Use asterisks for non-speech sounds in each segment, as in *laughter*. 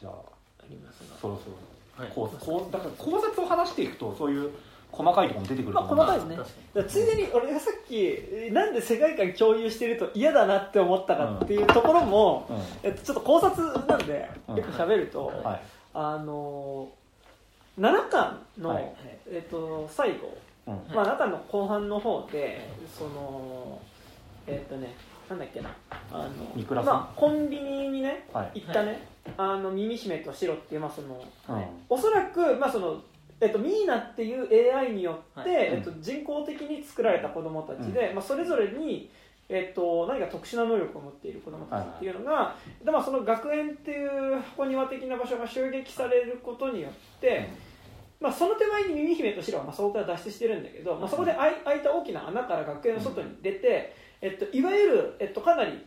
じゃあありますが。そろそろ。はい。考察こうだから考察を話していくとそういう細かいところも出てくるとまあ思うん細かいですね。ついでに俺がさっきなんで世界観共有してると嫌だなって思ったかっていうところも、うん。えっと、ちょっと考察なんでうん。結構喋ると、はい。あの7巻の、はい。えっと、最後、うん。まあ、7巻の後半の方でそのえっとねなんだっけな。あのまあ、コンビニにねはい。行ったね、あの耳姫とシロっていう、まあそのうん。おそらく、まあそのえっと、ミーナっていう AI によって、はい。えっと、人工的に作られた子供たちで、まあ、それぞれに、えっと、何か特殊な能力を持っている子供たちっていうのが、でまあ、その学園っていう箱庭的な場所が襲撃されることによって、まあ、その手前に耳姫とシロはまあそこから脱出してるんだけど、まあ、そこで開いた大きな穴から学園の外に出て、えっと、いわゆる、えっと、かなり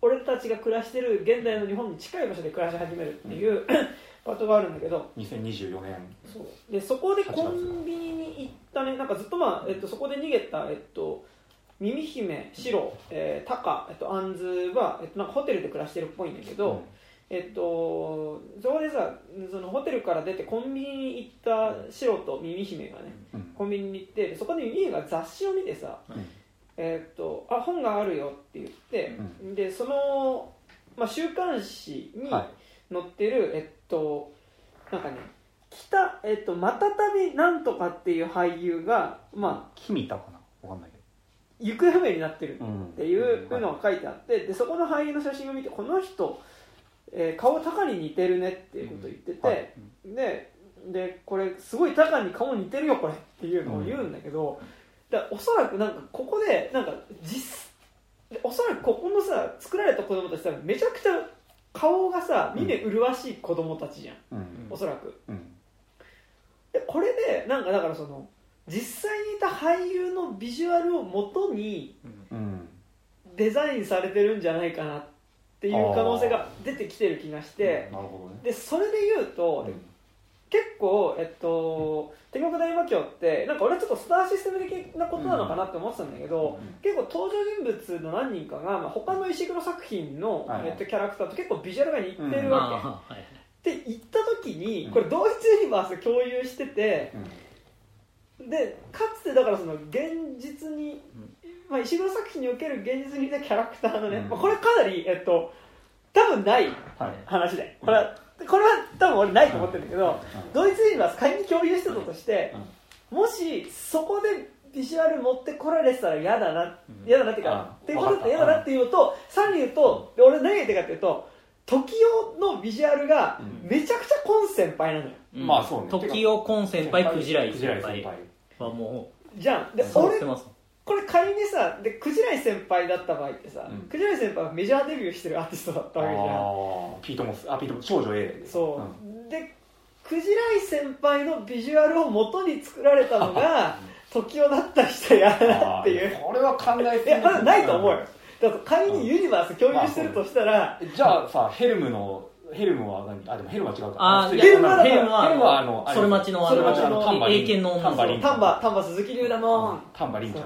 俺たちが暮らしてる現代の日本に近い場所で暮らし始めるっていう、*laughs* パートがあるんだけど。2024年。そう。でそこでコンビニに行ったねなんかずっと、まあえっと、そこで逃げた、えっと、耳姫、シロ、えー、タカ、えっと、アンズは、えっと、なんかホテルで暮らしてるっぽいんだけど、えっと、そこでさそのホテルから出てコンビニに行ったシロと耳姫がねうん。コンビニに行ってでそこで耳姫が雑誌を見てさ、うんえっとあ本があるよって言って、でその、まあ、週刊誌にはい。載ってる、えっとなんかね北、えっと、またたびなんとかっていう俳優が、まあ、君たかな？わかんないけ行方不明になってるどうんっていうのが書いてあってでそこの俳優の写真を見てこの人、えー顔タカに似てるねっていうことを言ってて、はい。ででこれすごいタカに顔似てるよこれっていうのを言うんだけど、だおそらくなんかここでなんか実でおそらくここのさ作られた子供たち多分めちゃくちゃ顔がさ見目麗しい子供たちじゃん、うん。おそらく。うん。でこれでなんかだからその実際にいた俳優のビジュアルをもとにうん。デザインされてるんじゃないかなっていう可能性が出てきてる気がしてなるほどね。でそれで言うと、結構、えっと、天国大魔教ってなんか俺はちょっとスターシステム的なことなのかなって思ってたんだけど、結構登場人物の何人かが、まあ、他の石黒作品の、はいはい。えっと、キャラクターと結構ビジュアルが似てるわけ、って言った時にうん。これ同一ユニバース共有しててでかつてだからその現実に、まあ、石黒作品における現実にいたキャラクターのね、うん。まあ、これかなり、えっと、多分ないはい。話で。これはこれは多分俺ないと思ってるんだけど、ドイツユニバース仮に共有してたとして、もしそこでビジュアル持ってこられてたら嫌だな、うん。嫌だなっていうかあっていうことだったらわかった。嫌だなっていうのとさらに言うとで俺何が言ってるかっていうと時代のビジュアルがうん。めちゃくちゃコン先輩なのよ、うん。まあそうね。時をコン先輩クジライ先輩はもじゃん。で俺これ仮にさでクジライ先輩だった場合ってさ、うん。クジライ先輩はメジャーデビューしてるアーティストだったわけじゃん。あーピートモスあピートモス少女 A そう、でクジライ先輩のビジュアルを元に作られたのが時代だったりしたら嫌だなっていうこれは考えいやまだないと思うよ。だから仮にユニバース共有してるとしたら、じゃあさヘルムのヘルムは何？あでもヘルムは違うか。ヘルムはヘルムはヘルムはあのそれ待ちのあののタンバリン。英検のタンバリン丹波丹波鈴木龍だもん、タンバリンちゃん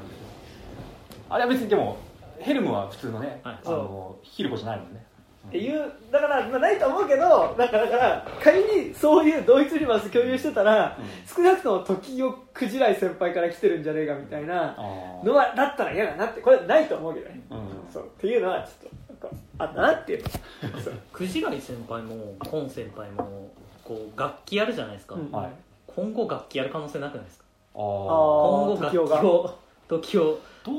あれは別にでもヘルムは普通のね、はい。あのヒルコじゃないもんね。っていうだから、まあ、ないと思うけどなんかだから仮にそういう同一ユニバース共有してたら、少なくとも時をクジライ先輩から来てるんじゃねえかみたいなあのはだったら嫌だなってこれないと思うけどね、ーうん。そう。っていうのはちょっとなんかあったなっていう。*laughs* そう。クジライ先輩もコン先輩もこう楽器やるじゃないですか、うん。はい。今後楽器やる可能性なくないですか？今後楽器を時を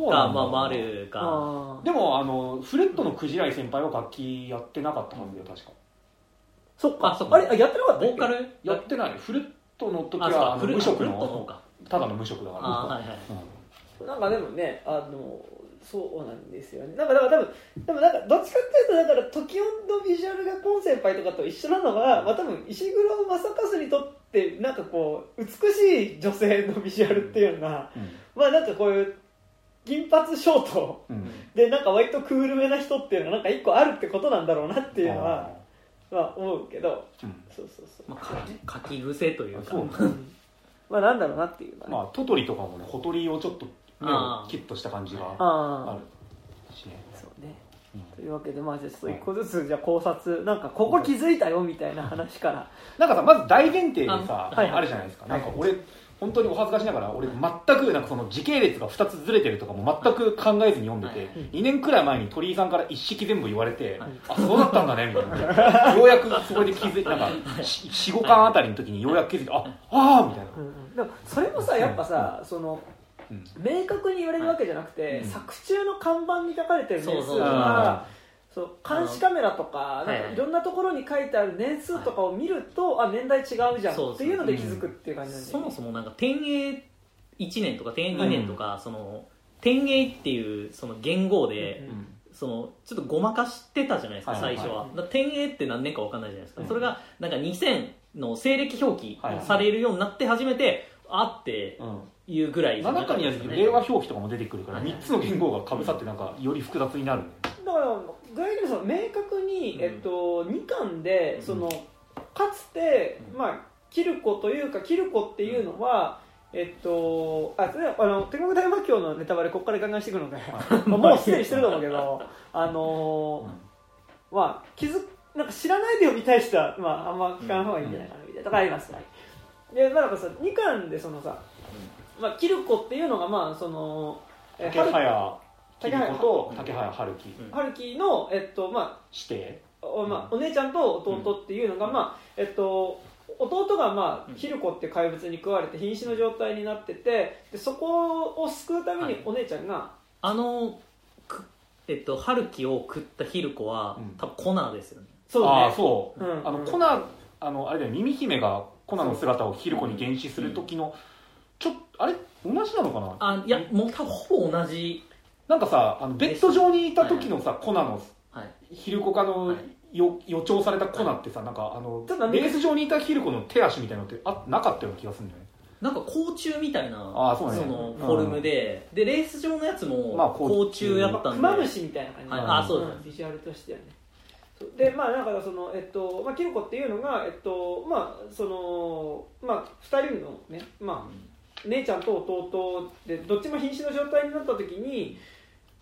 がまあるかでもあのフレットのクジライ先輩は楽器やってなかったはずよ確か。そっか。あそっか。あれあやってなかったボーカル？やってない。フレットの時は無職のただの無職だから。あーはいはい。うん。なんかでもねあのそうなんですよね。なんかだから多分でもなんかどっちかっていうとだから時音のビジュアルがコン先輩とかと一緒なのは、まあ、多分石黒正和にとってなんかこう美しい女性のビジュアルっていうのがまあなんかこういう銀髪ショートでなんか割とクールめな人っていうのがなんか一個あるってことなんだろうなっていうのはまあ思うけど。うん。そうそうそう、まあ、書き癖というか。*laughs* まあなんだろうなっていうのはね、まあトトリとかもねほとりをちょっと目をキュッとした感じがあるしね。そうね。というわけでまあじゃあちょっと一個ずつじゃあ考察なんかここ気づいたよみたいな話から。なんかさまず大前提でさあ,、あはい。るじゃないですか。なんか俺本当にお恥ずかしながら俺全くなんかその時系列が2つずれてるとかも全く考えずに読んでて、はい。2年くらい前に鳥居さんから一式全部言われて、はい。あそうだったんだねみたいな。ようやくそこで気づいてなんか45巻あたりの時にようやく気づいてああーみたいな、うんそれもさやっぱさそのうん。明確に言われるわけじゃなくて、うん。作中の看板に書かれてる年数とかそう監視カメラとかなんかいろんなところに書いてある年数とかを見ると、あ年代違うじゃんそうそう。っていうので気づくっていう感じなんで、そもそもなんか天影1年とか天影2年とか、その天影っていうその言語で、うんそのちょっとごまかしてたじゃないですか、はい最初は、はいだから天影って何年か分かんないじゃないですか、うん。それがなんか2000の西暦表記はいされるようになって初めて、あってうん。いうぐらいじゃなか中にはったですかね。令和表記とかも出てくるからはい3つの言語がかぶさってなんかより複雑になるだから具合にその明確に、うん。えっと、2巻でそのかつて、うん。まあ、キルコというかキルコっていうのは、えっと、あそれあの天国大魔教のネタバレここからガンガンしていくので、まあ *laughs* もうすでにしてると思うけど、あのーまあ、気づなんか知らないで読みたい人は、まあ、あんま聞かない方がいいんじゃないかなみたいな。とかあります、はいでまあ、なんかさ2巻でそのさ、まあ、キルコっていうのがまあそのえ竹早竹桐子早と竹早春樹うん。春樹の、えっとまあ、指定おまあ、お姉ちゃんと弟っていうのが、まあえっと、弟が、まあうん、ヒルコって怪物に食われて瀕死の状態になっててでそこを救うためはい。にお姉ちゃんが、あのくえっと春樹を食ったヒルコは、うん。多分コナーですよね。そうああねそう、うん。あのコナあのあれだよ耳姫がコナの姿をヒルコに原始する時のちょっとあれ同じなのかな？あいやもう多分ほぼ同じなんかさあのベッド上にいた時のさコナのはい。ヒルコ化のはい。よ予兆されたコナってさなんかあのレース上にいたヒルコの手足みたいなのってあなかったような気がするんだよね。なんか甲虫みたいなそうね。のフォルムで、でレース上のやつもまあ甲甲虫やったんで、クマムシみたいな感じ。はい。のあそうですん。ビジュアルとしてはね。でまあだからそのえっとまあキルコっていうのがえっとまあそのまあ二人のねまあ姉ちゃんと弟でどっちも瀕死の状態になった時に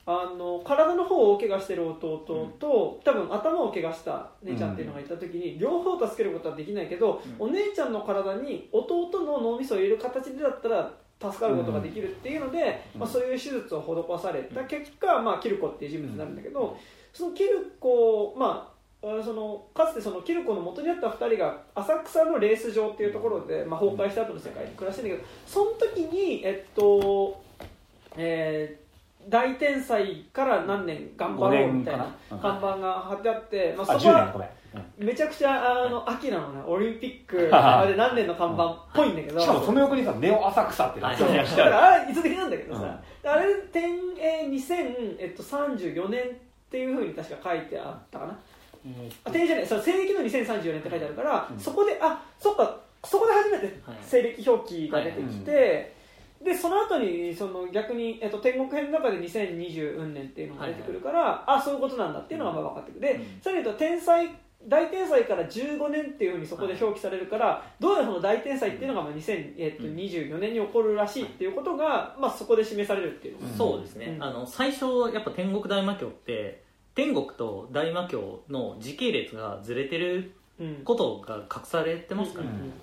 あの体の方を怪我してる弟と、多分頭を怪我した姉ちゃんっていうのがいた時に、両方助けることはできないけど、うん。お姉ちゃんの体に弟の脳みそを入れる形でだったら助かることができるっていうので、うん。まあ、そういう手術を施された結果、まあ、キルコっていう人物になるんだけど、そのキルコまああそのかつてそのキルコの元にあった2人が浅草のレース場っていうところで、まあ、崩壊した後の世界で暮らしてるんだけどその時にえっとえー大天才から何年頑張ろうみたいな看板が貼ってあって、まあ、あ10そこはめちゃくちゃあの秋なのね。オリンピック *laughs* まで何年の看板っぽいんだけど。しかもその横にさネオ浅草ってはい書いてだからあれ意図的なんだけどさ、あれ天えー2034年っていうふうに確か書いてあったかな。えあ定じゃないその西暦の2034年って書いてあるから、うん。そこであそっかそこで初めてはい。西暦表記が出てきて、でその後にその逆に、えっと、天国編の中で2020年っていうのが出てくるから、あそういうことなんだっていうのがまあ分かってくる。で、うん。さらに言うと天才大天才から15年っていうふうにそこで表記されるから、どうやらその大天才っていうのがまあ2024年に起こるらしいっていうことが、まあ、そこで示されるっていう。のが、そうですね、うん。あの最初やっぱ天国大魔教って天国と大魔教の時系列がずれてるうん。ことが隠されてますから、うん。ね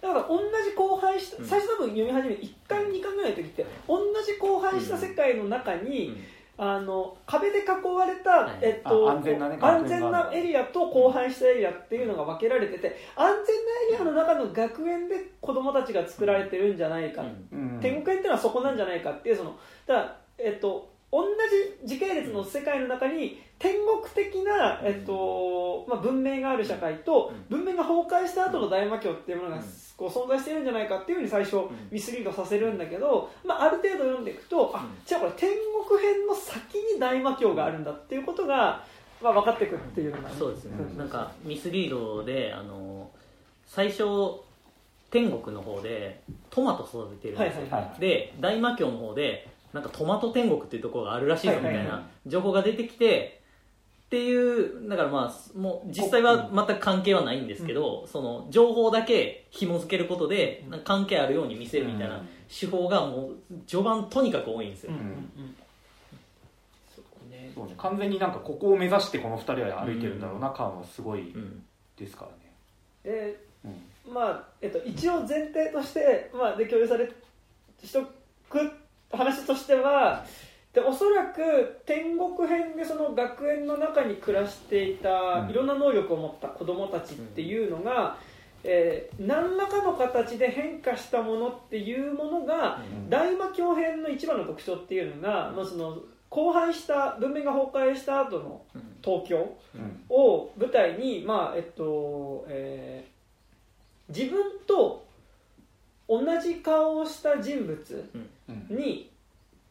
だから同じ荒廃したうん。最初多分読み始めて1巻2巻ぐらいの時って同じ荒廃した世界の中に、うん。あの壁で囲われた、はい。えっと、あ安全なね安全なエリアと荒廃したエリアっていうのが分けられてて安全なエリアの中の学園で子供たちが作られてるんじゃないか、うん。うん。天国園っていうのはそこなんじゃないかっていうそのだえっと同じ時系列の世界の中に天国的な、えっとまあ、文明がある社会と文明が崩壊した後の大魔教っていうものがうんこう存在してるんじゃないかっていうふうに最初ん。ミスリードさせるんだけど、まあ、ある程度読んでいくとあうん。じゃあこれ天国編の先に大魔教があるんだっていうことが、まあ、分かってくるっていうのがねそうですね、うん。なんかミスリードであの最初天国の方でトマト育ててるんですよ、はいはいで大魔教の方でなんかトマト天国っていうところがあるらしいぞみたいはいはい。はな情報が出てきてっていうだからまあもう実際は全く関係はないんですけど、その情報だけ紐付けることで関係あるように見せるみたいな手法がもう序盤とにかく多いんですよ、うん。うんうんそうねそうね。完全になんかここを目指してこの2人は歩いてるんだろうな感はすごいうん。ですからね、でうん。まあえっと、一応前提として、まあ、で共有されしとく話としてはでおそらく天国編でその学園の中に暮らしていたうん。いろんな能力を持った子供たちっていうのが、えー何らかの形で変化したものっていうものが、うん。大魔教編の一番の特徴っていうのが、まあ、その荒廃した文明が崩壊した後のうん。東京うん。を舞台に、まあえっとえー自分と同じ顔をした人物うん。に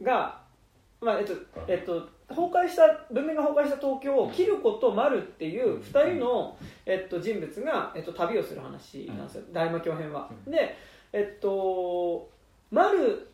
が、まあえっとえっと、崩壊した文明が崩壊した東京をキルコとマルっていう2人の、えっと、人物が、えっと、旅をする話なんですよ、大魔教編は。うで、えっと、マル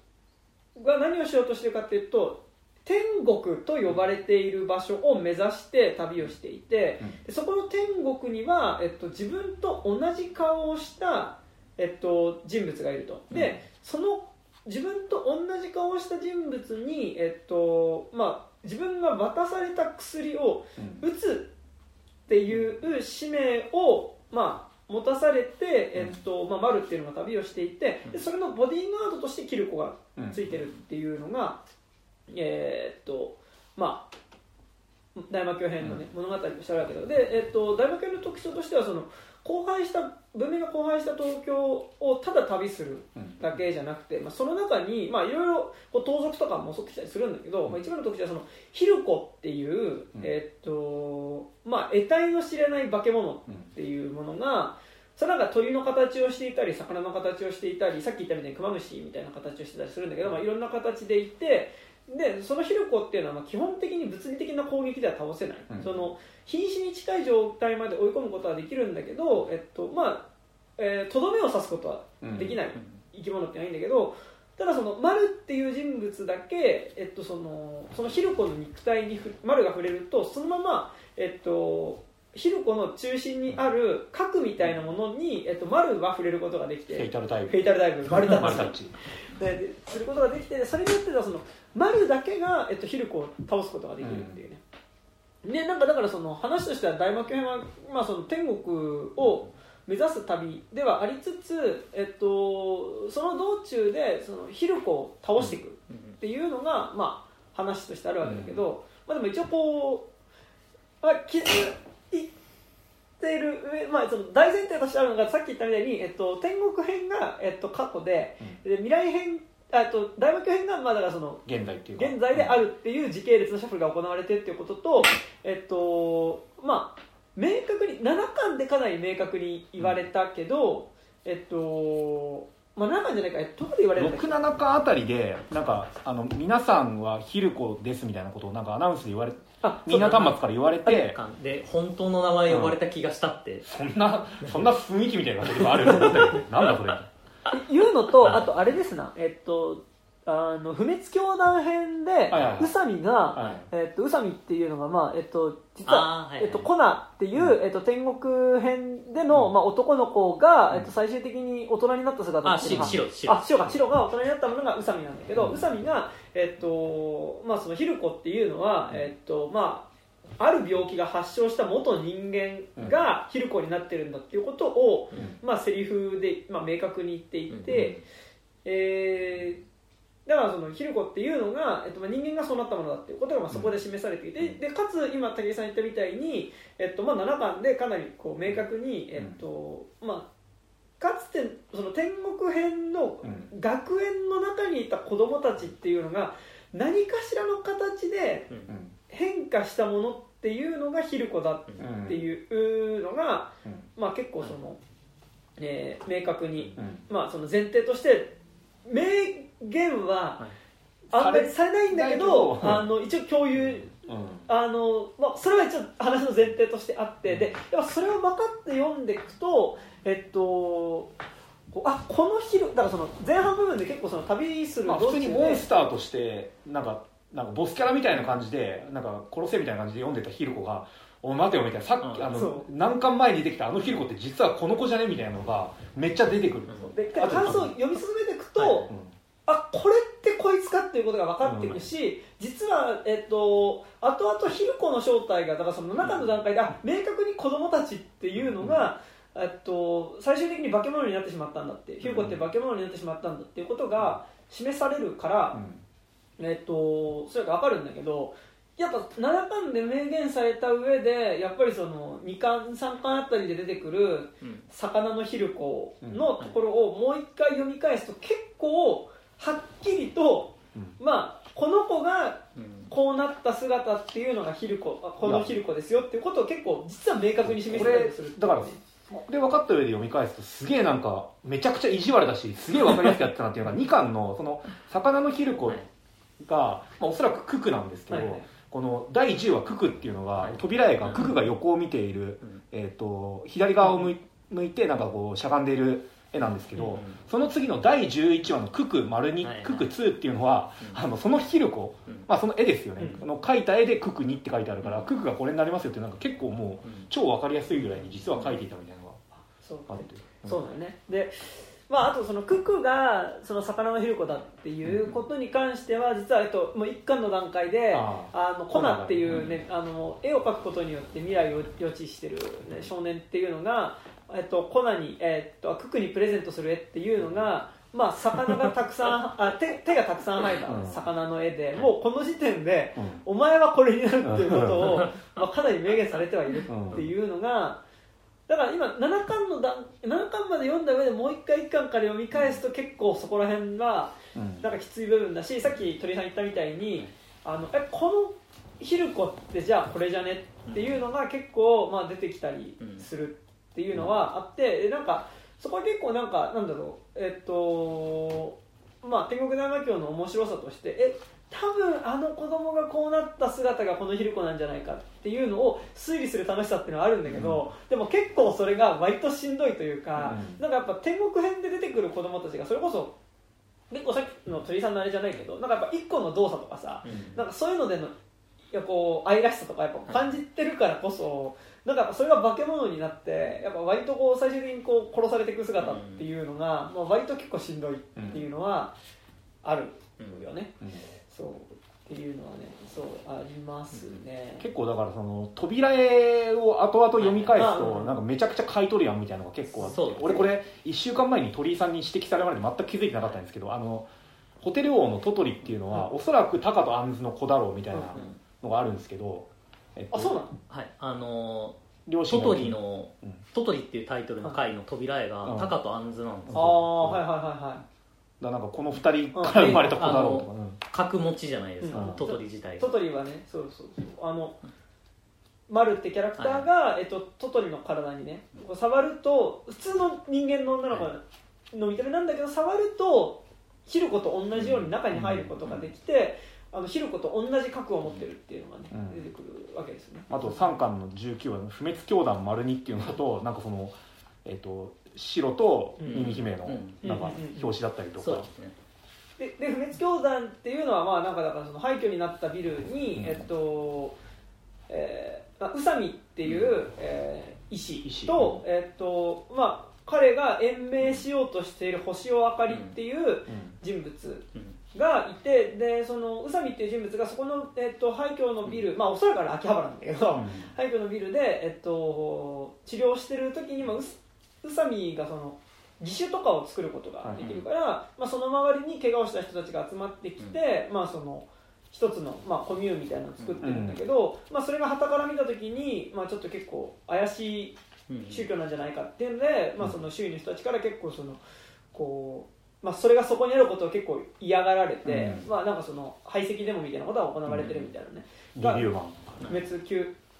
が何をしようとしてるかっていうと天国と呼ばれている場所を目指して旅をしていて、でそこの天国には、えっと、自分と同じ顔をした、えっと、人物がいると。で、その自分と同じ顔をした人物に、えっとまあ、自分が渡された薬をうん。打つっていう使命を、まあ、持たされて、えっとまあ、マルっていうのが旅をしていてでそれのボディーガードとしてキルコがうんついてるっていうのが、えーっとまあ大魔教編の、ね物語としてあるわけだで、えっと大魔教の特徴としてはその荒廃した文明が荒廃した東京をただ旅するうん。だけじゃなくて、まあ、その中に、まあ、いろいろこう盗賊とかも襲ってきたりするんだけど、まあ、一番の特徴はそのヒルコっていう、うん。えっとまあ、得体の知れない化け物っうんていうものがそれなんか鳥の形をしていたり魚の形をしていたりさっき言ったみたいにクマムシみたいな形をしてたりするんだけど、まあ、いろんな形でいてでそのヒルコっていうのはまあ基本的に物理的な攻撃では倒せない、うん。その瀕死に近い状態まで追い込むことはできるんだけど、えっとまあえーとど、めを刺すことはうんできない、生き物ってないんだけどただそのマルっていう人物だけ、えっと、そのそのヒルコの肉体にふマルが触れるとそのまま、えっと、ヒルコの中心にある核みたいなものに、えっと、マルは触れることができてフェイタルタイフプェイタルダイブマルタッチ。することができてそれによってはそのマルだけが、えっと、ヒルコを倒すことができるっていうね、でなんかだからその話としては大魔教編は、まあ、その天国を目指す旅ではありつつ、えっと、その道中でそのヒルコを倒していくっていうのが、まあ、話としてあるわけだけど、まあ、でも一応こう、まあ、気づいている上、まあ、その大前提としてあるのがさっき言ったみたいに、えっと、天国編が、えっと、過去でで未来編あえっと大魔教編が、まあ、だからその現代っていうか。現在であるっていう時系列のシャッフルが行われてるっていうことと、えっとまあ、明確に7巻でかなり明確に言われたけど、えっと、まあ、7巻じゃないかえどこで言われるんだっけ？67巻あたりでなんかあの皆さんはヒルコですみたいなことをなんかアナウンスで言われあみんな端末から言われてで本当の名前呼ばれた気がしたって、そんなそんな雰囲気みたいなことがあるなんだそれいうのとあとあれですな。えっとあの不滅教団編で宇佐美が、はい。えっと、宇佐美っていうのが、まあえっと、実はえっと、コナっていう、えっと、天国編での、まあ、男の子が、えっと、最終的に大人になった姿あっていうのが白白あ白が白が大人になったものが宇佐美なんだけど、うん。宇佐美が、えっとまあ、そのヒルコっていうのは、えっとまあ、ある病気が発症した元人間がヒルコになってるんだっていうことを、うん。まあ、セリフで、まあ、明確に言っていて、えーだからそのヒルコっていうのが、えっと、まあ人間がそうなったものだっていうことがまあそこで示されていて、うん。でかつ今武井さん言ったみたいに、えっとまあ、7巻でかなりこう明確に、えっとまあ、かつてその天国編のうん。学園の中にいた子供たちっていうのが何かしらの形でうん。変化したものっていうのがヒルコだっていうのが、うん。まあ、結構その、えー明確にうん。まあ、その前提として明言ははい。あんまりされないんだけど、*laughs* あの一応共有うん。あの、まあ、それは一応話の前提としてあってででもそれを分かって読んでいくとえっとあこのヒルだからその前半部分で結構その旅するまあ、普通にモンスターとしてなんかなんかボスキャラみたいな感じでなんか殺せみたいな感じで読んでたヒルコが「おい待てよ」みたいなさっき、うん。あのそう。何巻前に出てきたあのヒルコって実はこの子じゃねみたいなのがめっちゃ出てくる、で感想を読み進めていくと、はい。あこれってこいつかっていうことが分かっていくし、実は、えっと後々ヒルコの正体がだからその中の段階で、あ明確に子供たちっていうのが、えっと、最終的に化け物になってしまったんだって、ヒルコって化け物になってしまったんだっていうことが示されるから、えっと、それが分かるんだけどやっぱ7巻で明言された上でやっぱりその2巻3巻あたりで出てくるうん。魚のヒルコのところをもう一回読み返すと結構はっきりと、うん。まあこの子がうん。こうなった姿っていうのがヒルコあこのヒルコですよっていうことを結構実は明確に示せたりするだからこれ分かった上で読み返すとすげえなんかめちゃくちゃ意地悪だしすげえ分かりやすくやってたなっていうのが2巻のその魚のヒルコはいが、まあ、おそらくククなんですけど、はいはい。この第10話ククっていうのが、はい。扉絵がククが横を見ている、うん。えー、と左側を向いてなんかこうしゃがんでいる絵なんですけど、うんうん。その次の第11話のクク丸2、はいはい。クク2っていうのは、うん。あのそのヒルコ、うん。まあ、その絵ですよね、うん。その描いた絵でクク2って書いてあるから、ククがこれになりますよってなんか結構もううん。超分かりやすいぐらいに実は書いていたみたいなのそう。があって、そうだよね。でまあ、あとそのククがその魚のヒルコだっていうことに関しては実は、えっと、もう一巻の段階でああのコナっていう、ねあの絵を描くことによって未来を予知してる、ね、少年っていうのが、えっと、コナに、えっと、ククにプレゼントする絵っていうのが、まあ、魚がたくさんあ手手がたくさん生えたうん。魚の絵でもうこの時点でうん。お前はこれになるっていうことを、まあ、かなり明言されてはいるっていうのがだから今7巻の段7巻まで読んだ上でもう一回1巻から読み返すと結構そこら辺はうん。なんかきつい部分だしさっき鳥さん言ったみたいにあのえこのヒルコってじゃあこれじゃねっていうのが結構、まあ、出てきたりするっていうのはあってでなんかそこは結構なんかなんだろうえっとまあ天国大魔教の面白さとしてえ多分あの子供がこうなった姿がこのヒルコなんじゃないかっていうのを推理する楽しさっていうのはあるんだけど、でも結構それが割としんどいというか、うん。なんかやっぱ天国編で出てくる子供たちがそれこそ結構さっきの鳥さんのあれじゃないけどなんかやっぱ一個の動作とかさうん。なんかそういうのでのいやこう愛らしさとかやっぱ感じてるからこそ、なんかそれが化け物になってやっぱ割とこう最終的にこう殺されていく姿っていうのが、まあ、割と結構しんどいっていうのはあるよね、うんそうっていうのはねそうありますね、結構だからその扉絵を後々読み返すはいとなんかめちゃくちゃ買い取るやんみたいなのが結構あって俺これ1週間前に鳥居さんに指摘されるまで全く気づいてなかったんですけどあのホテル王のトトリっていうのはおそらくタカとアンズの子だろうみたいなのがあるんですけど、えっとあそうなの？はい。あの両親がトトリのうん「トトリ」っていうタイトルの回の扉絵うん。がタカとアンズなんですあよ。あはいはいはいはいだなんかこの2人から生まれた子だろうとか、うん。角持ちじゃないですか、うん。トトリ自体が。トトリはねそうそうそう。あのマルってキャラクターが、えっと、トトリの体にねこう触ると普通の人間の女の子の見た目なんだけど触るとヒルコと同じように中に入ることができて、あのヒルコと同じ核を持ってるっていうのがね、うん。出てくるわけですよね。あと3巻の19話の「不滅教団丸2」っていうのだとなんかその、えっと白と耳姫のうん。なんかうん。表紙だったりとか、ですね。でで不滅教団っていうのはまあなんかだからその廃墟になったビルに、うん。えっとえーまあ宇佐美っていう、えー医師医師。と、えっとまあ彼が延命しようとしている星尾あかりっていううん。人物うん。がいてでその宇佐美っていう人物がそこの、えっと、廃墟のビルまあおそらくあれ秋葉原なんだけど、*laughs* 廃墟のビルで、えっと、治療してる時に、まあ、うす宇佐美がその義手とかを作ることができるから、まあ、その周りに怪我をした人たちが集まってきて、まあ、その一つの、まあ、コミューンみたいなのを作ってるんだけど、まあ、それが傍から見た時に、まあ、ちょっと結構怪しいうん宗教なんじゃないかっていうので、まあ、その周囲の人たちから結構そのこう、まあ、それがそこにあることを結構嫌がられて、うん。まあ、なんかその排斥デモみたいなことが行われてるみたいなね、リビューマン不滅教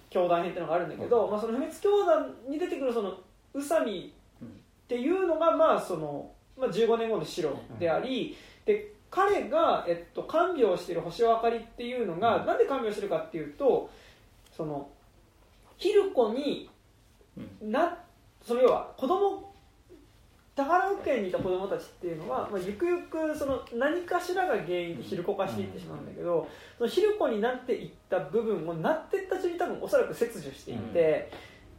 教団編っていうのがあるんだけど、まあ、その不滅教団に出てくるその宇佐美っていうのがまあその、まあ、15年後の白であり、で彼が、えっと、看病をしている星尾あかりっていうのが、なんで看病してるかっていうとそのヒルコになその要は子供宝保県にいた子供たちっていうのは、まあ、ゆくゆくその何かしらが原因でヒルコ化していってしまうんだけど、そのヒルコになっていった部分をなっていった中に多分おそらく切除していて、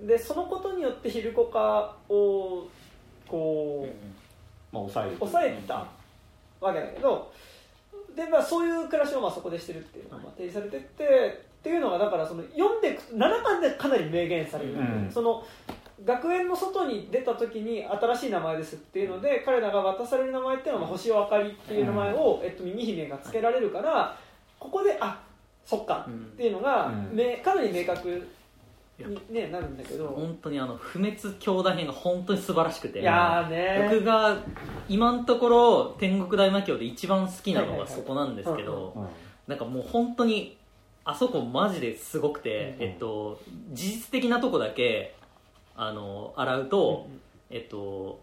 でそのことによってヒルコ化をこうまあ、抑える抑えたわけだけどで、まあ、そういう暮らしをまあそこでしてるっていうのがまあ提示されてってっていうのがだからその読んでいく7巻でかなり明言される、うんその学園の外に出た時に新しい名前ですっていうので彼らが渡される名前っていうのはまあ星尾あかりっていう名前を、えっと、耳姫が付けられるからここであそっかうんっていうのが、うん。めかなり明確に、ね、なるんだけど。本当にあの不滅強打編が本当に素晴らしくて。いやーね僕が今のところ天国大魔教で一番好きなのがそこなんですけどうんなんかもう本当にあそこマジですごくて、うんえっと、事実的なとこだけあの洗うと、えっと、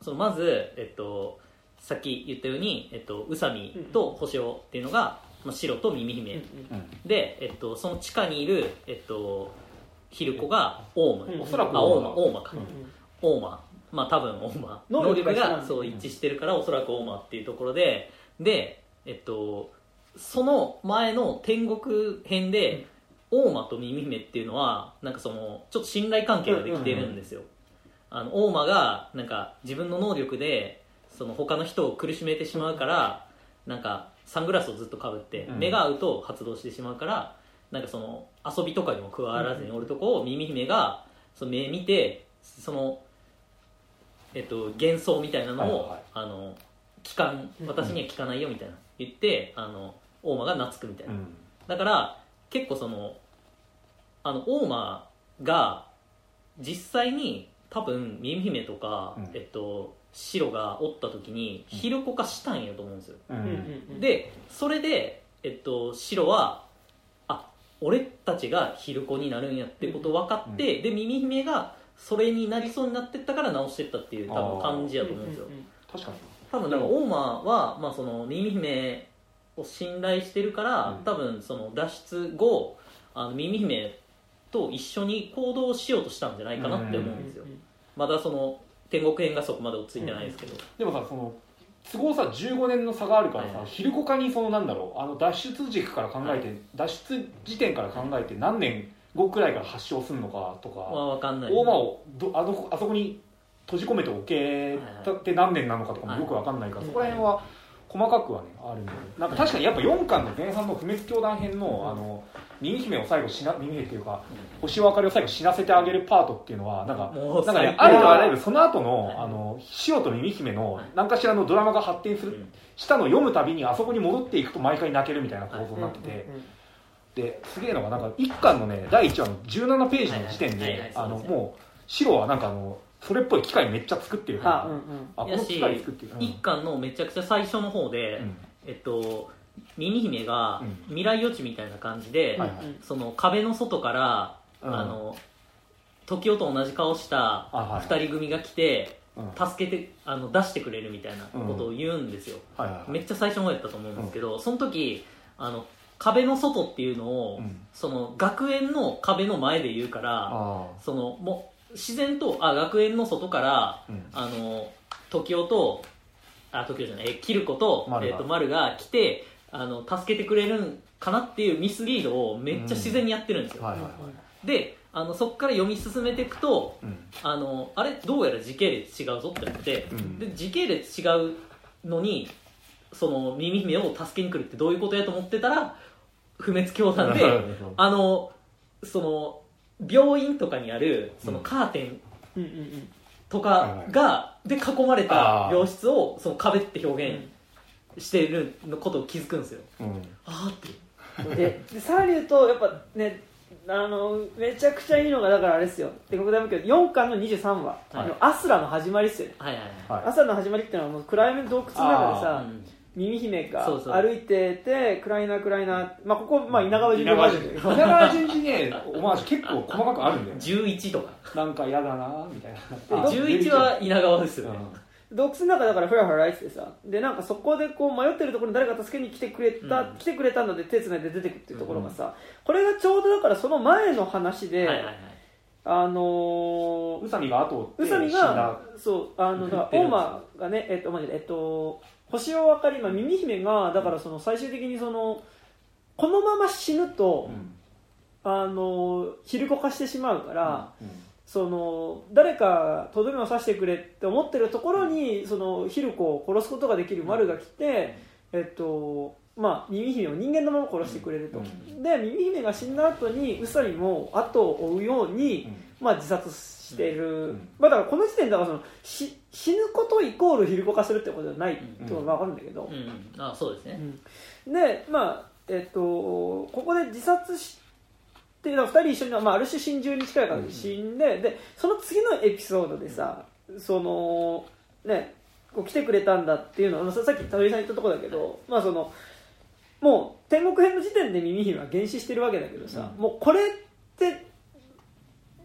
そのまず、えっと、さっき言ったように、えっと、宇佐美と星尾っていうのが、まあ、白と耳姫、うんうんうん。で、えっと、その地下にいる、えっと、ヒルコがオウム、うん。おそらくあオウマ。オウマか、うんオーマ。まあ多分オーマ。能能力力がそう一致してるからおそらくオーマっていうところで。でえっとその前の天国編で、オーマと耳姫っていうのはなんかそのちょっと信頼関係ができてるんですよ、あのオーマがなんか自分の能力でその他の人を苦しめてしまうからなんかサングラスをずっとかぶってうん。目が合うと発動してしまうからなんかその遊びとかにも加わらずにおるとこを耳姫がその目見てそのえっと幻想みたいなのを、はいはい。あの聞かん私には聞かないよみたいな。言ってあの大間が懐くみたいな、うん。だから結構そのあの大間が実際に多分耳姫とか、うん。えっと白がおった時にうん。昼子化したんやと思うんですよ、ううんでそれで、えっと、白はあ俺たちが昼子になるんやってこと分かって、で耳姫がそれになりそうになってったから直してったっていう多分感じやと思うんですよ。うん。うん確かに。多分だからオーマは、まあ、その耳姫を信頼してるから、うん。多分その脱出後あの耳姫と一緒に行動しようとしたんじゃないかなって思うんですよ、まだその天国編がそこまで落ち着いてないですけど、でもさその都合さ15年の差があるからさ、はい。はい昼子化にそのなんだろうあの脱出軸から考えて、は脱出時点から考えて何年後くらいから発症するのかとか、まあ、分かんない大間をどあのあそこに閉じ込めておけたって何年なのかとかもよくわかんないから、はい。そこら辺は細かくはねあるんでなんか確かにやっぱ4巻の前半の不滅教団編のあの耳姫を最後死な耳姫っていうか星を明かりを最後死なせてあげるパートっていうのはなんかもうなんかね、ありとあらゆるその後の、はいあの塩と耳姫のはい何かしらのドラマが発展する、うん。したのを読むたびにあそこに戻っていくと毎回泣けるみたいな構造になってて、ですげえのがなんか1巻のね第1話の17ページの時点であのもう白はなんかあのそれっぽい機械めっちゃ作ってるから、はあうんうん。あこの機械作ってる、うん。一巻のめちゃくちゃ最初の方で、うん。えっと耳姫がうん。未来予知みたいな感じで、はいその壁の外から、うん。あの時代と同じ顔したあはい。2人組が来てうん。助けてあの出してくれるみたいなことを言うんですよ、はいはいはい。めっちゃ最初の方やったと思うんですけど、その時あの壁の外っていうのを、うん。その学園の壁の前で言うからあそのもう自然とあ学園の外からーうん。あの時代とあ時代じゃないえキルコと丸がえっと丸が来てあの助けてくれるんかなっていうミスリードをめっちゃ自然にやってるんですよ、はいはいはい。であのそこから読み進めていくとうん。あのあれどうやら時系列違うぞってなって、うん。で時系列違うのにその耳姫を助けに来るってどういうことやと思ってたら不滅教団であのその病院とかにあるそのカーテンうんうんうん。とかがで囲まれた病室をその壁って表現してるのことを気づくんですよ。うん。ああって。*laughs* ででさらに言うとやっぱねあのめちゃくちゃいいのがだからあれですよ。帝国大魔教4巻の23話、はい。あのアスラの始まりですよね。はいはいはい。アスラの始まりっていうのはもう暗闇の洞窟の中ではい、さうん耳姫がそうそう。歩いてて暗いな暗いな、まあ、ここ、まあ、稲川淳二稲川淳二。ねオマージュ結構細かくあるんだよ11とか。なんか嫌だなみたいな。あ11は稲川ですよね、洞窟の中だからふらふら歩いててさでなんかそこでこう迷ってるところに誰か助けに来てくれた、うん。来てくれたので手つないで出てくっていうところがさ、これがちょうどだからその前の話で、はいはいはい。あのー宇佐美が後を追宇佐美って死んだ。がそうあのだから大間がねえっとマジでえっと星を分かり、まあ、耳姫がだからその最終的にそのこのまま死ぬと、うん。あの昼子化してしまうから、うん。その誰かとどめを刺してくれって思ってるところにそのヒルコを殺すことができる丸が来て、えっとまあ、耳姫を人間のまま殺してくれると、うん。で耳姫が死んだ後に宇佐美も後を追うように、まあ、自殺している、うん。まあ、だからこの時点ではそのし死ぬことイコールヒルコ化するってことではないってことが分かるんだけど、うん。あそうですね。うん。でまあえっとここで自殺して2人一緒に、まあ、ある種心中に近い形で死んで,、でその次のエピソードでさそのねこう来てくれたんだっていうのはささっき田辺さん言ったところだけど、まあそのもう天国編の時点で耳姫は減死してるわけだけどさ、うん。もうこれって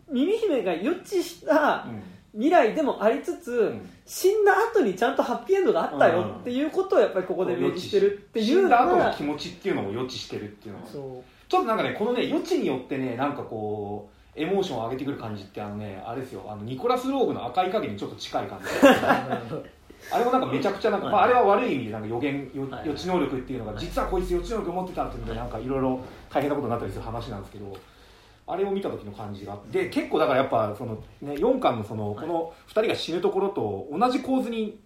耳姫が予知したうん。未来でもありつつ、ん。死んだ後にちゃんとハッピーエンドがあったよっていうことをやっぱりここで明示してるっていうの死んだ後のが気持ちっていうのを予知してるっていうのは。そう。ちょっとなんかねこのね予知によってねなんかこうエモーションを上げてくる感じってあのねあれですよ。あのニコラス・ローグの赤い影にちょっと近い感じ *laughs* あれもなんかめちゃくちゃなんか、はい。まあ、あれは悪い意味でなんか予言予はい。予知能力っていうのがはい。実はこいつ予知能力持ってたっていうのでなんかいろいろ大変なことになったりする話なんですけどあれを見た時の感じがあってで結構だからやっぱその、ね、4巻のそのはい。この2人が死ぬところと同じ構図に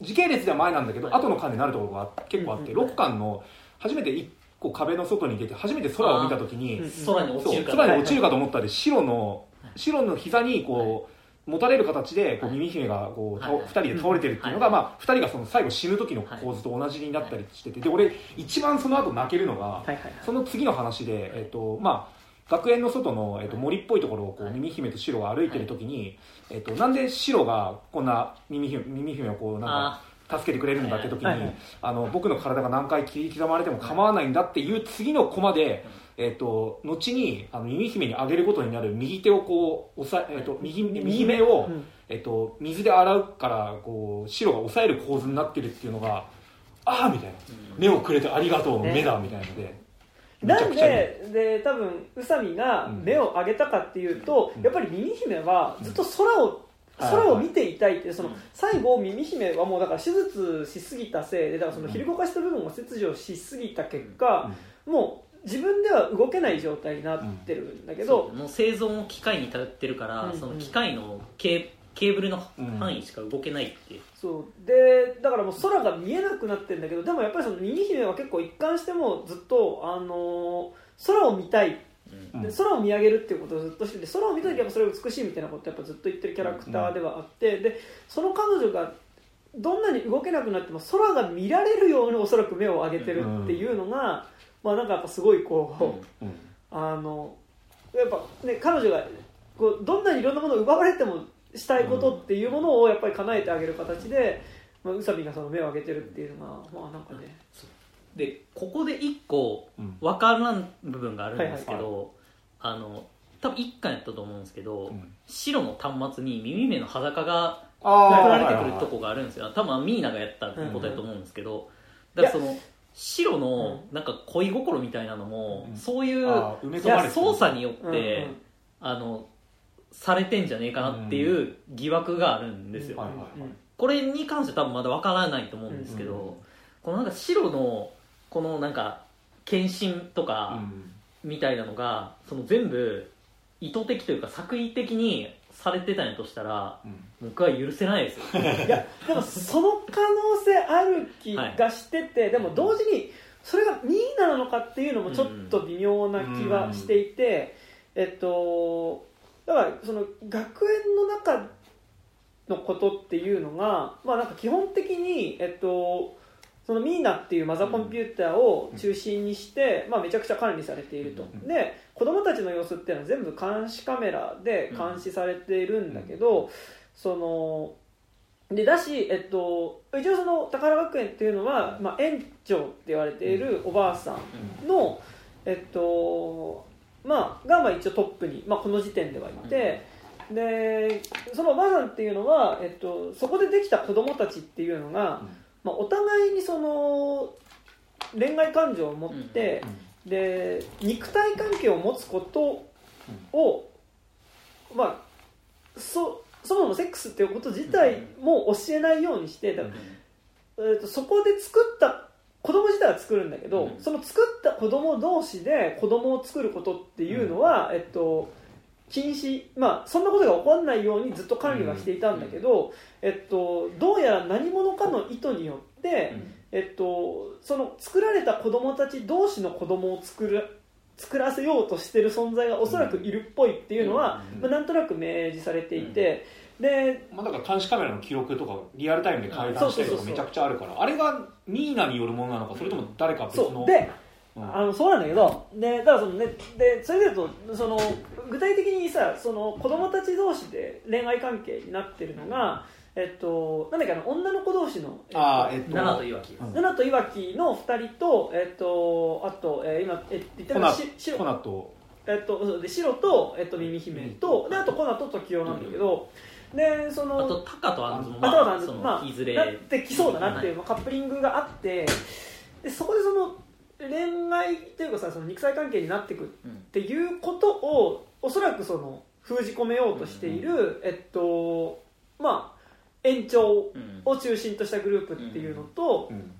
時系列では前なんだけど、はい。後の巻でなるところが結構あって、うん。うん6巻の初めて1個壁の外に出て初めて空を見た時に、うん空に落ちるかと思ったら白のはい白の膝にこう、持たれる形でこうはい。耳姫がこう、はい。2人で倒れてるっていうのが、はい。まあ、2人がその最後死ぬ時の構図と同じになったりしてて、で俺一番その後泣けるのが、はいはいはい。その次の話で、えっとまあ、学園の外の、えっと、森っぽいところをこうはい。耳姫と白が歩いてる時に、えっと、なんで白がこんな耳姫耳姫をこうなんかあ助けてくれるんだって時に、はいはいあの僕の体が何回切り刻まれても構わないんだっていう次のコマで、えっと後にあの耳姫にあげることになる右手をこう押さえ、えっと右右目？を、うん。えっと、水で洗うからこう白が押さえる構図になってるっていうのがああみたいな。うん。目をくれてありがとうの目だみたいなので、めなんでで多分宇佐美が目を上げたかっていうと、うん。やっぱり耳姫はずっと空を、うん空を見ていたいってそのうん最後耳姫はもうだから手術しすぎたせいでだからその昼動かした部分を切除しすぎた結果、もう自分では動けない状態になってるんだけど、もう生存を機械に頼ってるから、うんその機械のケーケーブルの範囲しか動けないっていう、そう。でだからもう空が見えなくなってるんだけどでもやっぱりその耳姫は結構一貫してもずっと、あのー空を見たい。うん。で空を見上げるっていうことをずっとしてて空を見た時やっぱそれが美しいみたいなことをやっぱずっと言ってるキャラクターではあって、でその彼女がどんなに動けなくなっても空が見られるようにおそらく目を上げてるっていうのが、まあなんかやっぱすごいこう、うんあのやっぱね彼女がこうどんなにいろんなものを奪われてもしたいことっていうものをやっぱり叶えてあげる形で、まあ、宇佐美がその目を上げてるっていうのがまあなんかね、でここで一個うん分からん部分があるんですけど、はいあの多分一巻やったと思うんですけど、うん。白の端末に耳目の裸が送られてくるとこがあるんですよ。多分ミーナがやったことやと思うんですけど、だからその白のなんか恋心みたいなのも、うん。そういうあー埋め込まれてる。操作によって、うんうん。あのされてんじゃねえかなっていう疑惑があるんですよ、はいはいはい。これに関しては多分まだわからないと思うんですけど、うんこのなんか白のこのなんか献身とかみたいなのが、その全部意図的というか作為的にされてたんやとしたらうん僕は許せないですよ。*laughs* いやでもその可能性ある気がしてて、でも同時にそれがミーナなのかっていうのもちょっと微妙な気はしていて、えっとだからその学園の中のことっていうのがまあなんか基本的にえっとそのミーナっていうマザーコンピューターを中心にして、まあ、めちゃくちゃ管理されていると、うん。で子供たちの様子っていうのは全部監視カメラで監視されているんだけど、そのでだし、えっと、一応その宝学園っていうのは、まあ、園長って言われているおばあさんの、えっとまあ、がまあ一応トップに、まあ、この時点ではいて、でそのおばあさんっていうのは、えっと、そこでできた子供たちっていうのが、まあ、お互いにその恋愛感情を持って、で肉体関係を持つことを、まあそそもそもセックスっていうこと自体も教えないようにして、だえー、とそこで作った子供自体は作るんだけど、うん。その作った子供同士で子供を作ることっていうのは、えっと禁止まあそんなことが起こらないようにずっと管理はしていたんだけど、えっと、どうやら何者かの意図によって、えっと、その作られた子供たち同士の子供を作る作らせようとしてる存在がおそらくいるっぽいっていうのは、うんまあ、なんとなく明示されていて、でまあ、だから監視カメラの記録とかリアルタイムで改ざんしたりとかめちゃくちゃあるからあれがミーナによるものなのかそれとも誰か別の？でうん。あのそうなんだけどでだからその、ね、でそれでいうとその具体的にさその子供たち同士で恋愛関係になってるのが、えっと、なんだっけあの女の子同士の、えっとあーえっと奈良といわきうん。ナナといわきの2人と、えっと、あと、えー今、え言ってコナるのはし白コナと。えっと、で白と、えっと、耳姫とであとコナと時代なんだけど、でそのあとタカとアンズもまあそのまあいずれなってきそうだなっていう、はまあカップリングがあってでそこでその恋愛っていうかさその肉体関係になっていくっうんていうことをおそらくその封じ込めようとしている、えっとまあ延長うん。を中心としたグループっていうのと、うん。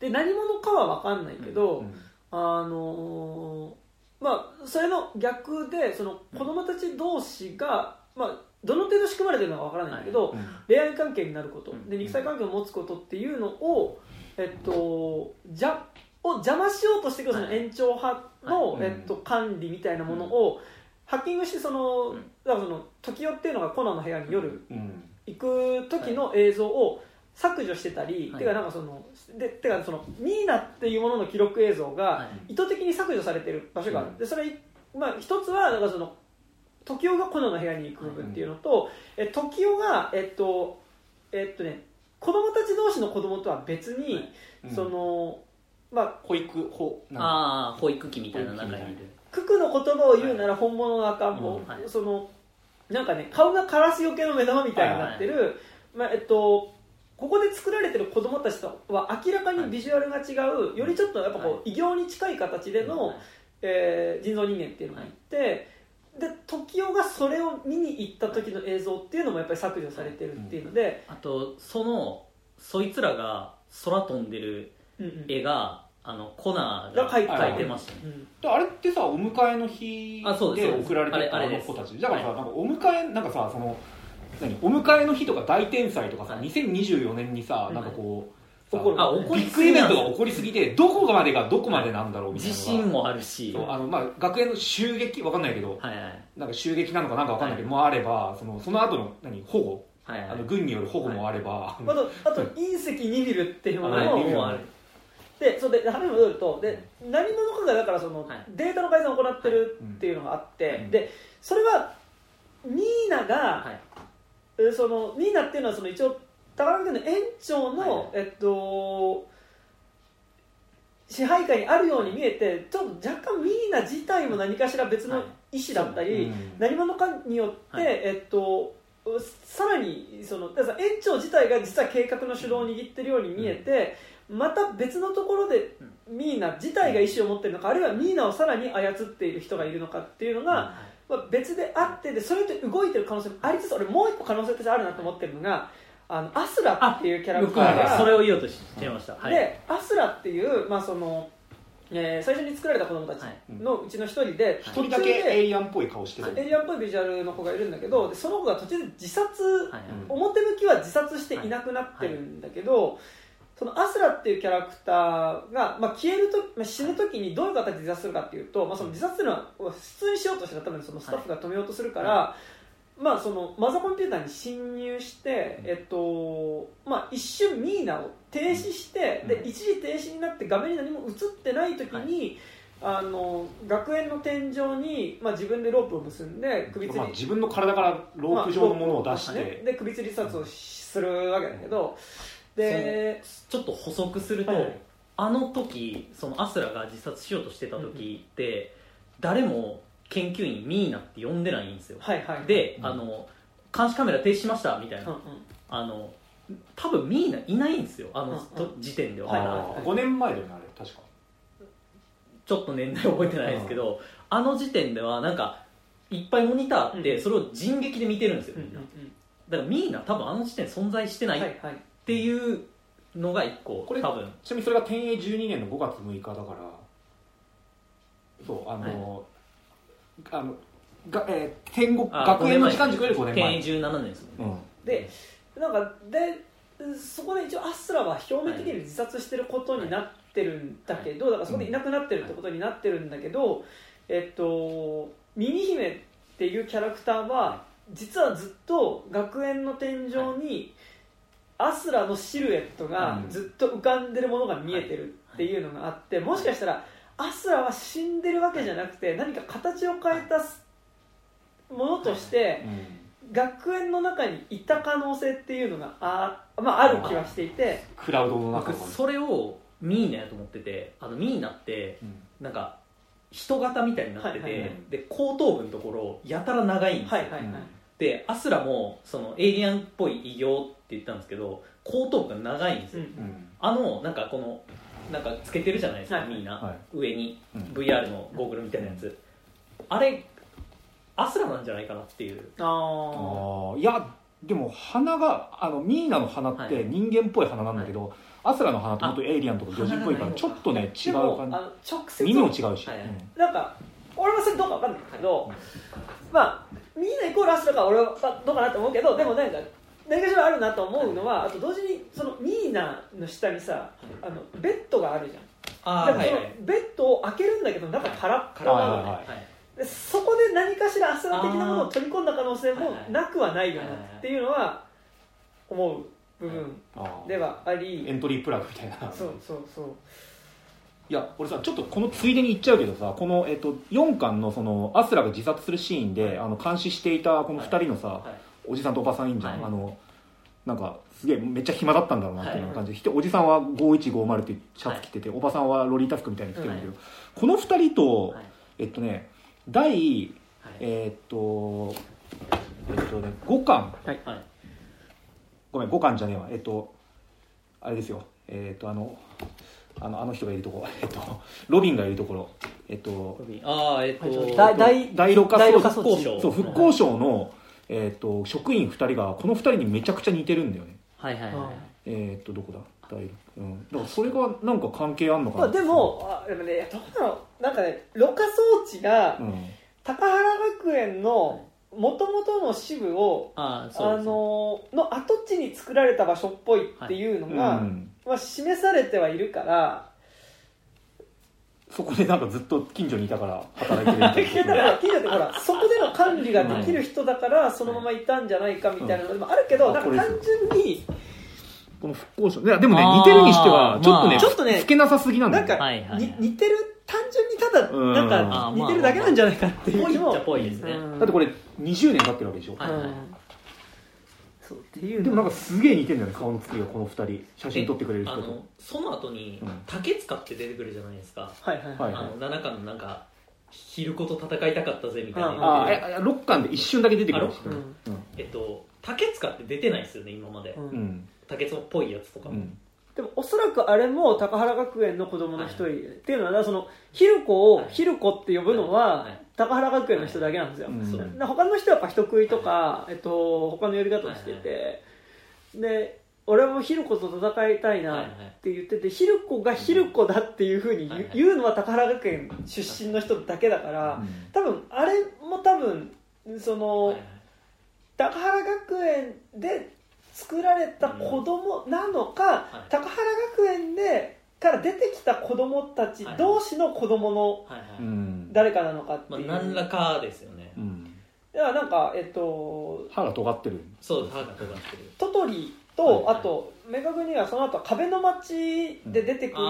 で何者かは分かんないけど、うん。あのーまあそれの逆でその子供たち同士が、まあどの程度仕組まれてるのか分からないんだけど、うん。恋愛関係になること、うん。で肉体関係を持つことっていうのを、えっと、じゃを邪魔しようとしてくるそのはい延長派の、はい。えっと、管理みたいなものを、ハッキングしてその、うん。だからその時代っていうのがコナンの部屋に夜うん行く時の映像を削除してたり、はい。てかなんかそのでてかそのミーナっていうものの記録映像がはい。意図的に削除されてる場所がある、うん。でそれまあ一つはだからその時代がコナンの部屋に行く部分っていうのと、え時代がえっとえっとね子供たち同士の子供とは別に、はい。うん。そのまあ保育保なんかああ保育器みたいな中にいる。九九の言葉を言うなら本物の赤ん坊、うん。はい。そのなんかね顔がカラスよけの目玉みたいになってる、まあえっとここで作られてる子供たちとは明らかにビジュアルが違う、よりちょっとやっぱこう、は異形に近い形での、はい。えー人造人間っていうのがいて、で時代がそれを見に行った時の映像っていうのもやっぱり削除されてるっていうので、あとそのそいつらが空飛んでるうんうん。絵があのコナーがが描い。て描いてましたね。うん。であれってさお迎えの日あそうで送られてたあの子たち。だからさ、はい。なんかお迎えなんかさその何？お迎えの日とか大天祭とかさ、はい。2024年にさなんかこう、起こる。さあ起こりビッグイベントが起こりすぎてどこまでがどこまでなんだろうみたいなのが。地震もあるし。あのまあ学園の襲撃わかんないけどはいはい。なんか襲撃なのかなんかわかんないけど、もあればそのその後の何？保護、はいはい。あの軍による保護もあれば、あとあと隕石ニビルっていうものも、はい。もうあるでそうで話に戻るとで何者かがだからその、はい。データの改ざんを行ってるっていうのがあって、うんでそれはミーナが、はい。えそのミーナっていうのはその一応宝塚の園長の、はい。えっと支配下にあるように見えてちょっと若干ミーナ自体も何かしら別の意思だったり、うん。何者かによって、はい。えっとさらにそのら園長自体が実は計画の主導を握ってるように見えて、また別のところでミーナ自体が意思を持ってるのかあるいはミーナをさらに操っている人がいるのかっていうのが、まあ、別であってでそれと動いてる可能性もありつつ俺もう一個可能性としてあるなと思ってるのがあのアスラっていうキャラクターがそれを言おうとしてました。はい。でアスラっていう、まあそのえー最初に作られた子供たちのうちの一人で、一人だけエイリアンっぽい顔してる、エイリアンっぽいビジュアルの子がいるんだけどでその子が途中で自殺、はいはい。表向きは自殺していなくなってるんだけど、そのアスラっていうキャラクターが、まあ、消えると、まあ、死ぬ時にどういう形で自殺するかっていうと、まあ、その自殺っていうのは普通にしようとしたら多分そのスタッフが止めようとするから、まあ、そのマザーコンピューターに侵入して、えっとまあ、一瞬ミーナを停止して、でうん。一時停止になって画面に何も映ってない時に、あの学園の天井に、まあ、自分でロープを結んで首吊りまあ、自分の体からロープ状のものを出して、まあね。で首吊り自殺をするわけだけどでちょっと補足すると、はい。あの時そのアスラが自殺しようとしてた時って、誰も研究員ミーナって呼んでないんですよ。はいはいで、うん。あの監視カメラ停止しましたみたいな、うんうん。あの多分ミーナいないんですよあの、うんうん。と時点では、はいはいあー5年前だよねあれ確か。ちょっと年代覚えてないですけど、あの時点ではなんかいっぱいモニターあって、うんそれを人力で見てるんですよ、うんみんな。だからミーナ多分あの時点で存在してない。っはいはいていうのが一個これ多分。ちなみにそれが天永12年の5月6日だからそうあの、あのが、えー天国あ学園の時間軸より5年前。定員17年ですもんね。うん。でなんかでそこで一応アスラは表面的に自殺してることになってるんだけど、だからそこでいなくなってるってことになってるんだけど、えっと耳姫っていうキャラクターは実はずっと学園の天井にアスラのシルエットがうん。ずっと浮かんでるものが見えてるっていうのがあってもしかしたらアスラは死んでるわけじゃなくて何か形を変えたものとして学園の中にいた可能性っていうのがあ,、まあ、ある気はしていて。クラウドの中それをミーナやと思っててあのミーナってうん。なんか人型みたいになってて、はいはいはい。で後頭部のところやたら長いんですよ、はいはいはい、でアスラもそのエイリアンっぽい異形って言ったんですけど後頭部が長いんですよ、うんうん。あのなんかこのなんかつけてるじゃないですか、はい。ミーナ、はい。上にうん。VR のゴーグルみたいなやつ、あれアスラなんじゃないかなっていう。ああー。いやでも鼻があのミーナの鼻っはい。て人間っぽい鼻なんだけど、アスラの鼻って本当エイリアンとか魚人っぽいからあちょっとね違でもう感あの直接。じ耳も違うし、はいはい。なんか俺はそれどうか分かんないけど、まあみんなイコールアスラか俺はどうかなと思うけどでもなんか何かしらあるなと思うのはあと同時にそのミーナの下にさあのベッドがあるじゃん。あでもそのベッドを開けるんだけど中空っ空なのね、はいはいはい。でそこで何かしらアスラ的なものを取り込んだ可能性もなくはないよなっていうのは思う部分ではあり。エントリープラグみたいな。そうそうそう。いや俺さちょっとこのついでに言っちゃうけどさこの、えっと、4巻のそのアスラが自殺するシーンであの監視していたこの2人のさ、はいおじさんとおばさんいいんじゃん、はい。あのなんかすげえめっちゃ暇だったんだろうなっていう感じで、ひとおじさんは5150ってシャツ着てて、おばさんはロリータ服みたいに着てるんだけど、この2人と、はい。えっとね第はい。えーっとえっとね5巻。はい。ごめん5巻じゃねえわ。えっとあれですよ。えっとあのあのあの人がいるとこ。*laughs* えっとロビンがいるところ。えっとああえっと大大大六大課装六課装置復興省そう復興省の、えっと職員2人がこの2人にめちゃくちゃ似てるんだよね。はいはいはい。えっとどこだ？大六うん。だからそれがなんか関係あんのかな？まあ、でもあでもねどうだろう？なんかねろ過装置がうん。高原学園のもともとの支部をあのの跡地に作られた場所っぽいっていうのが、うん。まあ、示されてはいるからそこでなんかずっと近所にいたから働いてるみたいなだから近所ってほらそこでの管理ができる人だからそのままいたんじゃないかみたいなのもあるけど、うん。なんか単純にこの復興省いやでもね似てるにしてはちょっとね、まあちょっとねつけなさすぎなんだよ。なんか、はいはいに似てる単純にただうん。なんか似てるだけなんじゃないかっていう気もぽいっちゃぽいですね。うん。だってこれ20年経ってるわけでしょ、はいはい。うんそうっていうでもなんかかすげえ似てるんだよね顔の作りがこの2人。写真撮ってくれる人と。あのその後にうん竹塚って出てくるじゃないですか、はいはいはい。あの7巻のなんか昼子と戦いたかったぜみたいな。うんああいや6巻で一瞬だけ出てくるあ人うん。うん。えっと竹塚って出てないですよね今まで、うん。うん竹塚っぽいやつとかも、うん。でもおそらくあれも高原学園の子供の一人、っていうのはだからそのひる子をはい。ひる子って呼ぶのは、はい高原学園の人だけなんですよ、うん。他の人はやっぱ人食いとか、えっと、他の呼び方をしてて、で俺もひる子と戦いたいなって言ってて、ひる子がひる子だっていうふうに言う,、のは高原学園出身の人だけだから、多分あれも多分その、高原学園で作られた子供なのか、い。高原学園でから出てきた子供たち同士の子供の誰かなのかってまあ、いう、何らかですよね、うん。いやなんかえっと歯が尖ってる。そう歯が尖ってる。トトリと、はいはい。あと明確にはその後壁の町で出てくる、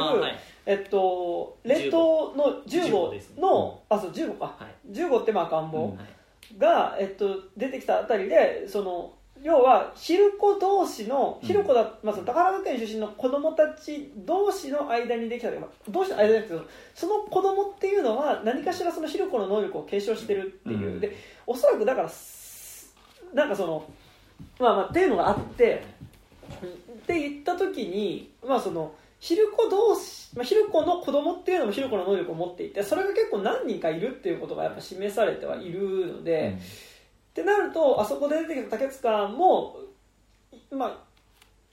えっと冷凍の10号15ですね。の、あそう15か、はい。10号ってまあ赤ん坊、うん。が、えっと、出てきたあたりでその要は昼子同士のうん。昼子だ、まあ、その高原学園出身の子供たち同士の間にできたというか同士の間じゃなくてその子供っていうのは何かしらその昼子の能力を継承してるっていう、うん。でおそらくだからすなんかそのまあまあっていうのがあってって言った時にまあその昼子同士、まあ、昼子の子供っていうのも昼子の能力を持っていてそれが結構何人かいるっていうことがやっぱ示されてはいるので、ってなるとあそこで出てきた竹塚もまあ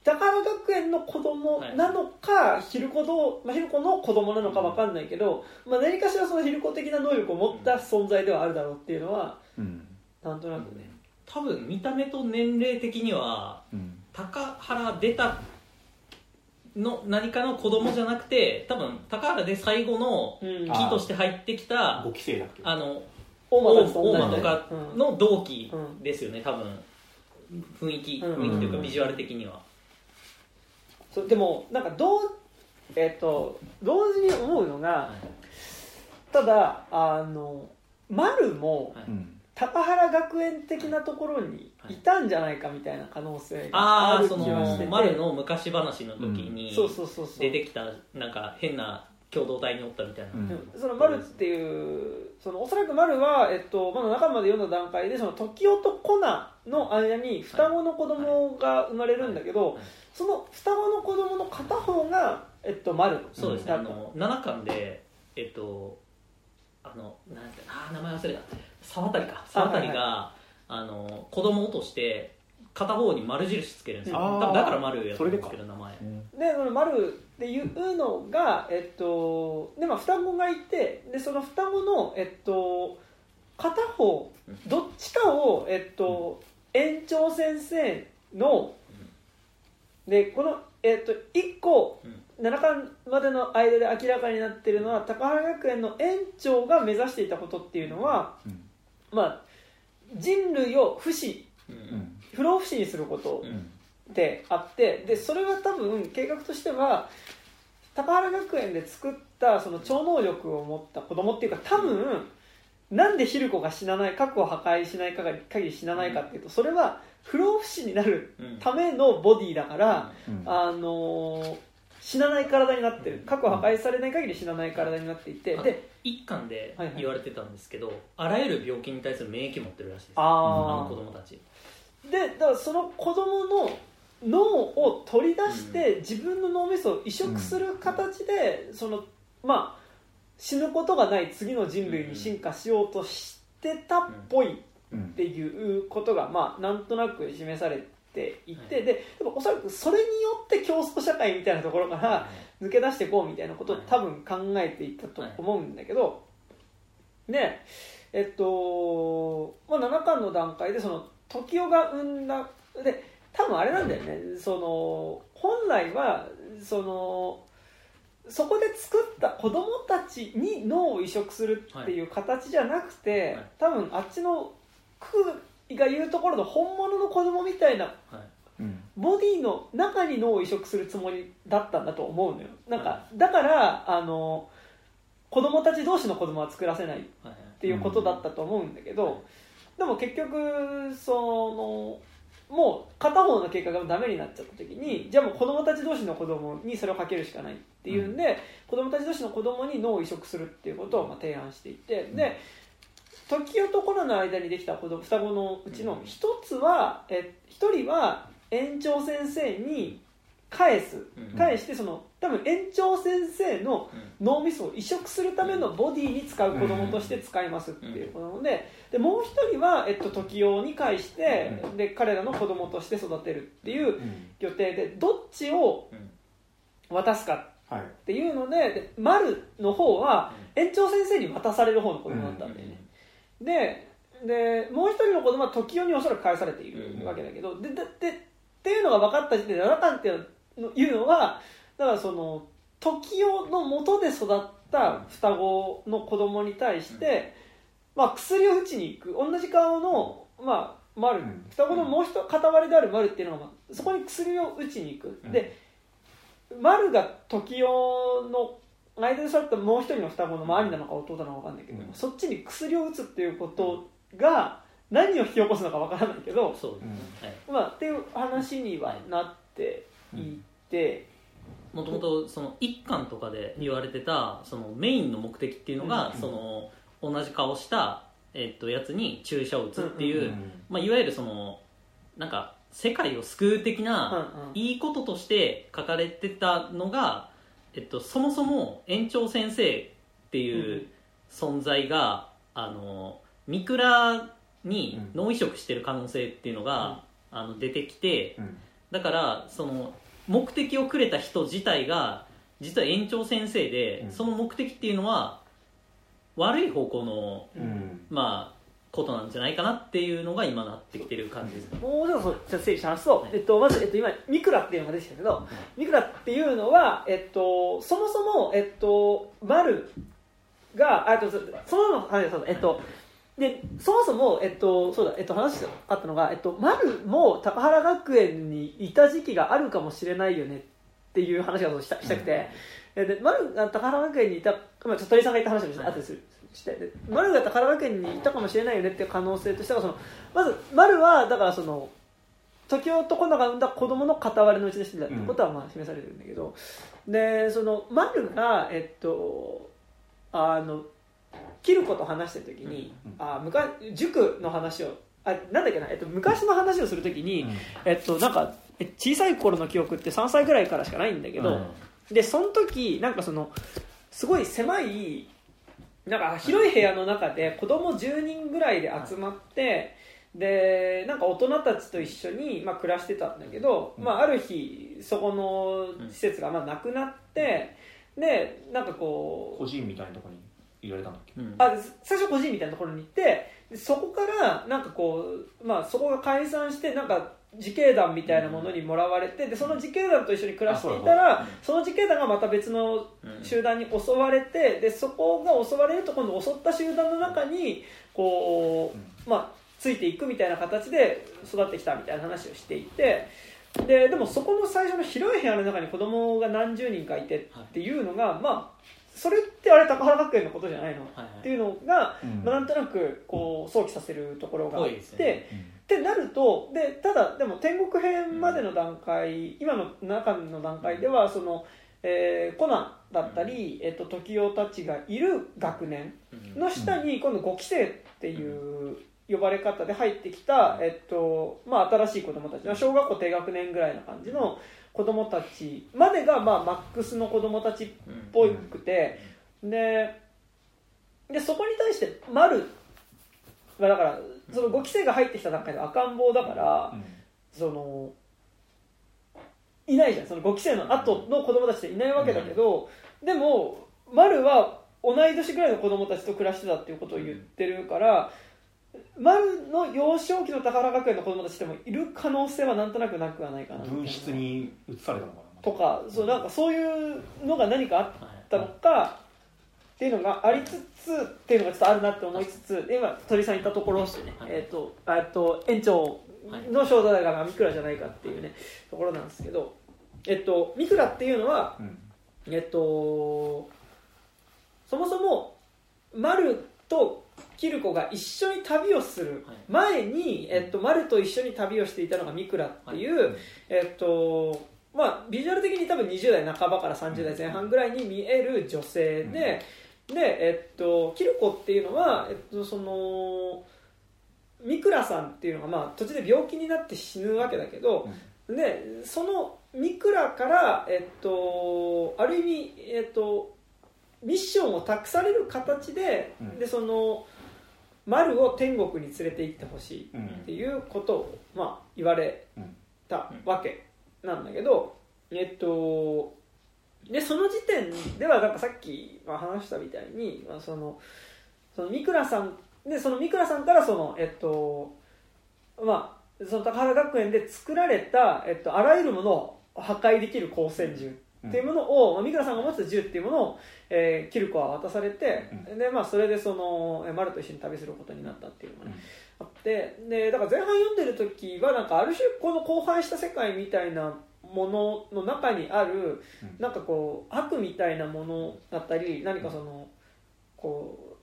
高原学園の子供なのか、昼子どまあ、昼子の子供なのかわかんないけど、まあ、何かしらその昼子的な能力を持った存在ではあるだろうっていうのはうん。なんとなくね。多分見た目と年齢的にはうん。高原出たの何かの子供じゃなくて多分高原で最後のうん。木として入ってきた5期生だっけ？あの大大間とかうんの同期ですよね多分雰囲気うん。雰囲気というかうん。ビジュアル的には。そうでもなんかどうえっ、と同時に思うのがただあの丸もはい。うん高原学園的なところにいたんじゃないかみたいな可能性がある気ああそがしてて、の丸の昔話の時に出てきたなんか変な共同体におったみたいな、うん。その丸っていうそのおそらく丸は、えっと、まだ中まで読んだ段階でその時代とコナの間に双子の子供が生まれるんだけど、はい。その双子の子供の片方が、えっと、丸。そうですね、だったあの7巻でえっとあのなんてあー名前忘れた。沢渡か。沢渡があの子供を落として片方に丸印つけるんですよ。あー。多分だから丸やったんですけそど名前。でその丸っていうのが、えっとでまあ、双子がいてでその双子の、えっと、片方どっちかを、えっと、園長先生のでこの、えっと、1個うん。7巻までの間で明らかになっているのは高原学園の園長が目指していたことっていうのは、うん。まあ、人類を不死うんうん不老不死にすることうん。であってでそれは多分計画としては高原学園で作ったその超能力を持った子供っていうか多分なんでヒルコが死なない核を破壊しない限り死なないかっていうとそれは不老不死になるうん。ためのボディだから、うん。あのー死なない体になってる。核を破壊されない限り死なない体になっていてあで一巻ではいはい。言われてたんですけど、あらゆる病気に対する免疫持ってるらしいです。あのあ子供たちでだからその子供の脳を取り出して、自分の脳みそを移植する形で、そのまあ死ぬことがない次の人類に進化しようとしてたっぽいっうん。ていうことが、まあ、なんとなく示されていて、はいででもおそらくそれによって競争社会みたいなところから抜け出していこうみたいなことを多分考えていたと思うんだけど、でえっと、まあ、7巻の段階でその時代が生んだで多分あれなんだよね。その本来はそのそこで作った子供たちに脳を移植するっていう形じゃなくて、はい。多分あっちの空が言うところの本物の子供みたいなはい。うん。ボディの中に脳を移植するつもりだったんだと思うのよ。なんかはだからあの子供たち同士の子供は作らせないっはいていうことだったと思うんだけど、でも結局そのもう片方の計画がダメになっちゃった時にじゃあもう子供たち同士の子供にそれをかけるしかないっていうんで、子供たち同士の子供に脳を移植するっていうことをまあ提案していて、で時代とコロナの間にできた子供双子のうちの一つはえ一人は園長先生に返す。うん返してその多分園長先生のうん。脳みそを移植するためのボディに使う子供として使いますっていうことなのででもう一人は、えっと、時代に返してうで彼らの子供として育てるっていううん。予定でどっちをうん。渡すかはい。っていうのでで丸の方は園長先生に渡される方の子供だったんだよね。ででもう一人の子供は時代におそらく返されているわけだけど、でででっていうのが分かった時点で七巻っていうのいうのはだからその時代の元で育った双子の子供に対して、まあ、薬を打ちに行く。同じ顔の、まあ、丸、うん。双子のもう一塊である丸っていうのが、まあ、そこに薬を打ちに行く、うん。で丸が時代の間で育ったもう一人の双子の兄なのか弟なのか分かんないけど、うん。そっちに薬を打つっていうことが何を引き起こすのか分からないけど、まあ、っていう話にはなっていて、もともとその一巻とかで言われてたそのメインの目的っていうのが、うんその同じ顔した、えっとやつに注射を打つっていう、うんまあ、いわゆるそのなんか世界を救う的うんな、うん。いいこととして書かれてたのが、えっと、そもそも園長先生っていう存在が、あのミクラに脳移植してる可能性っていうのが、あの出てきてうんだからその目的をくれた人自体が実は園長先生で、うん。その目的っていうのは悪い方向のうん。まあことなんじゃないかなっていうのが今なってきてる感じです。ねもうちょっとじゃあ整理しますと、えっと、まず、えっと、今ミクラっていうのが出てきたけど、ミクラっていうのは、えっと、そもそも、えっと、丸があとそそのの話そうだ。えっとでそもそも、えっとそうだえっと、話あったのが、えっと、丸も高原学園にいた時期があるかもしれないよねっていう話をしたしたくて、えで丸が高原学園にいた、まあ、ちょっと鳥さんが言った話もあったりす。る。してで丸が高原学園にいたかもしれないよねっていう可能性としてはそのまず丸はだからその時男とコナが産んだ子供の片割れのうちで死んだってことはまあ示されてるんだけど、でその丸がえっとあのキルコと話してる時に、うんあ昔塾の話をあなんだっけな、えっと、昔の話をする時に、えっと、なんかえ小さい頃の記憶って3歳ぐらいからしかないんだけど、でその時なんかそのすごい狭いなんか広い部屋の中で子供10人ぐらいで集まって、でなんか大人たちと一緒に、まあ、暮らしてたんだけど、うん。まあ、ある日そこの施設がまあなくなってでなんかこう個人みたいなところに入れられたんだっけ？うん。あ最初個人みたいなところに行ってでそこからなんかこう、まあ、そこが解散してなんか自警団みたいなものにもらわれてでその自警団と一緒に暮らしていたらその自警団がまた別のうん。集団に襲われてでそこが襲われると今度襲った集団の中にこう、まあ、ついていくみたいな形で育ってきたみたいな話をしていてででもそこの最初の広い部屋の中に子供が何十人かいてっていうのが、まあそれってあれ高原学園のことじゃないの？はいはい。っていうのが、うん。まあ、なんとなくこう想起させるところがあっぽて、いですね。ってなるとでただでも天国編までの段階、今の中の段階ではその、えーコナンだったり、えっと時代たちがいる学年うん。の下に今度5期生っていう呼ばれ方で入ってきた、えっとまあ、新しい子供たちまあ小学校低学年ぐらいな感じの子供たちまでが、まあ、マックスの子供たちっうんぽくて、ででそこに対して丸はだからその5期生が入ってきた段階で赤ん坊だから、そのいないじゃん。その5期生の後の子供たちっていないわけだけど、でも丸は同い年ぐらいの子供たちと暮らしてたっていうことを言ってるから、丸の幼少期の高原学園の子供たちでもいる可能性はなんとなくなくはないかな。分室に移されたのかな。とかそうなんかそういうのが何かあっはいたのかっていうのがありつつっていうのがちょっとあるなって思いつつで今鳥さん言ったところえっ、とえっと園長の正体がミクラじゃないかっていうねところなんですけどえっとミクラっていうのはうん。えっとそもそもマルとキルコが一緒に旅をする。前に、えっと、マルと一緒に旅をしていたのがミクラっていう、はい。えっとまあ、ビジュアル的に多分20代半ばから30代前半ぐらいに見える女性で、で、えっと、キルコっていうのは、えっと、そのミクラさんっていうのが、まあ、途中で病気になって死ぬわけだけど、でそのミクラから、えっと、ある意味、えっと、ミッションを託される形で,、うん。でその丸を天国に連れて行ってほしいうんっていうことを、まあ、言われうんたわけなんだけど、えっとでその時点ではなんかさっきまあ話したみたいに、まあ、そのその三倉さんでその三倉さんからそのえっとまあその高原学園で作られた、えっと、あらゆるものを破壊できる光線銃っていうものを、まあ、三倉さんが持つ銃っていうものを、えーキルコは渡されて、でまあ、それでそのえーマルと一緒に旅することになったっていうのがね、あってでだから前半読んでる時はなんかある種この荒廃した世界みたいなものの中にあるうん。なんかこう悪みたいなものだったり何かそのこ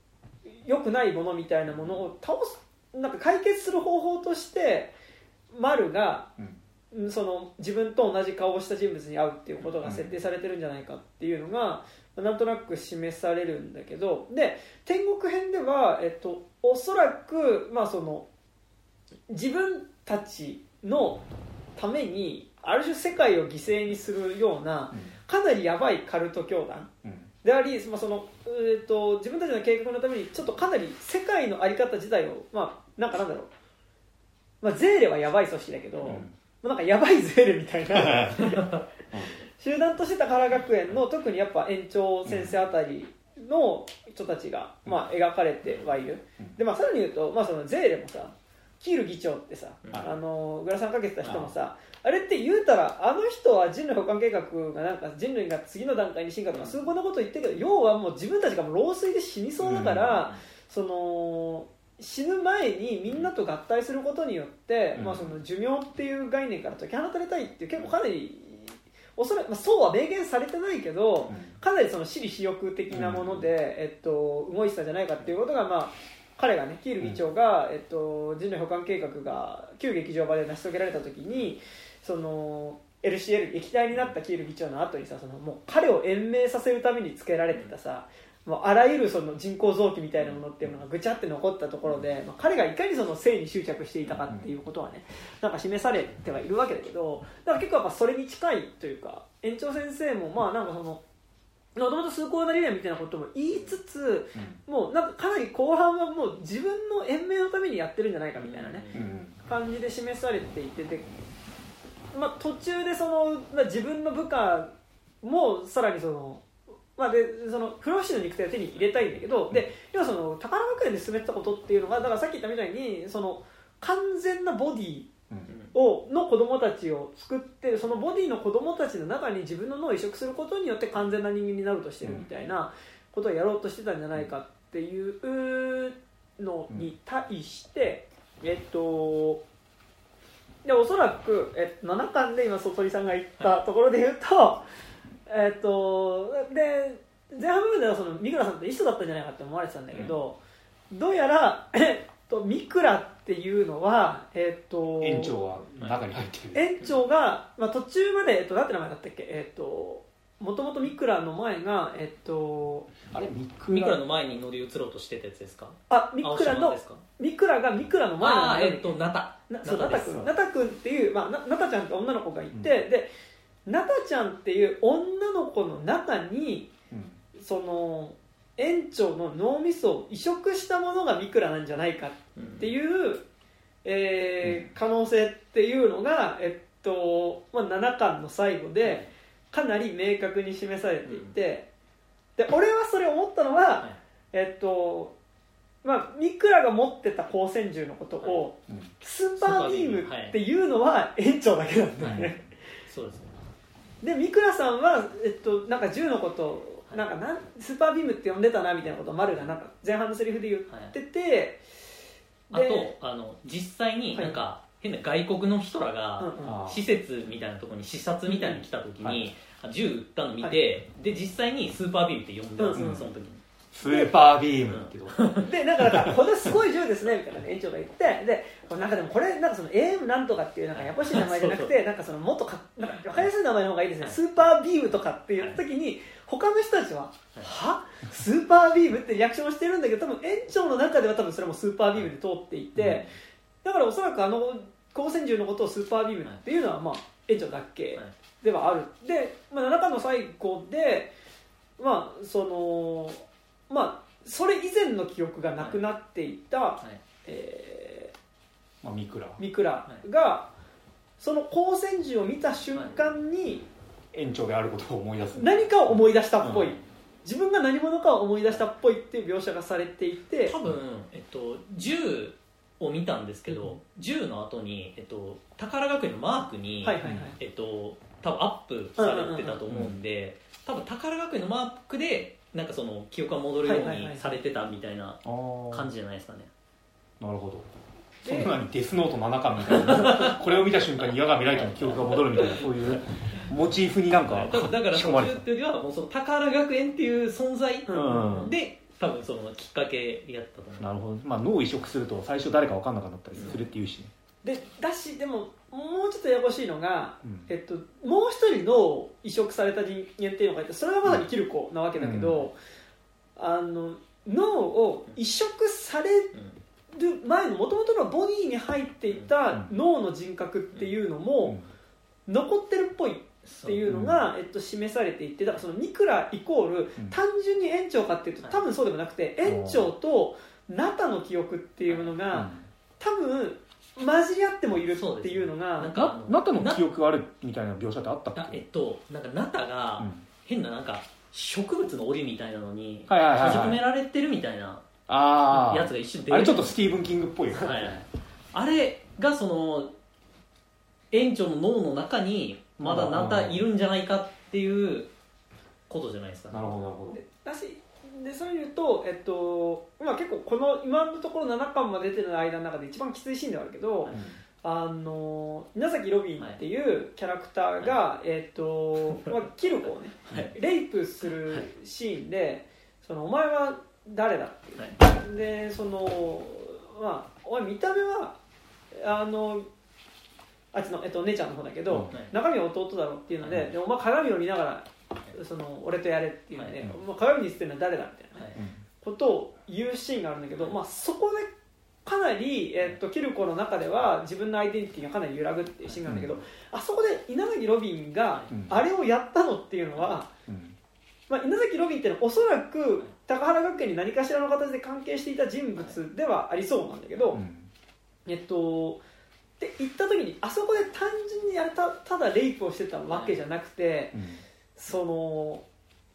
う良くないものみたいなものを倒すなんか解決する方法としてマルがうんうんその自分と同じ顔をした人物に会うっていうことが設定されてるんじゃないかっていうのが、なんとなく示されるんだけどで天国編では、えっと、おそらく、まあ、その自分たちのためにある種世界を犠牲にするようなかなりやばいカルト教団うん。であり、まあそのえー、と自分たちの計画のためにちょっとかなり世界の在り方自体を、まあ、なんかなんだろう、まあ、ゼーレはやばい組織だけど、うんまあなんかやばいゼーレみたいな。*laughs* 集団として高原学園の特にやっぱ園長先生あたりの人たちが、まあ、描かれてはいる、うん。で、まあ、さらに言うと、まあ、そのゼーレもさキール議長ってさ、うん。あのグラサンかけてた人もさあれって言うたらあの人は人類保管計画がなんか人類が次の段階に進化とかすごいなこと言ってるけど要はもう自分たちがもう老衰で死にそうだから、その死ぬ前にみんなと合体することによって、うん。まあ、その寿命っていう概念から解き放たれたいっていう結構かなりおそらく、まあ、そうは明言されてないけど、かなりその私利私欲的なもので、えっと、動いてたんじゃないかっていうことが、まあ、彼がねキール議長が、えっと、人類保管計画が旧劇場場で成し遂げられた時にその LCL 液体になったキール議長の後にさそのもう彼を延命させるためにつけられてたさ、もうあらゆるその人工臓器みたいなものっていうのがぐちゃって残ったところで、まあ、彼がいかにその性に執着していたかっていうことはねなんか示されてはいるわけだけどだから結構やっぱそれに近いというか園長先生もまあなんかそのもともと崇高な理念みたいなことも言いつつもうなんかかなり後半はもう自分の延命のためにやってるんじゃないかみたいなねうんうん。感じで示されていてで、まあ、途中でその、まあ、自分の部下もさらにその。まあ、でその不老不死の肉体を手に入れたいんだけどで要はその宝学園で進めてたことっていうのがだからさっき言ったみたいにその完全なボディうん。をの子供たちを作ってそのボディの子供たちの中に自分の脳を移植することによって完全な人間になろうとしてるみたいなことをやろうとしてたんじゃないかっていうのに対して、えっとでおそらく、えっと、7巻で今外りさんが言ったところで言うと、えっとで前半部分ではその三倉さんって一緒だったんじゃないかって思われてたんだけど、どうやら、えっと、三倉っていうのは、えっと、園長は中に入ってる。園長が、まあ、途中まで、えっと、なんて名前だったっけ、えっと、もともとミクラの前が、えっと、あれ？ミクミクラの前に乗り移ろうとしてたやつですか？あ、ミクラの青島で、すか？ミクラがミクラの前なんえっとナタなそうナ君。ナタ君っていう、まあ、なナタちゃんって女の子がいて、でナタちゃんっていう女の子の中にうん。その園長の脳みそを移植したものがミクラなんじゃないかっていう、えー可能性っていうのが、えっとまあ、7巻の最後でかなり明確に示されていて、で俺はそれ思ったのは、はい。えっとまあ、ミクラが持ってた光線銃のことを、うん。スーパービームっていうのは園長だけなんだよね、はい。そうですねでミクラさんは、えっと、なんか銃のことをなんかなんスーパービームって呼んでたなみたいなことを丸がなんか前半のセリフで言ってて、あでとあの実際になんか変な外国の人らうんが施設みたいなところに視察みたいに来た時はに銃撃ったの見てで実際にスーパービームって呼んでますうんうん。ねその時にスーパービームってことでなんかなんかこれすごい銃ですねみたいなね園長が言ってでなんかでもこれなんかその AM なんとかっていうなんかややこしい名前じゃなくてなんかそのもっとかなんか分かりやすい名前の方がいいですね、はい。スーパービームとかって言った時に他の人たちは「は？スーパービーム?」ってリアクションをしてるんだけど多分園長の中では多分それもスーパービームで通っていて、だからおそらくあの光線銃のことをスーパービームっていうのはまあ園長だけはい。ではある。で、まあ、7巻の最後でまあそのまあそれ以前の記憶がなくなっていた、はい。えまあミクラ。ーミクラが、その光線銃を見た瞬間に園長であることを思い出す。何かを思い出したっぽい、うん。自分が何者かを思い出したっぽいっていう描写がされていて。多分、えっと、銃を見たんですけど、銃の後に、えっと、宝学園のマークに、はいはいはい、えっと、多分アップされてたと思うんで、多分宝学園のマークでなんかその記憶が戻るようにされてたみたいな感じじゃないですかね、なるほど。そでんなにデスノート7巻みたいな。これを見た瞬間に矢が見られたの記憶が戻るみたいなそういうモチーフになんかだ *laughs* だからその仕込まれて銃っていうよりはもうその宝学園っていう存在うん。で多分そのきっかけやったと思う。なるほど、まあ、脳を移植すると最初誰か分かんなくなったりするっていうしね、でだしでももうちょっとややこしいのが、うん。えっと、もう一人脳を移植された人間っていうのがいてそれがまさにキルコなわけだけど、あの脳を移植される前のもともとのボディに入っていた脳の人格っていうのも残ってるっぽいっていうのが、えっと、示されていてだからそのミクライコールうん。単純に園長かっていうと多分そうでもなくて園長とナタの記憶っていうのが多分混じり合ってもいるっていうのがなんかななたの記憶があるみたいな描写ってあったっあえけっとなんかナタがうん。変ななんか植物の檻みたいなのにはいはいはいはい。閉じ込められてるみたいなあやつが一瞬出てああれちょっとスティーブン・キングっぽいはいはい。あれがその園長の脳の中にまだなんかいるんじゃないかっていうことじゃないですか、なるほどなるほでだしでそういうと、えっと、今結構この今のところ7巻まで出てる間の中で一番きついシーンではあるけど、はいあの稲崎ロビンっていうキャラクターが、えっとまあ、キルコをね、はい。レイプするシーンでそのお前は誰だってでそのまあお前見た目はあのあっちの、えっと、お姉ちゃんの方だけど、中身は弟だろっていうので,、うん。でお前鏡を見ながらその俺とやれっていうので、はい。まあ、鏡に映ってるのは誰だみたいなはい。ことを言うシーンがあるんだけど、まあ、そこでかなり、えっとキルコの中では自分のアイデンティティがかなり揺らぐっていうシーンなんだけど、うんあそこで稲崎ロビンがうんあれをやったのっていうのは、うん。まあ、稲崎ロビンっていうのはおそらく高原学園に何かしらの形で関係していた人物ではありそうなんだけど、うん。えっとって言った時にあそこで単純にやったただレイプをしてたわけじゃなくて、うんその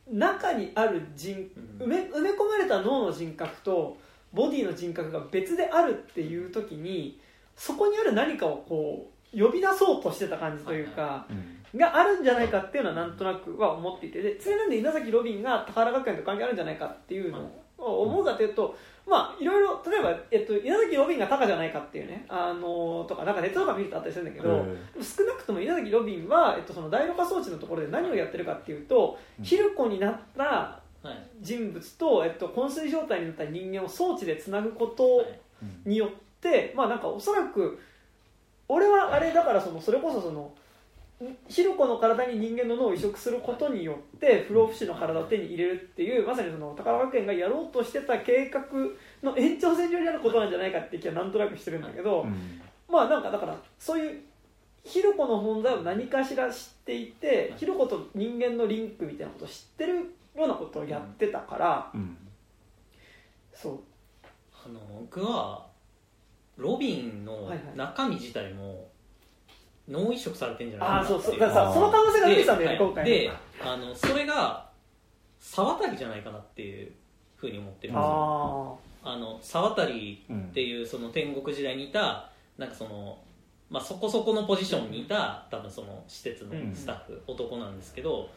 中にある人うん。埋め埋め込まれた脳の人格とボディの人格が別であるっていう時にそこにある何かをこう呼び出そうとしてた感じというか、うん。があるんじゃないかっていうのはなんとなくは思っていて。でそれなんで稲崎ロビンが高原学園と関係あるんじゃないかっていうのを思うかというと、まあいろいろ例えば、えっと、稲崎ロビンがタカじゃないかっていうねあのとかなんかネットとか見るとあったりするんだけど、少なくとも稲崎ロビンは、えっと、その第六化装置のところで何をやってるかっていうと、うん。ヒルコになったはい。人物と、えっと、昏睡状態になった人間を装置でつなぐことはい。によって、まあなんかおそらく俺はあれだからそのそれこそそのヒルコの体に人間の脳を移植することによって不老不死の体を手に入れるっていうまさにその高川学園がやろうとしてた計画の延長線上にあることなんじゃないかって気はなんとなくしてるんだけど、うん。まあなんかだからそういうヒルコの存在を何かしら知っていてヒルコと人間のリンクみたいなことを知ってるようなことをやってたから、うん。そう。あの僕はロビンの中身自体も脳移植されてんじゃない？ああそうそうかなっていう。だからさその可能性が出てきたんだよねで今回であのそれが沢渡じゃないかなっていうふうに思ってるんですよ。ああの沢渡ってうん。いうその天国時代にいたなんかその、まあ、そこそこのポジションにいた多分その施設のスタッフ、男なんですけど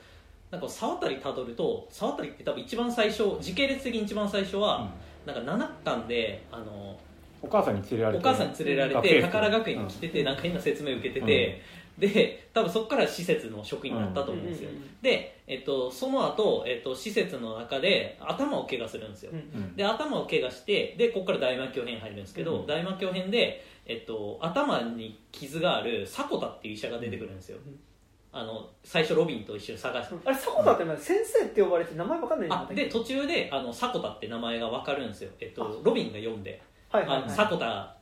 なんか沢渡たどると沢渡って多分一番最初時系列的に一番最初は、なんか7巻であのお母さんに連れられてお母さんに連れられて宝学園に来てて、なんか変な説明を受けてて、で多分そこから施設の職員になったと思うんですよ、うん。うんうんで、えっと、その後、えっと施設の中で頭を怪我するんですよ、うん。うん。で頭を怪我してでここから大魔教編入るんですけど、うん。大魔教編で、えっと、頭に傷がある迫田っていう医者が出てくるんですよ、うん。あの最初ロビンと一緒に探してあれ迫田って前先生って呼ばれて名前わかんないんで途中であの迫田って名前が分かるんですよ、えっあ。と、ロビンが読んで、はいはいはい。あの迫田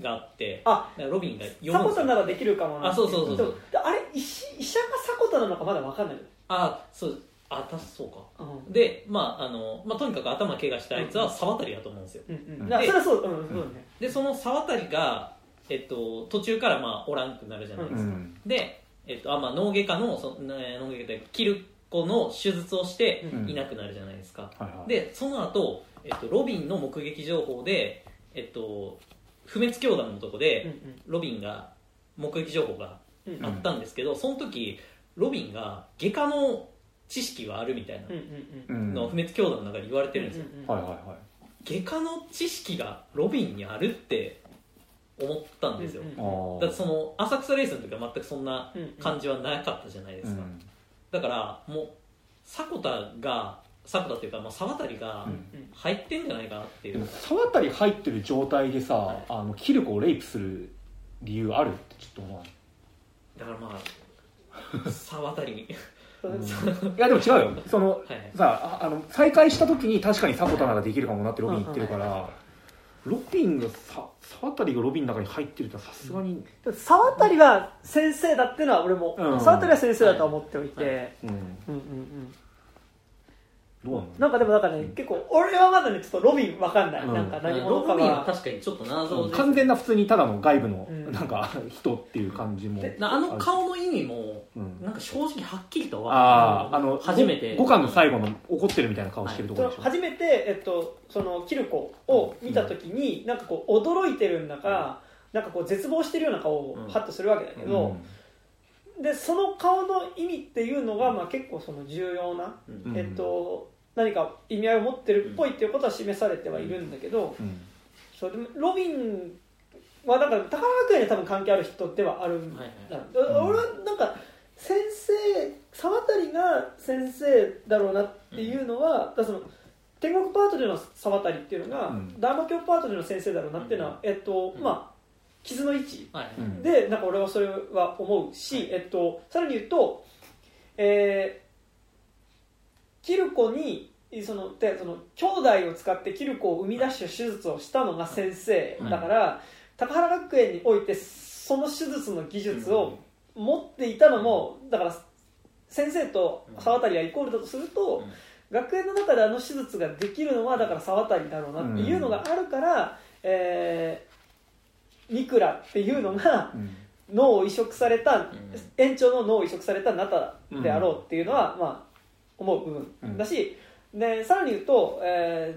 があってあロビンが読むんですよ。迫田ならできるかもな。あそうそうそうそう。であれ医師医者が迫田なのかまだわかんないの？あそうあたそうか。うん。でまああの、まあ、とにかく頭怪我したやつは沢渡だと思うんですよ。うんううん。ん、あそれはそう、うん、そうだね。でその沢渡が、えっと、途中からまあおらんくなるじゃないですか、うんで、えっとあまあ、脳外科のそね脳外科でキルコの手術をしてうん。いなくなるじゃないですか、はいはい。でその後、えっとロビンの目撃情報で、えっと、不滅教団のとこで、ロビンが目撃情報があったんですけど、その時ロビンが外科の知識があるみたいなのを不滅教団の中で言われてるんですよ、うんはいはいはい。外科の知識がロビンにあるって思ったんですよ、だってその浅草レースの時は全くそんな感じはなかったじゃないですか、うん。だからもう迫田が迫田っていうか、まあ、沢渡がうん。入ってんじゃないかなっていう、でも沢渡入ってる状態でさ、はい。あのキルコをレイプする理由あるってちょっと思わない？だからまあ沢渡にそううん。*laughs* いやでも違うよ。そのはいさああの再会した時に確かに迫田ならできるかもなってロビン言ってるから、ロビンがさ沢渡がロビンの中に入ってるとさすがに、沢渡は先生だっていうのは俺も、うん。沢渡は先生だと思っておいて、うん。うんうんうんどうなのなんかでもなんかね結構俺はまだねちょっとロビンわかんない、うん。なんか何ロ者かビンはが確かにちょっと謎です完全な普通にただの外部のうん。なんか人っていう感じもでなあの顔の意味もうん。なんか正直はっきりとはあああの初めて。5巻の最後の怒ってるみたいな顔してるとこそのろでしょ。初めて、えっと、そのキルコを見た時に、なんかこう驚いてるんだか、なんかこう絶望してるような顔をうん。ハッとするわけだけど、でその顔の意味っていうのが、まあ、結構その重要な、うんうん。えっと、何か意味合いを持ってるっぽいっていうことは示されてはいるんだけど、うん。そうでもロビンはだから宝学園に多分関係ある人ではあるんだ。はいろう、うん俺はなんか先生沢渡が先生だろうなっていうのは、だからその天国パートでの沢渡っていうのが、うん。ダーマ教パートでの先生だろうなっていうのは、うん。えっとうん。まあ傷の位置はいうん。でなんか俺はそれは思うし、えっと、さらに言うと、えーキルコにそのでその兄弟を使ってキルコを生み出した手術をしたのが先生。だから、高原学園においてその手術の技術を持っていたのもだから先生と沢渡がイコールだとすると、学園の中であの手術ができるのはだから沢渡だろうなっていうのがあるから、えーミクラっていうのがうん。脳を移植された、ん。延長の脳を移植されたナタであろうっていうのは、まあ、思う部分だし、でさらに言うと、え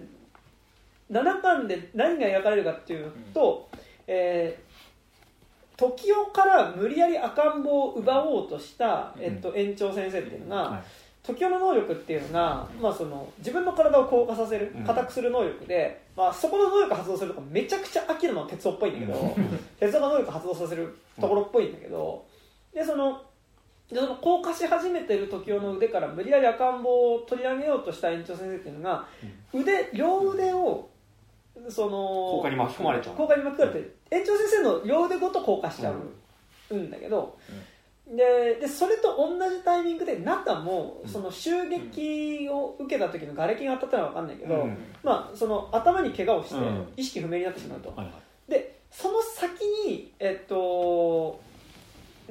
ー、7巻で何が描かれるかっていうと、えー時代から無理やり赤ん坊を奪おうとした、えっと、園長先生っていうのが、はい。時代の能力っていうのが、まあ、その自分の体を硬化させるうん。硬くする能力で、まあ、そこの能力発動するとこめちゃくちゃアキラの鉄夫っぽいんだけど、*laughs* 鉄夫が能力発動させるところっぽいんだけど、でそのでその硬化し始めてる時代の腕から無理やり赤ん坊を取り上げようとした園長先生っていうのが、腕両腕をその硬化に巻き込まれちゃう。硬化に巻き込まれて園長先生の両腕ごと硬化しちゃうんだけど、ででそれと同じタイミングでナタもその襲撃を受けた時の瓦礫が当たったのは分かんないけど、うん。まあ、その頭に怪我をしてうん。意識不明になってしまうと、はいはい。でその先にえっと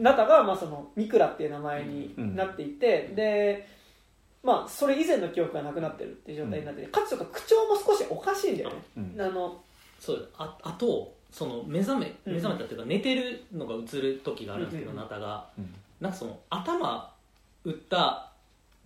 ナタが、まあ、そのミクラっていう名前になっていて、でまあそれ以前の記憶がなくなってるっていう状態になってて、かつとか口調も少しおかしいんだよね、うん。あのそうああとその目覚めうん。目覚めたっていうか寝てるのが映る時があるんですけど、うんナタが。うん。なんかその頭打った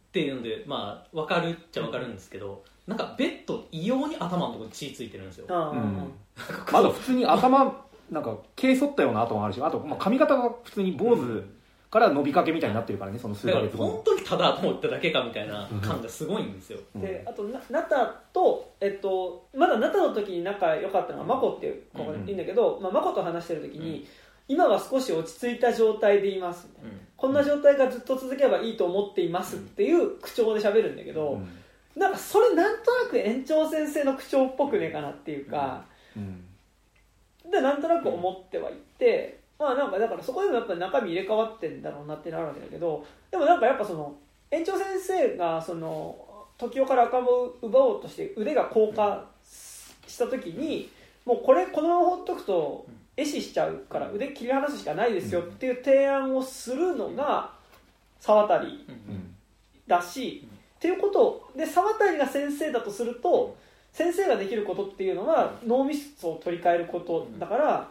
っていうのでまあ分かるっちゃ分かるんですけど、なんかベッド異様に頭のところに血ついてるんですよ、うん。あと普通に頭なんか毛剃ったような跡もあるしあとまあ髪型が普通に坊主から伸びかけみたいになってるからねその数だからヶ月後本当にただ頭打っただけかみたいな感がすごいんですよ、にであとなナタと、えっと、まだナタの時に仲良かったのがマコっていう子がいるんだけど、まあ、マコと話してる時に、今は少し落ち着いた状態でいますこんな状態がずっと続けばいいと思っていますっていう口調で喋るんだけど、うん。なんかそれなんとなく園長先生の口調っぽくねえかなっていうか、うんでなんとなく思ってはいて、まあなんかだからそこでもやっぱり中身入れ替わってんだろうなってなるわけだけどでもなんかやっぱその園長先生がその時代から赤ん坊を奪おうとして腕が硬化した時にもうこれこのまま放っとくと壊死しちゃうから腕切り離すしかないですよっていう提案をするのが沢渡だし、っていうことで沢渡が先生だとすると先生ができることっていうのは脳みそを取り替えることだから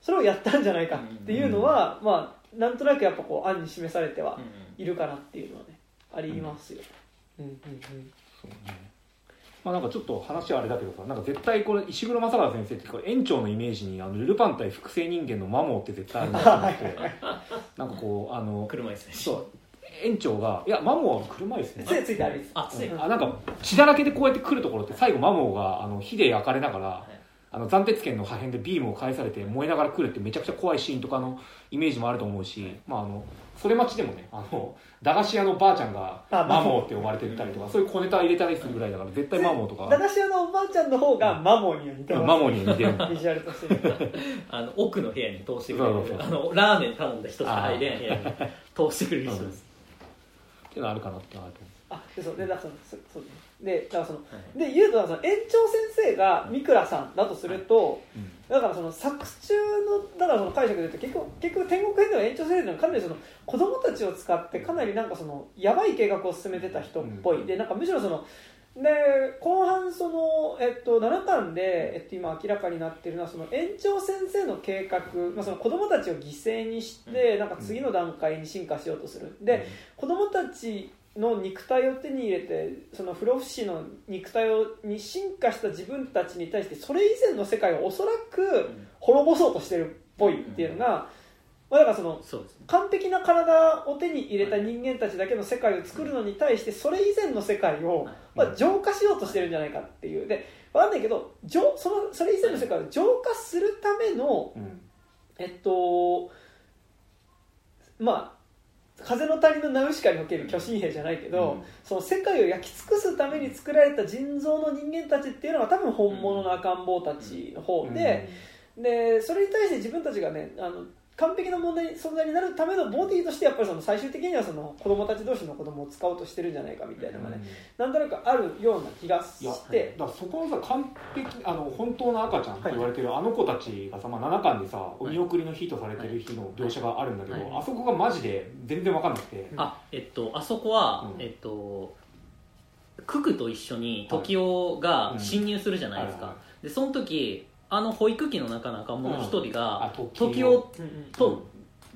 それをやったんじゃないかっていうのは、まあなんとなくやっぱこう案に示されてはいるかなっていうのはねありますよ。うんうんうん。そうね。まあなんかちょっと話はあれだけどさなんか絶対これ石黒正和先生ってこれ園長のイメージにあのルルパン対複製人間のマモーって絶対あるんだと思って。*laughs* なんかこうあの車椅子でそう園長がいやマモーは車椅子ね。杖ついてああついうん。あなんか血だらけでこうやって来るところって最後マモーがあの火で焼かれながら、い。あの斬鉄剣の破片でビームを返されて燃えながら来るってめちゃくちゃ怖いシーンとかのイメージもあると思うし、まあ、あのそれ待ちでもねあの駄菓子屋のばあちゃんがあマモーって呼ばれてたりとかそういう小ネタ入れたりするぐらいだから絶対マモーとか。駄菓子屋のおばあちゃんの方がマモーには似てます。マモーに似てる。*laughs* ビジュアルとして。あの奥の部屋に通してくれるあのラーメン頼んだ人しか入れん部屋に通してくれる人ですっていうのはあるかなってのはあると思あでそうでだからそのそそうでだからそのはい。で言うとその園長先生が三倉さんだとすると、うん。だからその作中のだからその解釈で言うと結局結局天国編では園長先生はかなりその子供たちを使ってかなりなんかそのやばい計画を進めてた人っぽい、うん。でなんかむしろそので後半その、えっと、7巻で、えっと、今明らかになっているのはその園長先生の計画、まあ、その子供たちを犠牲にして、なんか次の段階に進化しようとする。で、子供たちの肉体を手に入れてその不老不死の肉体をに進化した自分たちに対してそれ以前の世界をおそらく滅ぼそうとしてるっぽいっていうのが、まあ、だからその完璧な体を手に入れた人間たちだけの世界を作るのに対してそれ以前の世界を、まあ、浄化しようとしてるんじゃないかっていう。で分かんないけど浄そのそれ以前の世界を浄化するためのうん。えっとまあ風の谷のナウシカにおける巨神兵じゃないけど、うん。その世界を焼き尽くすために作られた人造の人間たちっていうのが多分本物の赤ん坊たちの方で、でそれに対して自分たちがねあの完璧な問題存在になるためのボディとしてやっぱりその最終的にはその子供たち同士の子供を使おうとしてるんじゃないかみたいなのがね、なんとなくあるような気がして、だからそこのさ完璧あの本当の赤ちゃんと言われてるあの子たちがさ、まあ、7巻でさお見送りの日とされてる日の描写があるんだけど、はい。あそこがマジで全然分かんなくて、あえっとあそこは、うん。えっとククと一緒に時雄が侵入するじゃないですか、はいはでその時あの保育器の中の赤ん坊の一人が、あ時時をと、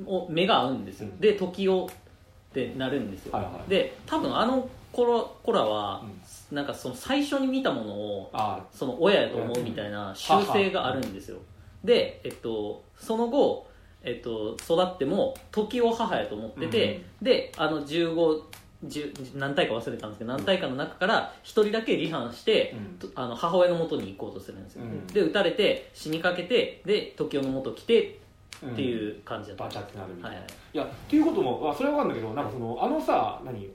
お目が合うんですよ、うん。で時雄ってなるんですよ、はいはいで多分あの頃子らは、うなんかその最初に見たものをあその親やと思うみたいな習性があるんですよ。で、えっと、その後、えっと、育っても時を母やと思ってて、であの15 10何体か忘れたんですけど何体かの中から1人だけ離反して、うん。とあの母親の元に行こうとするんですよ、うん。で撃たれて死にかけてで時代の元来てうんっていう感じだった、バチャってなるみたいな、はいはい。いやっていうこともあそれは分かるんだけどなんかそのあのさ何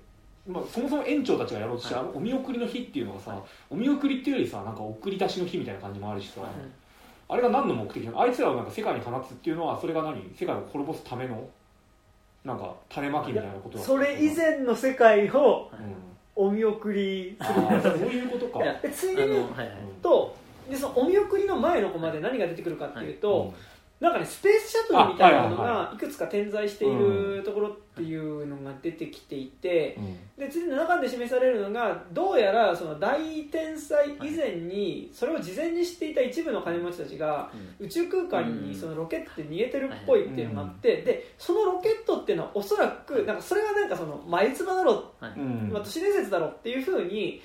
まあ、そもそも園長たちがやろうとして、はい。あのお見送りの日っていうのがさ、お見送りっていうよりさなんか送り出しの日みたいな感じもあるしさ、あれが何の目的なの？あいつらをなんか世界に放つっていうのはそれが何？世界を滅ぼすための？なんか種まきみたいなことだそれ以前の世界をうん。お見送りすあるそういうことか。ついあでに言うのはいはいとでそのお見送りの前のコマで何が出てくるかっていうと、うんなんかねスペースシャトルみたいなのあはいはいがい。くつか点在しているところっていうのが出てきていて、うん。で次の中で示されるのがどうやらその大天才以前にそれを事前に知っていた一部の金持ちたちが宇宙空間にそのロケットで逃げてるっぽいっていうのがあってでそのロケットっていうのはおそらくなんかそれはなんかその眉唾だろまあ、都市伝説だろっていうふうに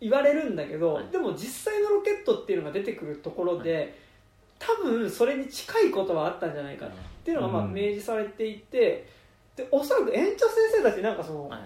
言われるんだけど、はい。でも実際のロケットっていうのが出てくるところで、多分それに近いことはあったんじゃないかっていうのがまあうん。明示されていてでおそらく園長先生たちなんかその、はい。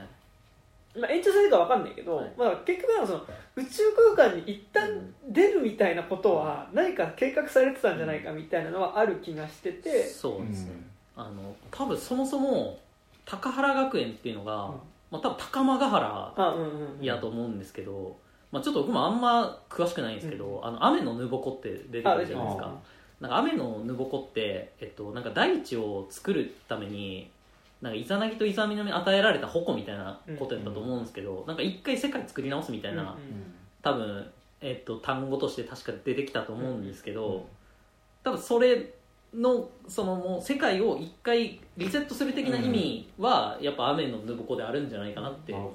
まあ、園長先生かわかんないけど、はい。まあ、結局その宇宙空間に一旦出るみたいなことは何か計画されてたんじゃないかみたいなのはある気がしてて。そうですね、あの多分そもそも高原学園っていうのが、うん。まあ、多分高間ヶ原あうんうんうん。やと思うんですけど、まあ、ちょっと僕もあんま詳しくないんですけど、あの雨のぬぼこって出てくるじゃないですあかなんか雨のぬぼこって、えっと、なんか大地を作るためになんかイザナギとイザミノに与えられた矛みたいなことやったと思うんですけど、なんか一回世界作り直すみたいな、うん。うん多分、えっと、単語として確か出てきたと思うんですけど、うん。多分それのそのもう世界を一回リセットする的な意味は、やっぱ雨のぬぼこであるんじゃないかなって、なるほ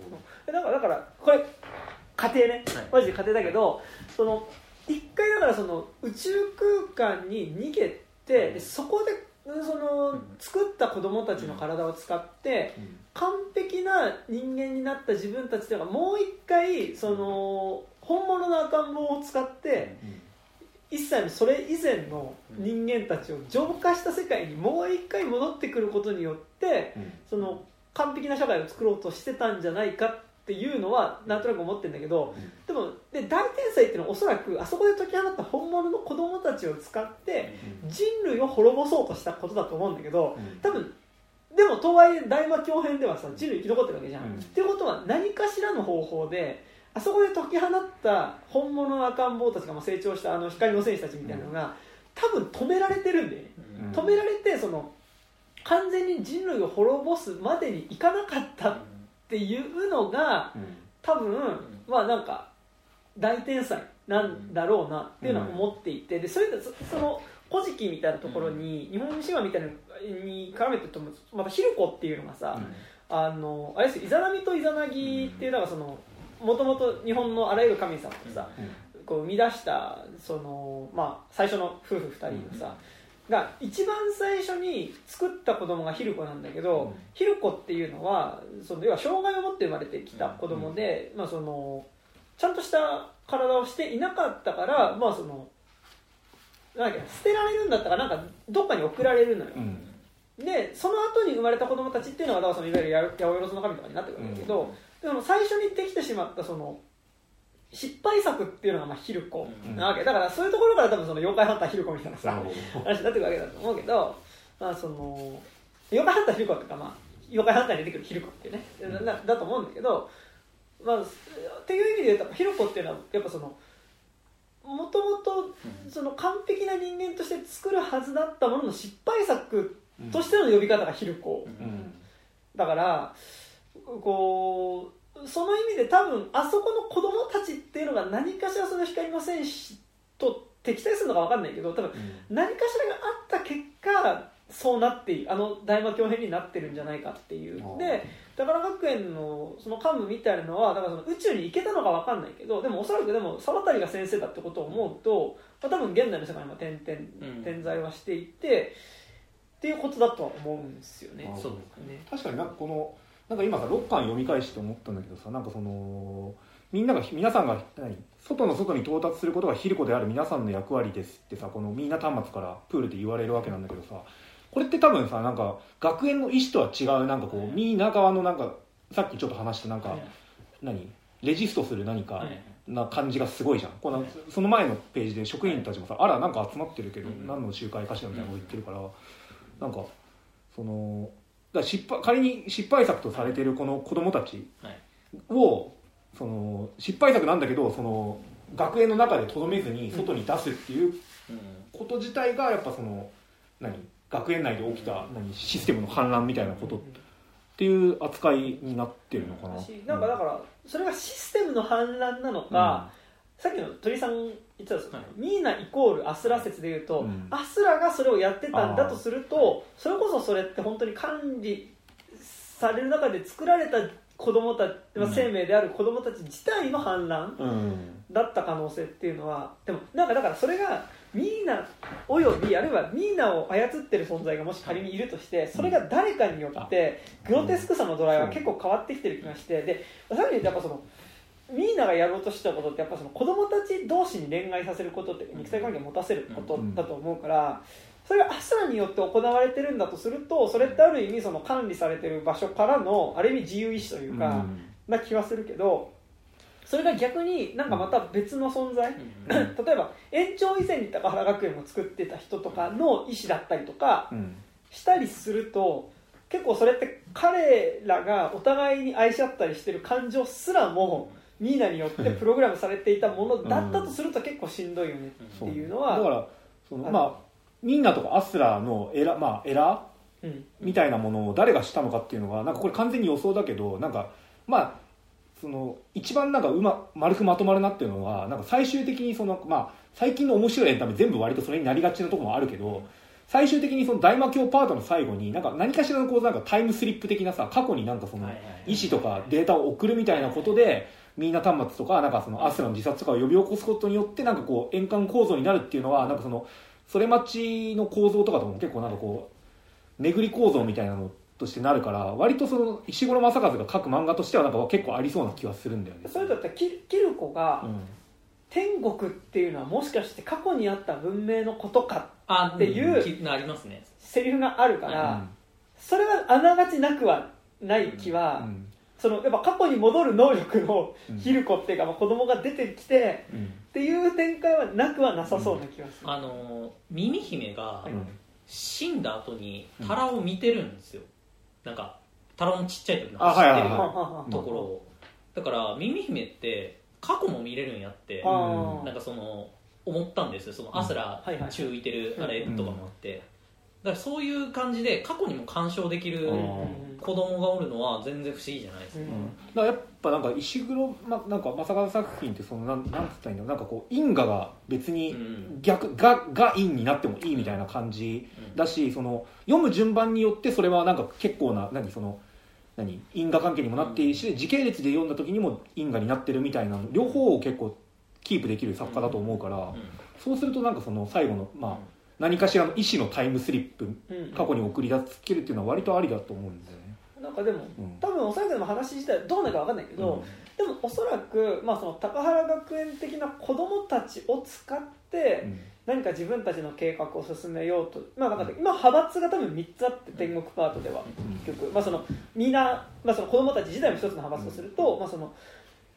えだからだからこれ家庭ね、はい。マジで家庭だけどその一回だからその宇宙空間に逃げてでそこでそのうん。作った子供たちの体を使って完璧な人間になった自分たちというのがもう一回その本物の赤ん坊を使って一切のそれ以前の人間たちを浄化した世界にもう一回戻ってくることによってうん。その完璧な社会を作ろうとしてたんじゃないかっていうのはなんとなく思ってるんだけどでもで大天才っていうのはおそらくあそこで解き放った本物の子供たちを使って人類を滅ぼそうとしたことだと思うんだけどうん。多分でもとはいえ大魔教編ではさ人類生き残ってるわけじゃん。うん。っていうことは何かしらの方法であそこで解き放った本物の赤ん坊たちがまあ成長したあの光の戦士たちみたいなのが多分止められてるんだよね。うん。止められてその完全に人類を滅ぼすまでにいかなかったっっていうのがうん。多分まあなんか大天才なんだろうなっていうのは思っていてでそれでそその「古事記」みたいなところに日本神話みたいなのに絡めてるとまた「ヒルコ」っていうのがさ、あのあれですよイザナミとイザナギっていうのがそのもともと日本のあらゆる神様をさ、こう生み出したその、まあ、最初の夫婦2人のさ、が一番最初に作った子供がヒルコなんだけど、うん。ヒルコっていうのはその要は障害を持って生まれてきた子供で、まあ、そのちゃんとした体をしていなかったから、まあそのなんだっけ捨てられるんだったからなんかどっかに送られるのよ、うん。でその後に生まれた子供たちっていうのがだからそのいわゆる八百万の神とかになってくるんだけど、でも最初にできてしまったその失敗作っていうのがまあヒルコなわけ、だからそういうところから多分その妖怪ハンターヒルコみたいなさ話になってくるわけだと思うけど、まあ、その妖怪ハンターヒルコっていうか、まあ、妖怪ハンターに出てくるヒルコっていうね、なだと思うんだけど、まあ、っていう意味で言うとヒルコっていうのはやっぱそのもともとその完璧な人間として作るはずだったものの失敗作としての呼び方がヒルコ、うん。だからこうその意味で多分あそこの子供たちっていうのが何かしらその光の戦士と敵対するのか分かんないけど多分何かしらがあった結果そうなってあの大魔教編になってるんじゃないかっていう。で宝学園のその幹部みたいなのはだからその宇宙に行けたのか分かんないけどでもおそらくでも沢渡が先生だってことを思うと、まあ、多分現代の世界にも点々うん。点在はしていてっていうことだとは思うんですよね。あ。そうね。確かになんかこのなんか今さ6巻読み返して思ったんだけどさなんかそのみんなが皆さんが何外の外に到達することがヒルコである皆さんの役割ですってさこのみんな端末からプールで言われるわけなんだけどさこれって多分さなんか学園の意思とは違うなんかこうみんな側のなんかさっきちょっと話したなんか何レジストする何かはい。な感じがすごいじゃん。このその前のページで職員たちもさあらなんか集まってるけどうん。何の集会かしらみたいなこと言ってるからなんかそのだ失敗仮に失敗作とされてるこの子供たちはい。をその失敗作なんだけどその学園の中でとどめずに外に出すっていうこと自体がやっぱその何？学園内で起きた何？システムの反乱みたいなことっていう扱いになってるのかな。しなんかだからそれがシステムの反乱なのか、さっきの鳥さん言ってたんですよ、はい。ミーナイコールアスラ説でいうと、うん。アスラがそれをやってたんだとするとそれこそそれって本当に管理される中で作られた子供たち、まあうん生命である子供たち自体の反乱うん。だった可能性っていうのはでもなんかだからそれがミーナおよびあるいはミーナを操ってる存在がもし仮にいるとしてそれが誰かによってグロテスクさの度合いは結構変わってきてる気がしてでさらにやっぱそのミーナがやろうとしたことってやっぱその子供たち同士に恋愛させることって肉体関係を持たせることだと思うからそれがアスラによって行われてるんだとするとそれってある意味その管理されてる場所からのある意味自由意志というか、うん。な気はするけどそれが逆になんかまた別の存在、*laughs* 例えば園長以前に高原学園を作ってた人とかの意思だったりとかうん。したりすると結構それって彼らがお互いに愛し合ったりしてる感情すらもミーナによってプログラムされていたものだったとすると結構しんどいよねっていうのは、だからそのあ。まあミンナとかアスラーのエラ,、まあ、エラうん。ーみたいなものを誰がしたのかっていうのがなんかこれ完全に予想だけどなんかまあその一番なんかうま丸くまとまるなっていうのはなんか最終的にその、まあ、最近の面白いエンタメ全部割とそれになりがちなところもあるけど最終的にその大魔教パートの最後になんか何かしらのこうなんかタイムスリップ的なさ過去になんかその意思とかデータを送るみたいなことでみんな端末とかなんかそのアスラの自殺とかを呼び起こすことによってなんかこう円環構造になるっていうのはなんかそのそれ待ちの構造とかとも結構なんかこう巡り構造みたいなのとしてなるから割とその石黒正和が書く漫画としてはなんか結構ありそうな気はするんだよね。それだったらキキルコがうん。天国っていうのはもしかして過去にあった文明のことかあっていうきありますね。セリフがあるから、うん。それはあながちなくはない気は、うんそのやっぱ過去に戻る能力のうんヒルコっていうか、まあ、子供が出てきてうん。っていう展開はなくはなさそうな気がする、あの耳姫がはい。死んだ後にタラを見てるんですよ、なんかタラのちっちゃい時の知ってるところを。だから耳姫って過去も見れるんやってなんかその思ったんですよ。そのアスラはいはい宙浮いてるあれとかもあって、だからそういう感じで過去にも干渉できるうん。子供がおるのは全然不思議じゃないですうね、だからやっぱなんか石黒、ま、なんか正和作品ってそのなんなんつったらいいんだろうなんかこう因果が別にうん。逆がが因になってもいいみたいな感じだしその読む順番によってそれはなんか結構な何？その何？因果関係にもなっているし時系列で読んだ時にも因果になってるみたいなの両方を結構キープできる作家だと思うからうん。そうするとなんかその最後のまあ何かしらの意思のタイムスリップうん。過去に送り出すけるっていうのは割とありだと思うんだよね。なんかでもうん。多分おそらくでも話自体どうなるか分かんないけど、でもおそらく、まあ、その高原学園的な子供たちを使ってうん。何か自分たちの計画を進めようと、まあ、なん。か今派閥が多分3つあって天国パートでは結局、まあ、そのみんな、まあ、その子供たち自体も一つの派閥とすると、まあその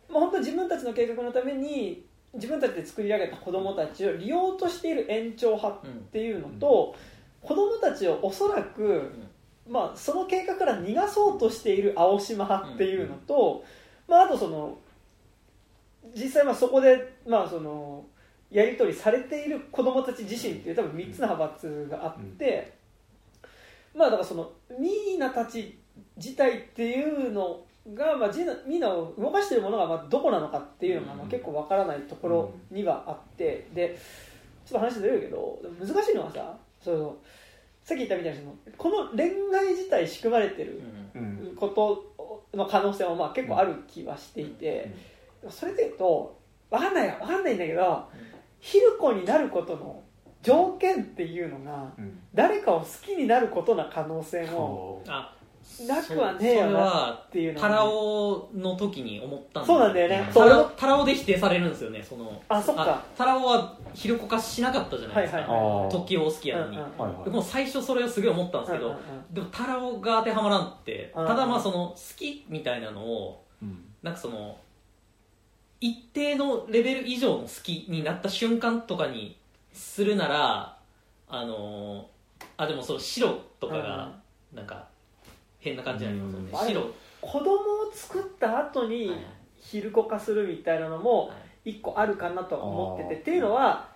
まあ、本当に自分たちの計画のために自分たちで作り上げた子供たちを利用としている延長派っていうのと、子供たちをおそらく、まあ、その計画から逃がそうとしている青島派っていうのと、まあ、あとその実際まあそこで、まあ、そのやり取りされている子供たち自身っていう多分3つの派閥があって、まあだからそのミーナたち自体っていうのが、まあ、ジーナミーナを動かしているものがまあどこなのかっていうのがまあ結構わからないところにはあってでちょっと話ずれるけど難しいのはさそのさっき言ったみたいにそのこの恋愛自体仕組まれてるうん。ことの可能性もまあ結構ある気はしていて、それでいうと分かんないよ。分かんないんだけど、ヒルコになることの条件っていうのがうん。誰かを好きになることな可能性もあなくはねえよそれなはっていうのタラがオの時に思ったんそうなんだよね。タラオタラオで否定されるんですよねその。あそっか。タラオはヒロコ化しなかったじゃないですか、はいあー時を好きやのに、うんうんはいはい。でもう最初それをすごい思ったんですけど、うんうんうん。でもタラオが当てはまらんってうんただまあその好きみたいなのをうん。なんかその一定のレベル以上の好きになった瞬間とかにするならあのーあでもその白とかがなんか変な感じになりますよね、うん。白。子供を作った後にはいヒルコ化するみたいなのもはい。一個あるかなとは思ってて。あー。っていうのは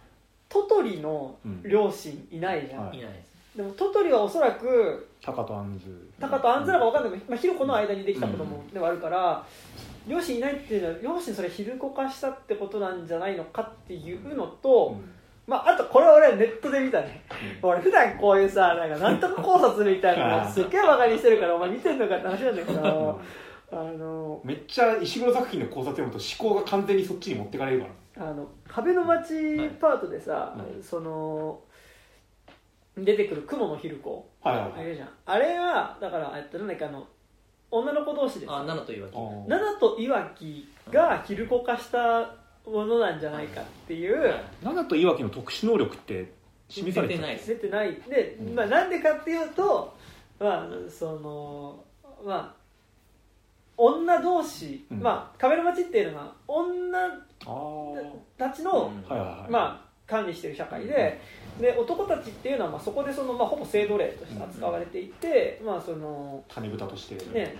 トトリのうん。両親いないじゃん、はい。いないです。でもトトリはおそらくタカとアンズタカとアンズラが分かんない。けど、まあ、ヒロコの間にできた子供ではあるから、両親いないっていうのは両親それヒルコ化したってことなんじゃないのかっていうのと、うんまあ、あとこれは俺はネットで見たね、俺普段こういうさなんかなんとか考察みたいなのすっげえバカにしてるからお前見てんのかって話なんだけど。あのめっちゃ石黒作品の考察読むと思考が完全にそっちに持ってかれるから。あの壁の街パートでさ、はい。その出てくる雲のヒルコ。はいはいはい。あれじゃん。あれはだからえっとなんだっけあの女の子同士ですあ7というわけあーナナとイワキがヒルコ化したものなんじゃないかっていう、ナナとイワキの特殊能力って示されて出てないです出てない。で、うん。まあ、なんでかっていうとまあそのまあ女同士、うん。まあ壁の街っていうのは女たちの、うん。いはいはい。まあ管理してる社会で,、で男たちっていうのはまあそこでその、まあ、ほぼ制度例として扱われていて、まあその種豚として。ね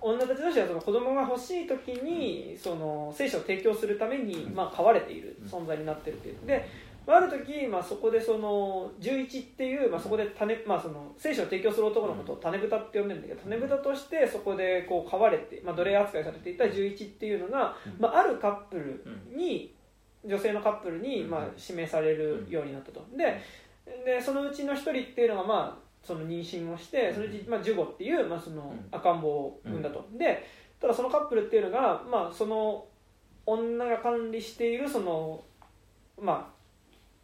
女たち同士はその子供が欲しい時にその精子を提供するために、うん。まあ、飼われている存在になってるっていう。で、まあ、ある時、まあ、そこでその11っていう、まあ、そこで種、まあ、その精子を提供する男のことを種豚って呼んでるんだけど種豚としてそこでこう飼われて、まあ、奴隷扱いされていた11っていうのが、うん。まあ、あるカップルに女性のカップルに、うん。まあ、指名されるようになったと。ででそのうちの一人っていうのが、まあ、その妊娠をしてそのうち、まあ、ジュゴっていう、まあ、そのうん。赤ん坊を産んだと、でただそのカップルっていうのが、まあ、その女が管理しているその、まあ、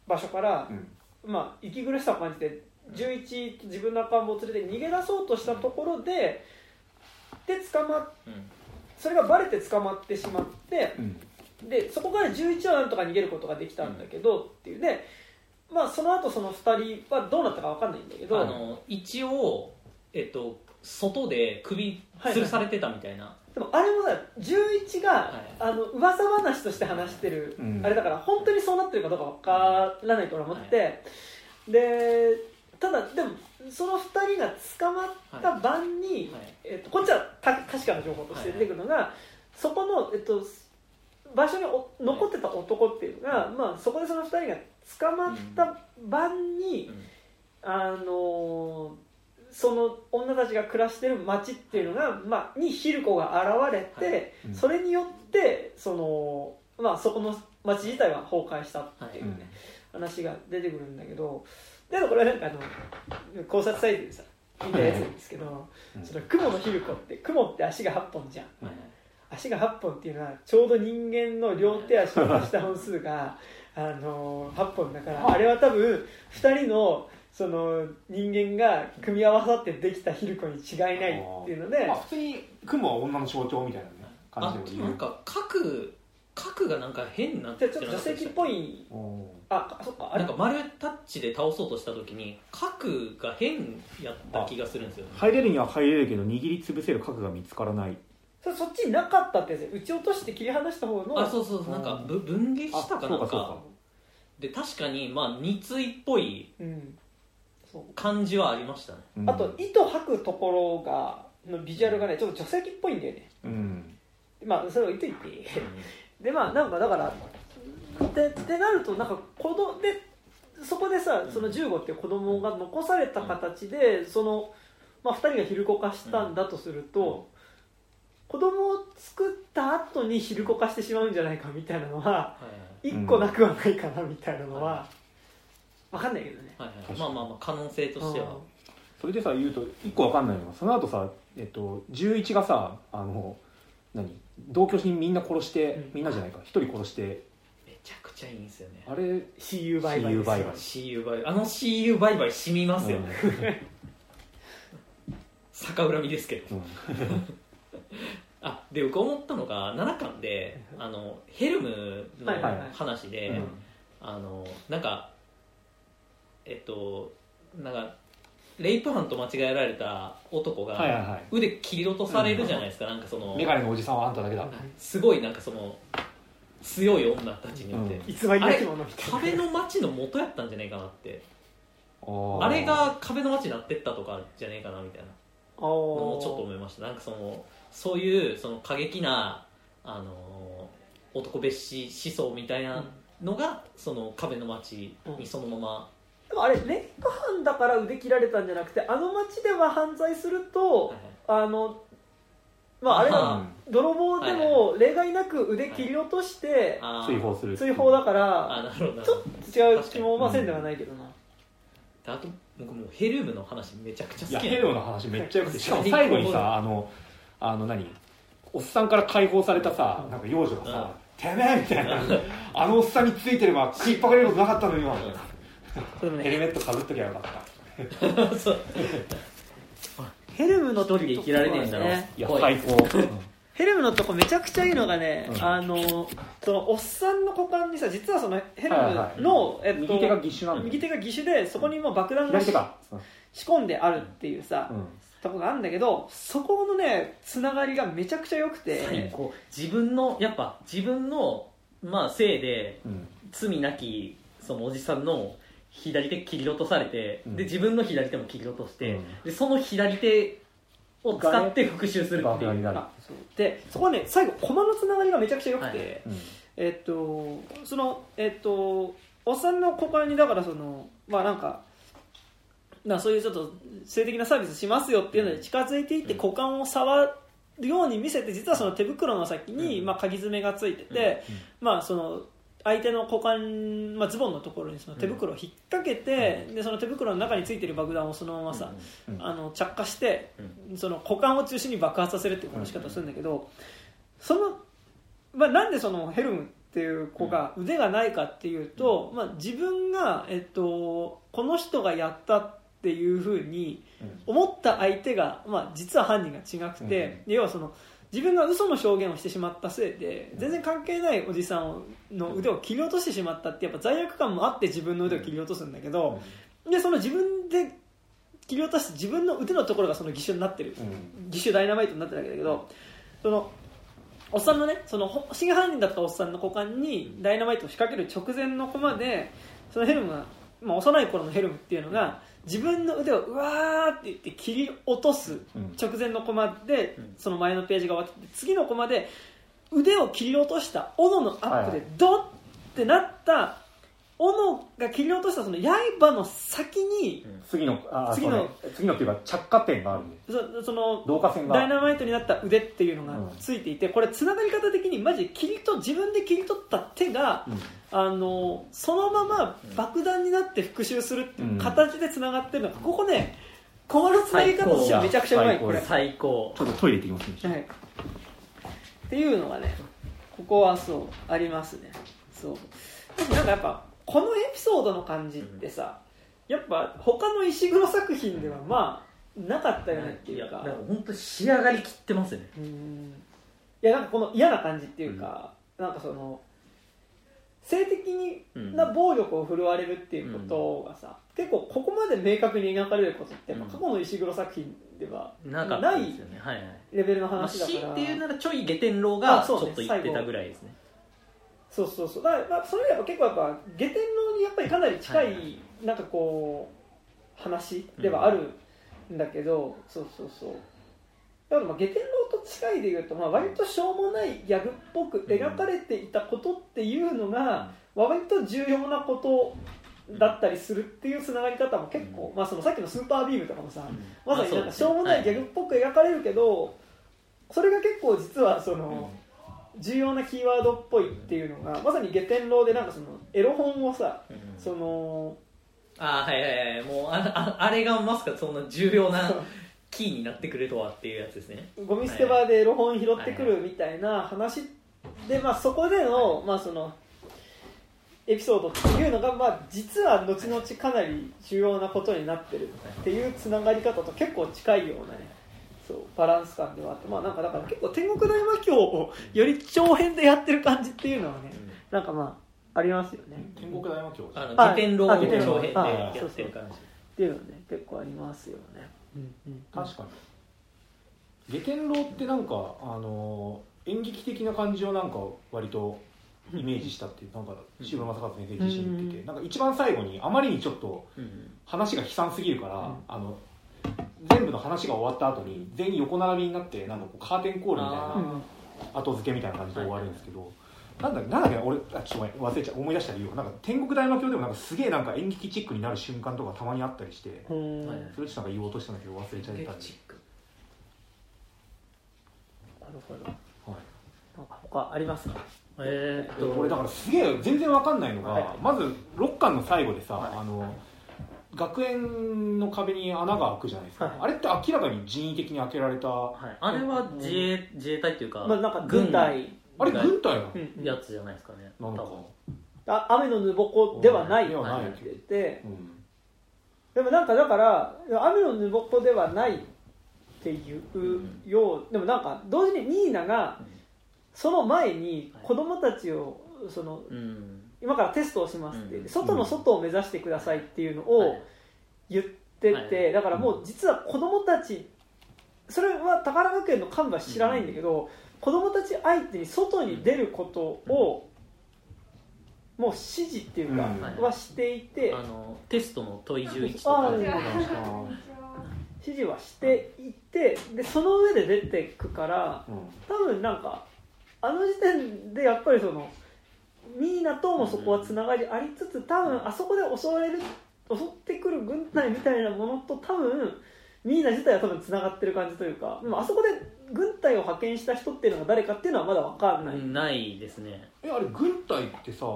場所から、うん。まあ、息苦しさを感じて11と自分の赤ん坊を連れて逃げ出そうとしたところでで捕まっうん。それがバレて捕まってしまってうん。でそこから11はなんとか逃げることができたんだけど、っていう。で、まあ、その後その2人はどうなったか分かんないんだけど。あの一応、えっと、外で首吊るされてたみたいな、でもあれもさ11が、はい。あの噂話として話してる、うん。あれだから本当にそうなってるかどうか分からないと思って、でただでもその2人が捕まった晩に、はい。えっと、こっちはた確かな情報として出てくるのが、そこの、えっと、場所にお残ってた男っていうのが、まあ、そこでその2人が捕まった晩に、うん。あのその女たちが暮らしてる町っていうのが、まあ、にヒルコが現れて、うん。それによってその、まあ、そこの町自体は崩壊したっていうね、話が出てくるんだけどでもこれはなんかあの考察サイトでさ見たやつなんですけど、うん。その雲のヒルコって雲って足が8本じゃん。うん足が8本っていうのはちょうど人間の両手足を足した本数が *laughs* あの8本だから。あれは多分2人のその人間が組み合わさってできたヒルコに違いないっていうので。まあ普通に雲は女の象徴みたいなねあ感じでなんか角角がなんか変になってじゃあちょっと女性器っぽい。おあそっかあれ。なんか丸タッチで倒そうとした時に角が変やった気がするんですよね。入れるには入れるけど握りつぶせる角が見つからないそそっちになかったってやつ撃ち落として切り離した方のあそうそうそうなんかぶ分離したかなんか。で確かにまあ二対っぽいうん。そう。感じはありましたね。うん。あと糸吐くところがのビジュアルがねちょっと女性器っぽいんだよね。うん。まあそれを言っといて。でまあなんかだからでってなるとなんか子供でそこでさその15っていう子供が残された形でその、まあ、2人がヒルコ化したんだとすると、子供を作った後にヒルコ化してしまうんじゃないかみたいなのははい一個なくはないかなみたいなのは分かんないけどね。はいまあまあまあ可能性としては。それでさ言うと一個わかんないのがその後さえっと11がさあの何？同居人みんな殺して、うん。みんなじゃないか。一人殺して。めちゃくちゃいいんですよね。あれ？CU バイバイ CU バイバイ。CU バイバイ。あの CU バイバイ染みますよね、逆恨みですけど。うんあで僕思ったのが7巻であのヘルムのはいはいはい。話で、うんあのなんかえっとなんかレイプ犯と間違えられた男が腕切り落とされるじゃないですか、なんかそのメガネのおじさんはあんただけだ、すごいなんかその強い女たちによって、うん。偽りなきものみたいな。壁の街の元やったんじゃないかなって。あれが壁の街になってったとかじゃねえかなみたいな。あのもーちょっと思いました。なんかそのそういうその過激なあの男蔑視思想みたいなのが、その壁の街にそのまま、でもあれレイプ犯だから腕切られたんじゃなくてあの町では犯罪すると、あのまああれあは泥棒でも例外なく腕切り落として追放する追放だかあらなるほどなるちょっと違う気もまあせんではないけどな、であと僕もうヘルームの話めちゃくちゃいや好きヘルムの話めっちゃよくてしかも最後にさあのあの何？おっさんから解放されたさなんか幼女がさ「てめえ!」みたいな「あのおっさんについてれば食いっぱかれることなかったのよ」ヘルメットかぶっときゃよかった。*laughs* *laughs* ヘルムのとこ一人で生きられねえんだろ。ね。いや最高ヘルムのとこめちゃくちゃいいのがね、うん。あのそのおっさんの股間にさ実はそのヘルムの、右手が義手なんだ。よ右手が義手でそこにもう爆弾が左手か。仕込んであるっていうさ、うん。とこがあるんだけどそこのねつながりがめちゃくちゃ良くて、最高。自分のやっぱ自分のまあせいでうん。罪なきそのおじさんの左手切り落とされて、うん。で自分の左手も切り落として、うん。でその左手を使って復讐するっていう爆弾になるあそうでそこはね最後駒のつながりがめちゃくちゃ良くて、はい。うん。えっとそのえっとおっさんの股間にだからそのまあなんかなそういうちょっと性的なサービスしますよっていうので近づいていってうん。股間を触るように見せて実はその手袋の先に、うん。まあ、鍵爪がついてて、まあその相手の股間、まあ、ズボンのところにその手袋を引っ掛けて、でその手袋の中についてる爆弾をそのままさ、うんあの着火して、うその股間を中心に爆発させるっていう殺し方をするんだけど、その、まあ、なんでそのヘルムっていう子が腕がないかっていうと、まあ、自分が、えっと、この人がやったっていうふうに思った相手が、まあ、実は犯人が違くて、要はその自分が嘘の証言をしてしまったせいで全然関係ないおじさんの腕を切り落としてしまったってやっぱ罪悪感もあって自分の腕を切り落とすんだけど、でその自分で切り落として自分の腕のところがその義手になってる、うん義手ダイナマイトになってるわけだけどそのおっさんのねそのほ真犯人だったおっさんの股間にダイナマイトを仕掛ける直前のコマでそのヘルムが、まあ、幼い頃のヘルムっていうのが自分の腕をうわーって言って切り落とすうん。直前のコマでうん。その前のページが終わってて次のコマで腕を切り落とした斧のアップはいでドッってなった斧が切り落としたその刃の先に次のあ次の次のっていうか着火点があるんでそその導火線が。ダイナマイトになった腕っていうのがうん。ついていて、これつながり方的にマジで切りと自分で切り取った手が、うん。あのそのまま爆弾になって復讐するっていう形でつながってるのが、ここねこのつなぎ方としてはめちゃくちゃうまいこれ、最高。ちょっとトイレ行ってきますね。はい、っていうのがねここはそうありますね。そう。なんかやっぱこのエピソードの感じってさ、やっぱ他の石黒作品ではまあなかったよねっていうか。いや本当仕上がりきってますよね。うん。いやなんかこの嫌な感じっていうか、なんかその性的な暴力を振るわれるっていうことがさ、結構ここまで明確に描かれることってやっぱ過去の石黒作品ではないはいレベルのまあ、話だから、C っていうならちょい下天狼がちょっと言ってたぐらいですねそうそうそう。だからまあそれやっぱ結構やっぱ下天狼にやっぱりかなり近い、はいなんかこう話ではあるんだけど、そうそうそう。だからまあ下天狼と近いでいうと、まあ、割としょうもないギャグっぽく描かれていたことっていうのが、割と重要なことだったりするっていうつながり方も結構、まあ、そのさっきのスーパービームとかもさ、まさになんかしょうもないギャグっぽく描かれるけど、それが結構実はその、重要なキーワードっぽいっていうのがまさに下天狼でなんかそのエロ本をさそのあーはいはいはい。もうあああれがまさかそんな重要なキーになってくるとはっていうやつですね。ゴミ捨て場でエロ本拾ってくるみたいな話で、まあ、そこでの,、まあそのエピソードっていうのが、まあ、実は後々かなり重要なことになってるっていうつながり方と結構近いようなねそうバランス感ではあってまあなんかだから結構天国大魔教をより長編でやってる感じっていうのはねなんかまあありますよね。天国大魔教。あのあ下天狼あ下天狼長編であやってる感じ。っていうのね結構ありますよね、うん。うん、確かに。下天狼ってなんかあの演劇的な感じをなんか割とイメージしたっていうなんか渋野正和先生自身言ってて、うん。なんか一番最後にあまりにちょっとうん。話が悲惨すぎるから、うん。あの全部の話が終わった後に全員横並びになってなんかこうカーテンコールみたいあなうん。後付けみたいな感じで終わるんですけど、なんだっけなんだっけ俺あちょっと忘れちゃう思い出したら言うよなんか天国大魔教でもなんかすげえなんか演劇チックになる瞬間とかたまにあったりしてそれちょっとなんか言おうとしたんだけど忘れちゃったんで、チックなるほど。はい。なんか他あります？かえーっと。俺だからすげえ全然わかんないのが、はい。まず6巻の最後でさ、はい。あの学園の壁に穴が開くじゃないですか、はい。あれって明らかに人為的に開けられた。あはい、あれは自衛自衛隊っていうか、まあなんか軍隊。れ軍隊なの、うんやつじゃないですかね。なのか。多あ雨のぬぼこではないではないって。言ってうん。でもなんかだから雨のぬぼこではないっていうようでもなんか同時にニーナがうん。その前に子供たちをその分うん今からテストをしますって言ってうん。外の外を目指してくださいっていうのをはい言ってはい。てだからもう実は子供たちそれは宝学園の幹部は知らないんだけど子供たち相手に外に出ることをもう指示っていうかうん。はしていてあのテストの問い11とか。指示はしていてでその上で出てくからうん。多分なんかあの時点でやっぱりそのミーナともそこはつながりありつつ多分あそこで襲われる襲ってくる軍隊みたいなものと多分ミーナ自体は多分つながってる感じというかでもあそこで軍隊を派遣した人っていうのが誰かっていうのはまだ分かんない、ないですね。えあれ軍隊ってさ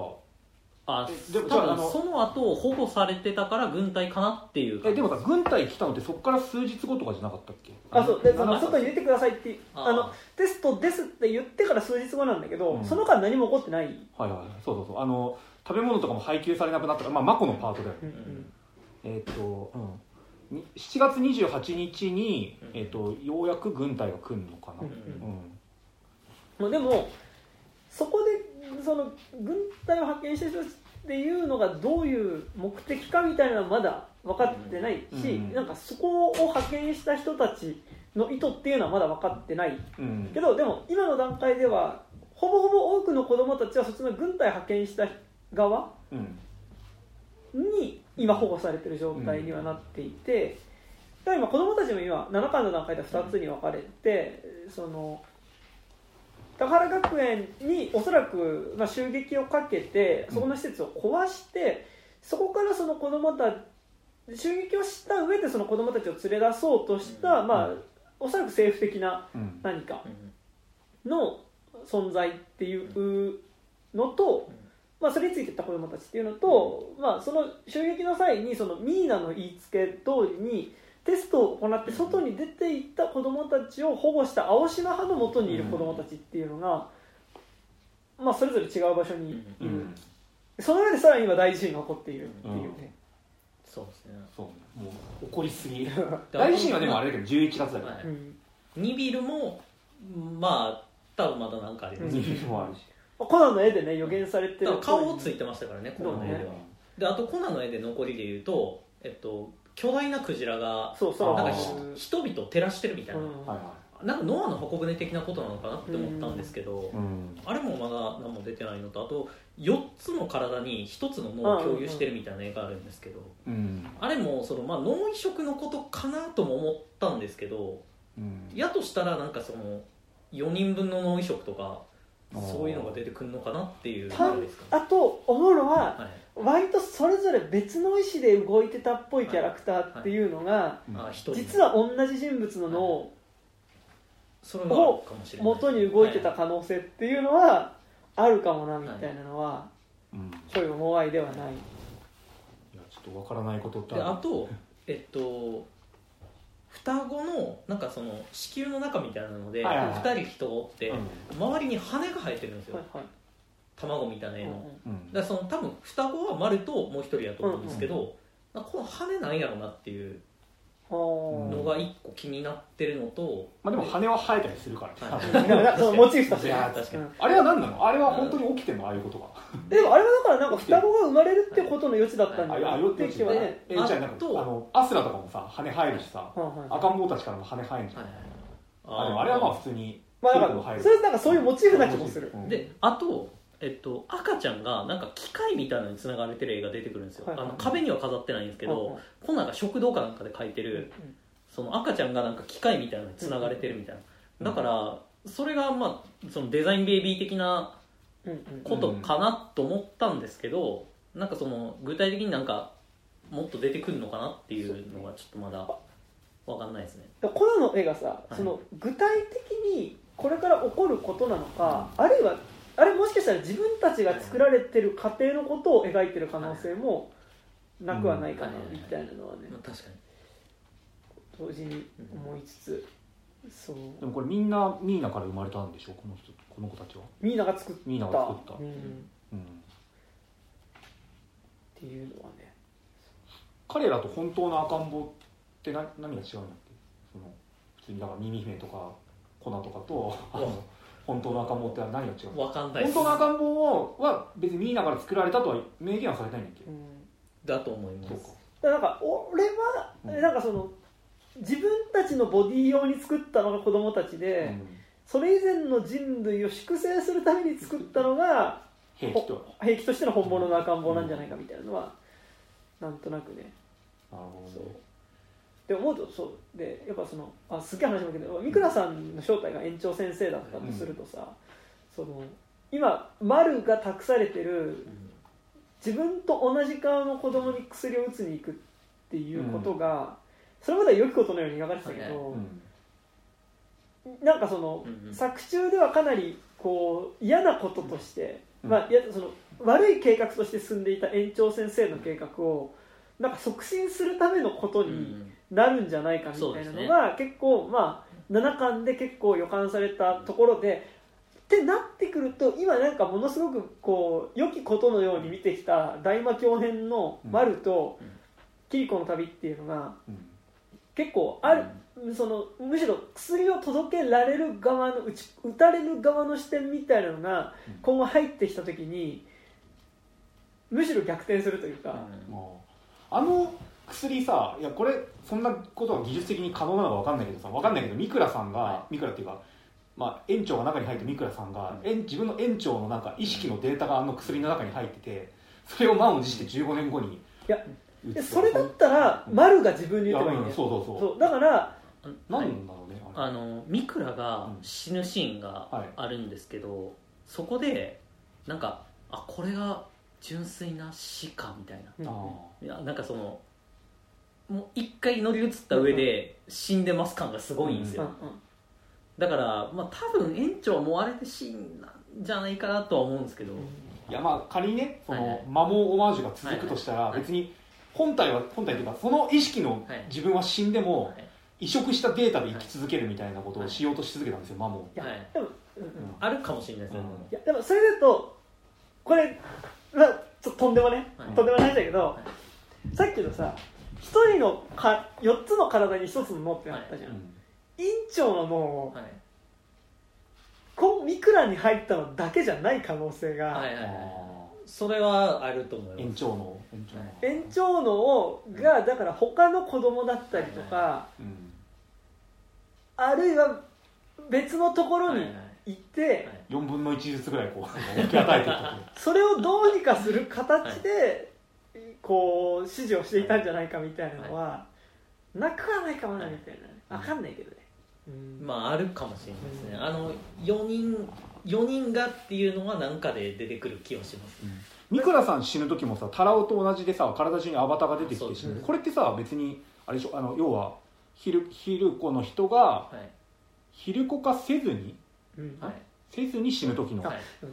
あえでも多分その後保護されてたから軍隊かなっていうえでもさ軍隊来たのってそこから数日後とかじゃなかったっけ？あそうでそのあ外に出てくださいってああのテストですって言ってから数日後なんだけど、うん。その間何も起こってない、はいはいそうそうそう。あの食べ物とかも配給されなくなった。からまあマコのパートだよ。ねえっ、と、うん、に7月28日に、えっとようやく軍隊が来るのかな、うんうんまあ、でもそこでその軍隊を派遣した人っていうのがどういう目的かみたいなのはまだ分かってないし、うん。なんかそこを派遣した人たちの意図っていうのはまだ分かってないうん。けどでも今の段階ではほぼほぼ多くの子供たちはそっちの軍隊派遣した側うん。に今保護されてる状態にはなっていて、だから今子供たちも今7巻の段階で2つに分かれてその高原学園におそらく、まあ、襲撃をかけてそこの施設を壊して、そこからその子供た襲撃をした上でその子供たちを連れ出そうとした、うん。まあ、おそらく政府的なうん。何かうん。の存在っていうのと、まあ、それについてった子供たちっていうのと、まあ、その襲撃の際にそのミーナの言いつけ通りにテストを行って外に出ていった子供たちを保護した青島派のもとにいる子供たちっていうのが、まあ、それぞれ違う場所にいる、うんその上でさらに今大地震が起こっているっていうね、そうですね。そうね。もう怒りすぎで *laughs* 大地震はでもあれだけど11月だからはい。うん。ニビルもまあ多分まだなんかあります、うん。2ビルもあるし。コナンの絵でね予言されてる顔をついてましたからねコナンの絵ではねであとコナンの絵で残りで言うと、えっと、巨大なクジラがそうそう。なんか人々を照らしてるみたいな、うん。はいはなんかノアの箱舟的なことなのかなって思ったんですけど、いうん。あれもまだ何も出てないのとあと4つの体に1つの脳を共有してるみたいな絵があるんですけど、うん。あれもその、まあ、脳移植のことかなとも思ったんですけどうん。やとしたらなんかその4人分の脳移植とかそういうのが出てくるのかなっていうたあれですかね。あと思うのは、はい割とそれぞれ別の意思で動いてたっぽいキャラクターっていうのが、実は同じ人物の脳をそれがあるかもしれない。元に動いてた可能性っていうのはあるかもなみたいなのはうんちょい思わいではない、いやちょっとわからないことってである。あとえっと双子のなんかその子宮の中みたいなので、はいはいはい。2人人がおって、うん。周りに羽が生えてるんですよ、はいはい。卵みたいな絵の、うんうん。だからその多分双子は丸ともう一人やと思うんですけど、なんかこの羽なんやろなっていううんのが一個気になってるのと、まあでも羽は生えたりするからね。モチーフとして。あれは何なの？あれは本当に起きてんの？ああいうことがでもあれはだからなんか双子が生まれるってことの余地だったんじゃない？って気はね、えじゃあなんかあとあのアスラとかもさ羽生えるしさ。はいはい。赤ん坊たちからも羽生えるじゃん。はいあでもあれはまあ普通にまあそれなんかそういうモチーフな気もする、うん。であと、えっと、赤ちゃんがなんか機械みたいなのにつながれてる絵が出てくるんですよ、はいはいあの壁には飾ってないんですけど、はいはいコナンが食堂かなんかで描いてる、その赤ちゃんがなんか機械みたいなのにつながれてるみたいな、だからそれがまあそのデザインベイビー的なうんうんことかなと思ったんですけど、なんかその具体的になんかもっと出てくるのかなっていうのがちょっとまだわかんないですね。コナンの絵がさ、い。その具体的にこれから起こることなのか、あるいはあれもしかしたら自分たちが作られてる過程のことを描いてる可能性もなくはないかなうんみたいなのはね。まあ確かに。同時に思いつつ。そう。でもこれみんなミーナから生まれたんでしょ？この人この子たちは。ミーナが作った。ミーナが作った。うん、っうん。ていうのはね。彼らと本当の赤ん坊って何何が違うんだっけ？その普通にだからミミ姫とかコナとかとあの本当の赤ん坊って何が違う？のわかんないです。本当の赤ん坊は別にミーナから作られたとは明言はされてないんだっけ？うん。だと思います。だからなんか俺はうん。なんかその自分たちのボディ用に作ったのが子供たちで、うん。それ以前の人類を粛清するために作ったのが兵器と兵器としての本物の赤ん坊なんじゃないかみたいなのはなんとなくね。なるほそうどねで思うとそうでやっぱそのあすっげえ話もけど三倉さんの正体が園長先生だったとするとさ、その今丸が託されてる自分と同じ顔の子供に薬を打つに行くっていうことが、それまでは良きことのように描かれてたけど、うん。なんかその、うんうん。作中ではかなりこう嫌なこととして、うん。まあ、いやその悪い計画として進んでいた園長先生の計画をなんか促進するためのことうんうにんなるんじゃないかみたいなのが、結構まあ7巻で結構予感されたところで。ってなってくると今なんかものすごくこう良きことのように見てきた大魔教編の丸とうん。キリコの旅っていうのがうん。結構ある、そのむしろ薬を届けられる側の打ち打たれる側の視点みたいなのがうん。今後入ってきた時にむしろ逆転するというか、あの薬さいやこれそんなことが技術的に可能なのか分かんないけどさ分かんないけど三倉さんが、は三倉っていうか、まあ、園長が中に入って三倉さんが、園自分の園長のなんか意識のデータがあの薬の中に入っててそれを満を持して15年後にいやそれだったら丸が自分に言ってもいいねそうそうそう。そうだからなんだろうねああのミクラが死ぬシーンがはいあるんですけど、そこでなんかあこれが純粋な死かみたいな。うん。あいやなんかそのもう一回乗り移った上で死んでます感がすごいんですよ、うんうん。だからまあ多分園長はもうあれで死んだんじゃないかなとは思うんですけど、ーいやまあ仮にねその摩耗オマージュが続くとしたらはい別に本体は本体というかその意識のはい。自分は死んでもはい。移植したデータで生き続けるみたいなことをしようとし続けたんですよ摩耗。いやはい。でもあるかもしれないですね、うん。いやでもそれで言うとこれまあちょっととんでもね、はい。とんでもないんだけど、さっきのさ一人のか4つの体に1つの脳ってあったじゃん、うん院長の脳をはい。こミクラに入ったのだけじゃない可能性が、はいはいはい。あそれはあると思います。長の延長の。はい。延長脳をがだから他の子供だったりとか、うん。あるいは別のところにはいはい。行って、4分の1ずつぐらいこう *laughs* 分け与えていったとそれをどうにかする形で、こう指示をしていたんじゃないかみたいなのは、なくはないかもなみたいなね。分かんないけどね、うん。まああるかもしれないですね、うん。あの4人4人がっていうのは何かで出てくる気はします。三倉さん死ぬ時もさタラオと同じでさ体中にアバターが出てきて死ぬ。これってさ別にあれでしょ？あの要はヒルヒルコの人がはい。ヒルコ化せずに？うん。はい。せずに死ぬ時の、はい。うん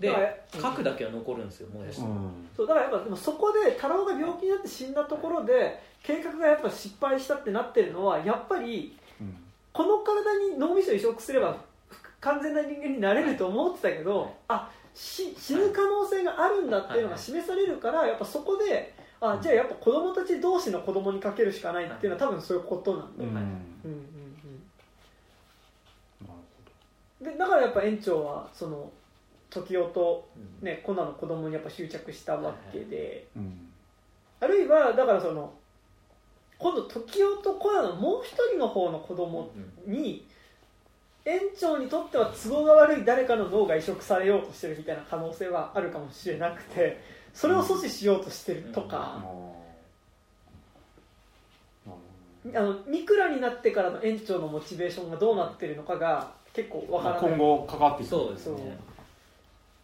ではい核だけは残るんですよ燃やして、うん。そうだからやっぱでもそこで太郎が病気になって死んだところで計画がやっぱ失敗したってなってるのはやっぱりうん。この体に脳みそ移植すれば完全な人間になれると思ってたけど、はい。あし死ぬ可能性があるんだっていうのが示されるからやっぱそこであじゃあやっぱ子供たち同士の子供にかけるしかないっていうのは多分そういうことなんだよ、うん。はいうんうん。なるうんでだからやっぱ園長はその時代と、うん。ね、コナの子供にやっぱ執着したわけで、ほどうん。あるいはだからその今度時代とコナのもう一人の方の子供に園長にとっては都合が悪い誰かの脳が移植されようとしてるみたいな可能性はあるかもしれなくてそれを阻止しようとしてるとあか、ーなるあのミクラになってからの園長のモチベーションがどうなってるのかが結構わからない。今後関わっていくそうですね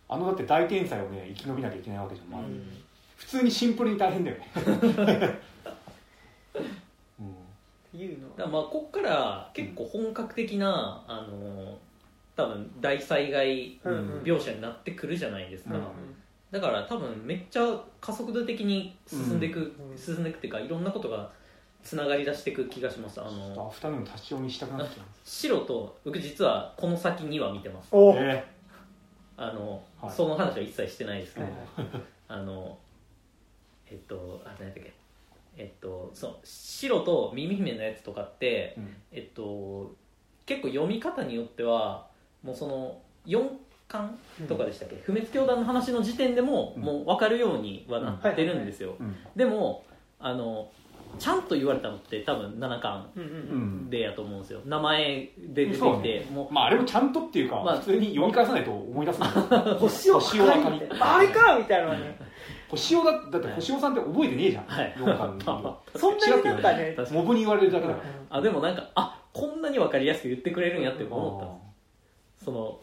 あのだって大天才をね生き延びなきゃいけないわけじゃん、まあうん。普通にシンプルに大変だよね、*laughs* うん。っていうのだからまあこっから結構本格的な、あの多分大災害うんうん。描写になってくるじゃないですか、うんだから多分めっちゃ加速度的に進んでいく、うん進んでいくっていうかいろんなことがつながり出していく気がします。あアのフタヌーン立ち読みしたくなっちゃ白と僕実はこの先には見てます。えあの、はい。その話は一切してないですけど、はい。*laughs* あのえっとあ何だっけ。えっとそう白と耳姫のやつとかってーうん。えっと結構読み方によってはもうその4巻とかでしたっけ、不滅教団の話の時点でも、うん。もう分かるようにはなってるんですよ、うん。でもあのちゃんと言われたのって多分7巻でやと思うんですよ。名前で出てきて、ねもまああれもちゃんとっていうか、まあ普通に読み返さないと思い出すんだよ *laughs* 星を星を明かりあれかみたいなね。*laughs* 星尾だだって星尾さんって覚えてねえじゃん、はい。*laughs* そんなになんかね。モブに言われるだけだから。あでもなんかあこんなに分かりやすく言ってくれるんやって思ったんです。その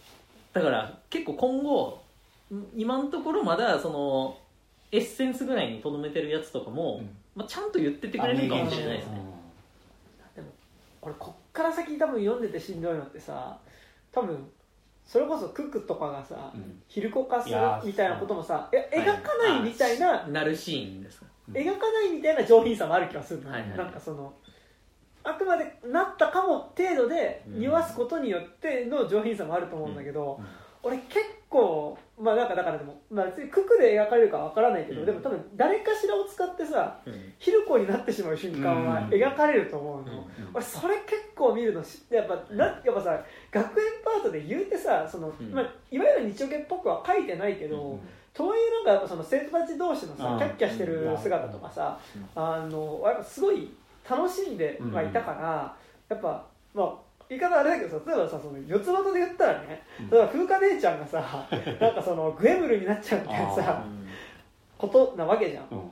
だから結構今後ん今のところまだそのエッセンスぐらいにとどめてるやつとかも、うんまあ、ちゃんと言ってってくれるかもしれないですね。俺こっから先多分読んでてしんどいのってさ多分それこそクックとかがさ、うん。ヒルコ化するみたいなこともさえ描かないみたいな、なるシーンですうん。描かないみたいな上品さもある気がするの、はいはいなんかそのあくまでなったかも程度でうん。匂わすことによっての上品さもあると思うんだけど、うん俺結構まあなんかだからでも、まあ、別にククで描かれるかわからないけど、うん。でも多分誰かしらを使ってさうん。ヒルコになってしまう瞬間はうん描かれると思うの、うん俺それ結構見るのしやっぱなやっぱさ学園パートで言うてさその、うん。まあ、いわゆる日曜劇っぽくは書いてないけど、うんとはいえなんかやっぱその生徒たち同士のさうん。キャッキャしてる姿とかさ、あのやっぱすごい楽しんではいたから、やっぱまあ言い方あれだけどさ例えばさその四つ葉で言ったらねうん。例えば風花姉ちゃんがさ *laughs* なんかそのグエムルになっちゃうみたいなさことなわけじゃん。うん。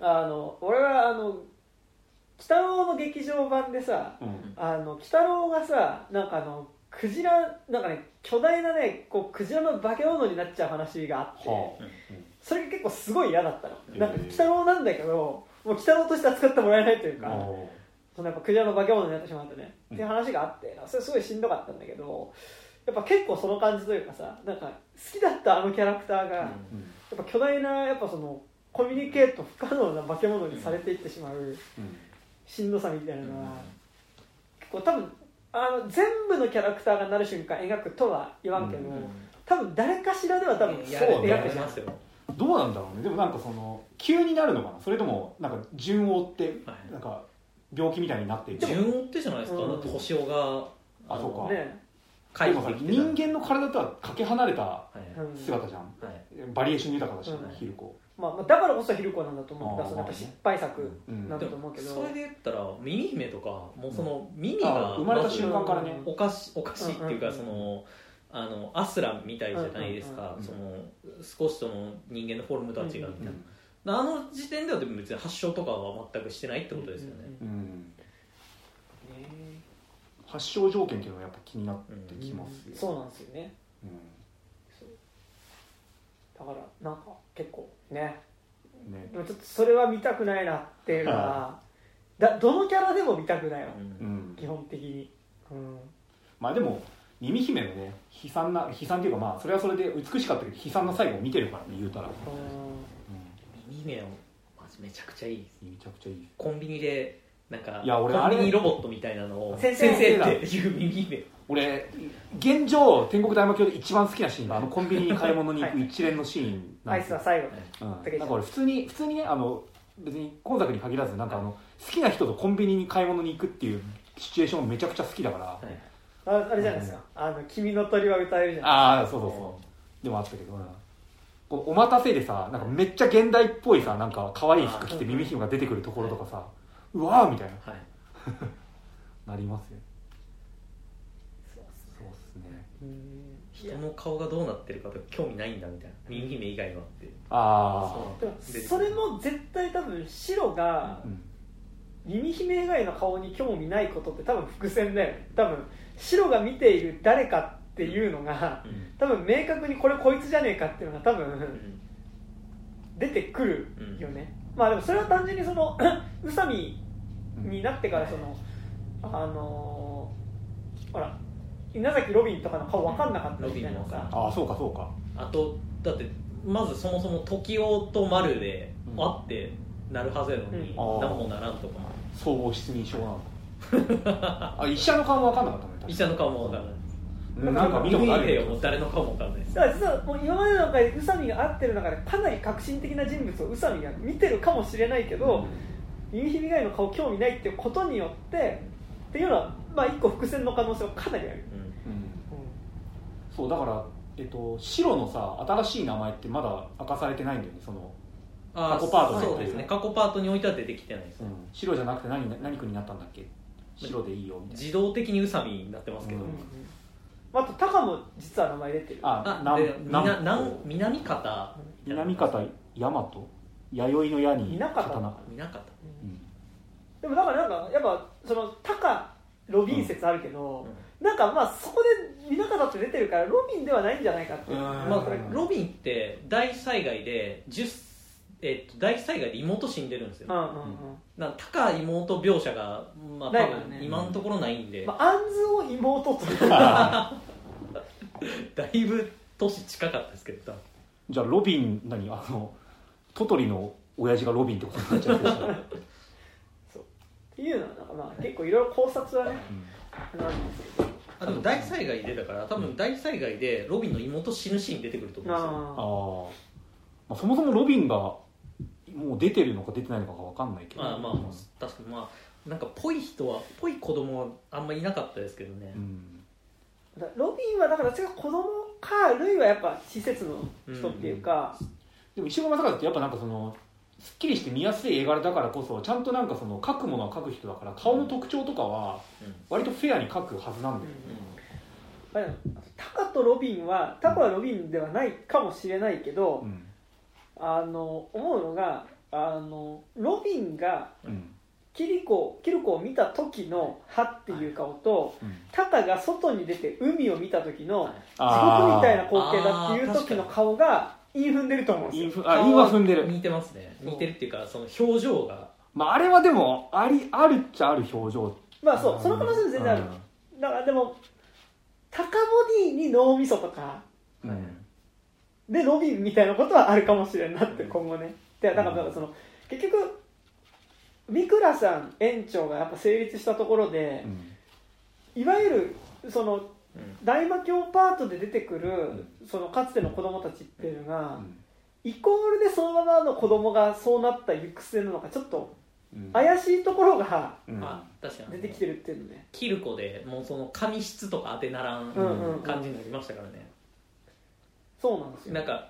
*laughs* あの俺はあの北郎の劇場版でさうん。あの鬼太郎がさなんかあのクジラなんかね巨大なねこうクジラの化け物になっちゃう話があって、はそれが結構すごい嫌だったの、へー。なんか鬼太郎なんだけどもう鬼太郎として扱ってもらえないというか、そのやっぱクジラの化け物になってしまうとね、うん。っていう話があってそれすごいしんどかったんだけどやっぱ結構その感じというかさなんか好きだったあのキャラクターが、やうん。っぱ巨大なやっぱそのコミュニケート不可能な化け物にされていってしまううん。しんどさみたいなのは、結構多分あの全部のキャラクターがなる瞬間描くとは言わんけど、うん。多分誰かしらでは多分そう描くじゃん。ますよどうなんだろうね。でもなんかその急になるのかな。それともなんか順を追ってはい。なんか病気みたいになって順を追ってじゃないですか、うん。だって星尾が。あそうか。ね、でもさ人間の体とはかけ離れたはい。うん姿じゃん。はい。バリエーション豊かだしうんヒルコ。まあ、まあだからこそヒルコなんだと思うからそのやっぱ失敗作うん。なんだと思うけど、それで言ったら耳姫とかもうその耳あが生まれた瞬間からね。おかしおかしいっていうかうんうんうんそのあのアスランみたいじゃないですか。うん。その少しその人間のフォルムとは違うみたいうんなあの時点ではでも別に発症とかは全くしてないってことですよね。うん。ね発症条件っていうのはやっぱ気になってきますよそうなんですよね。だからなんか結構ね。ね。でもちょっとそれは見たくないなっていうのは *laughs* だどのキャラでも見たくないわ。うん。うん。基本的に。うん。まあでも耳姫のね悲惨な悲惨っていうかまあそれはそれで美しかったけど悲惨な最後を見てるからね言うたら、う耳姫はマジめちゃくちゃいいです。ん、めちゃくちゃいい。コンビニでなんかいや俺コンビあれニロボットみたいなのを先生。先生っていう耳姫俺現状天国大魔教で一番好きなシーンがあのコンビニに買い物に行く一連のシーンなアんですよ。イスは最後。うん、なんか俺普通に普通にねあの別に今作に限らずなんかあの好きな人とコンビニに買い物に行くっていうシチュエーションめちゃくちゃ好きだから、はい。ああれじゃないですか「あの君の鳥は歌える」じゃないああそうそうそう。でもあったけどなこのお待たせでさなんかめっちゃ現代っぽいさなんか可愛い服着てうん耳姫が出てくるところとかさ、うわーみたいな。はい。*laughs* なりますよ。そうっすそうっすね。人の顔がどうなってるかとか興味ないんだみたいな。耳姫以外はって。あでもそれも絶対多分白があうん。耳姫以外の顔に興味ないことって多分伏線だよね。多分白が見ている誰かっていうのがうん。多分明確にこれこいつじゃねえかっていうのが多分うん。出てくるよね、まあでもそれは単純にその *laughs* 宇佐美になってからそのあのーほら稲崎ロビンとかの顔分かんなかったみたいなのさああそうかそうか。あとだってまずそもそも時男と丸でうん。会ってなるはずやのに、うん。何もならんとか。総合失認症なの。*laughs* あ医者の顔も分かんなかったね医者の顔もわからない。うんなんか見たことあるよ誰の顔もわからないですだから実はもう今までの中で宇佐美が会ってる中でかなり革新的な人物を宇佐美が見てるかもしれないけど、耳姫以外の顔興味ないっていうことによってっていうのはまあ一個伏線の可能性はかなりある、うん。うん。うそうだから、えっと、白のさ新しい名前ってまだ明かされてないんだよねその、あ過去パートそうですね。過去パートにおいては出てきてないです、うん、白じゃなくて何何区になったんだっけ？白でいいよみたいな。自動的に宇佐美になってますけど、うんんあとタカも実は名前出てる。あ南あでみな南南南方。南方大和。弥生の矢に南方。刀。南方。うん。でもだからなんかやっぱそのタカロビン説あるけど、なんかまあそこで南方って出てるからロビンではないんじゃないかってまあうんロビンって大災害で10えっと大災害で妹死んでるんですよ。うんうんうん。なんか高妹描写が、まあ、多ないからね。分今のところないんで、まあ、アンズを妹と。*laughs* だいぶ年近かったですけどじゃあロビン何あのトトリの親父がロビンってことになっちゃう。*laughs* けどっていうのはなんかまあ結構いろいろ考察はねうん。なんですけどあでも大災害でだから多分大災害でロビンの妹死ぬシーン出てくると思うんですよ。ああー、まあそもそもロビンがもう出てるのか出てないのかが分かんないけど。まあまあ確かに。まあなんかぽい人はぽい子供はあんまりいなかったですけどね。う、ん。ロビンはだから私が子供かルイはやっぱ施設の人っていうか、でも石黒正和ってやっぱなんかそのすっきりして見やすい絵柄だからこそちゃんとなんかその描くものは描く人だから顔の特徴とかはうん。割とフェアに描くはずなんだよ、まあでもタカとロビンはタカはロビンではないかもしれないけど、うんあの思うのがあのロビンがうん。キリコキルコを見た時の歯っていう顔とうん。タカが外に出て海を見た時のはい。地獄みたいな光景だっていう時の顔が韻踏んでると思うんですよ。あは踏んでる似てますね。似てるっていうかその表情が。まああれはでもありあるっちゃある表情。まあそうその可能性は全然ある。だからでも高ボディに脳みそとかうんうんでロビンみたいなことはあるかもしれんなって今後ね。でだからだからその結局三倉さん園長がやっぱ成立したところでいわゆるそのうん。大魔教パートで出てくるそのかつての子供たちっていうのがイコールでそのままの子供がそうなった行く末なのかちょっとうん。怪しいところがうん。あ確かに。出てきてるっていうのね。キルコでもうその髪質とか当てならん。感じになりましたからねそうなんですよ。なんか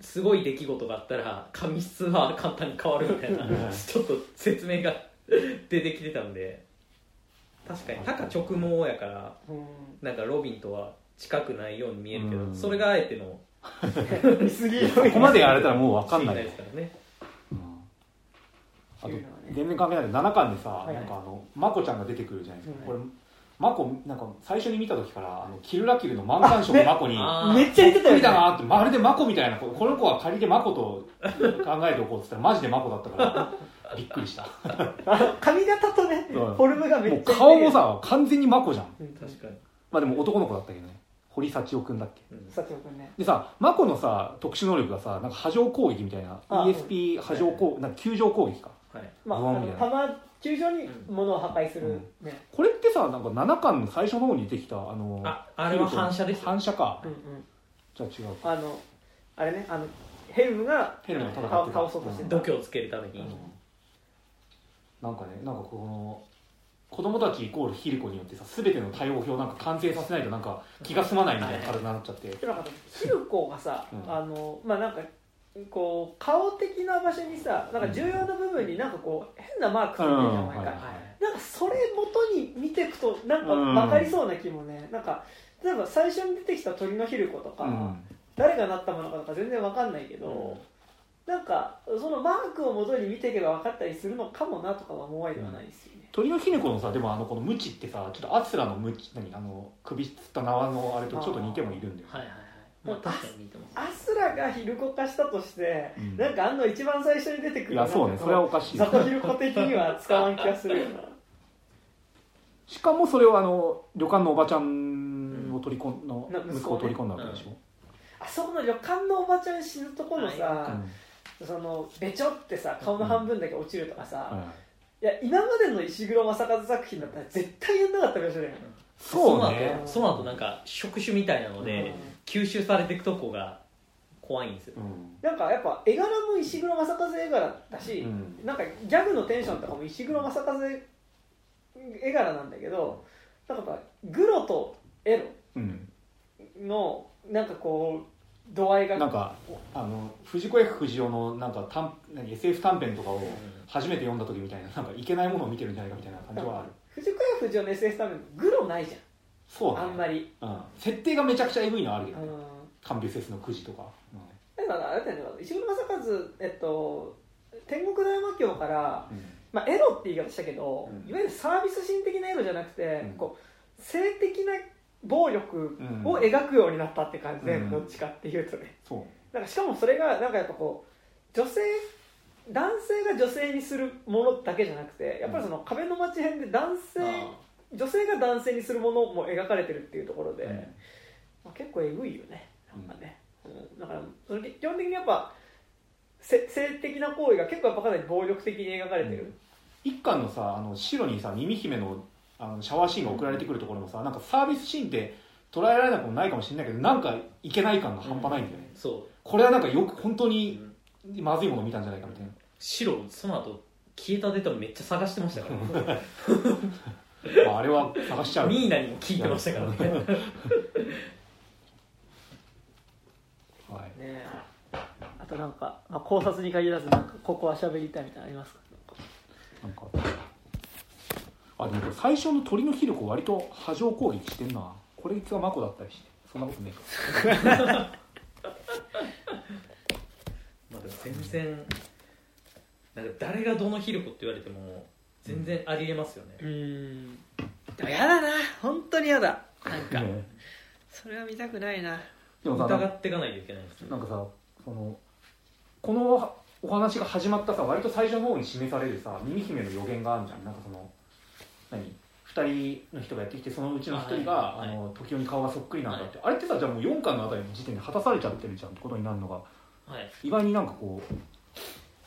すごい出来事があったら髪質は簡単に変わるみたいなうん。ちょっと説明が *laughs* 出てきてたんで。確かにタカ直毛やからうん。なんかロビンとは近くないように見えるけどうん。それがあえての *laughs* 見すぎここまでやられたらもう分かんない。ですからね。うん。あと全然関係ないけど7巻でさ、いはい。なんかあのまこちゃんが出てくるじゃないですか、うん。これまこなんか最初に見た時からあのキルラキルの満タン色のまこにめっちゃ似てたよね無理だなってまるでマコみたいな子この子は仮でマコと考えておこうっつったらマジでマコだったから *laughs* びっくりした。髪型とねう。んフォルムがめっちゃ似てる。顔もさ完全にマコじゃん。うん確かに。まあでも男の子だったけどね。堀幸男くんだっけ。うん。佐藤君ね。でさマコのさ特殊能力がさなんか波状攻撃みたいなあ ESP 波状攻なんか球状攻撃か。はい。まあ、あの弾球状に物を破壊する、ね。これってさなんか7巻の最初の方に出てきたあのああれは反射ですよ。反射か。うんうん、じゃあ違うか。あのあれねあのヘルムがヘルムが倒そうとしてた度胸をつけるために。うん。なんかねなんかこの子供たちイコールヒリコによってさ全ての対応表をなんか完成させないとなんか気が済まないみたいな体になっちゃって、でなんかヒルコがさ、うん。あのまあなんかこう顔的な場所にさなんか重要な部分になんかこう変なマークついてるじゃんなんかそれ元に見ていくとなんか分かりそうな気もね、なんか例えば最初に出てきた鳥のヒルコとか、うん。誰がなったものかとか全然分かんないけど、うん。なんかそのマークを元に見ていけば分かったりするのかもなとかは思わいではないですよね、鳥のヒネコのさでもあのこのムチってさちょっとアスラのムチ何あの首つった縄のあれとちょっと似てもいるんだよ、はいはいはいまあ確かに似てます。アスラがヒルコ化したとして、うん。なんかあの一番最初に出てくるいやそうね。それはおかしいザトヒルコ的には使わん気がするよな。*laughs* しかもそれをあの旅館のおばちゃんを取り込んのな息子を取り込んだわけでしょ、あそこの旅館のおばちゃん死ぬとこのさ、うん。そのべちょってさ顔の半分だけ落ちるとかさ、はいい。や今までの石黒正和作品だったら絶対やんなかったかもしれないよそうね。その後その後なんか触手みたいなので、吸収されていくとこが怖いんですよ、うん。なんかやっぱ絵柄も石黒正和絵柄だし、うん。なんかギャグのテンションとかも石黒正和絵柄なんだけどなんかやっぱグロとエうん。ロのなんかこう度合いがなんかあの藤子 F 不二雄のなんか短何 SF 短編とかを初めて読んだ時みたいななんかいけないものを見てるんじゃないかみたいな感じはある。藤子 F 不二雄の SS タメグロないじそうね。あんまり、うん、設定がめちゃくちゃエグいのはあるけどね。うん。カンビュセスのくじとか、だからあれだよね。石黒正和えっと天国大魔教から、うん。まあ、エロって言い方したけど、うん。いわゆるサービス心的なエロじゃなくて、うん。こう性的な暴力うん。を描くようになったって感じで、うん。どっちかっていうとね。そう。なんかしかもそれがなんかやっぱこう女性男性が女性にするものだけじゃなくてやっぱりその壁の町編で男性、女性が男性にするものも描かれてるっていうところで、うん。まあ、結構えぐいよねなんかね、うん。だからそれ基本的にやっぱせ性的な行為が結構やっぱかなり暴力的に描かれてる、一巻のさあの白にさ耳姫のあのシャワーシーンが送られてくるところもさなんかサービスシーンって捉えられなくもないかもしれないけどなんかいけない感が半端ないんだよね、そう。これはなんかよく本当にまずいもの見たんじゃないかみたいな。白その後消えたデータめっちゃ探してましたから、*laughs* まああれは探しちゃう。ミーナにも聞いてましたからね。はい、ねえ。あとなんか、まあ、考察に限らずなんかここは喋りたいみたいなのありますか？なんか。あでも最初の鳥のヒルコ割と波状攻撃してんな。これがマコだったりして。そんなことねえか。*laughs* まあでも全然なんか誰がどのヒルコって言われても全然ありえますよね、うん。でもやだな。本当にやだ。なんか、ね。それは見たくないな。でもさ疑っていかないといけないですねなんかさそのこのお話が始まったさ割と最初の方に示されるさ耳姫の予言があるじゃん。なんかその何？2人の人がやってきてそのうちの1人が、はいあの時代に顔がそっくりなんだって、あれってさじゃあもう4巻のあたりの時点で果たされちゃってるじゃんってことになるのが。はい。意外になんかこう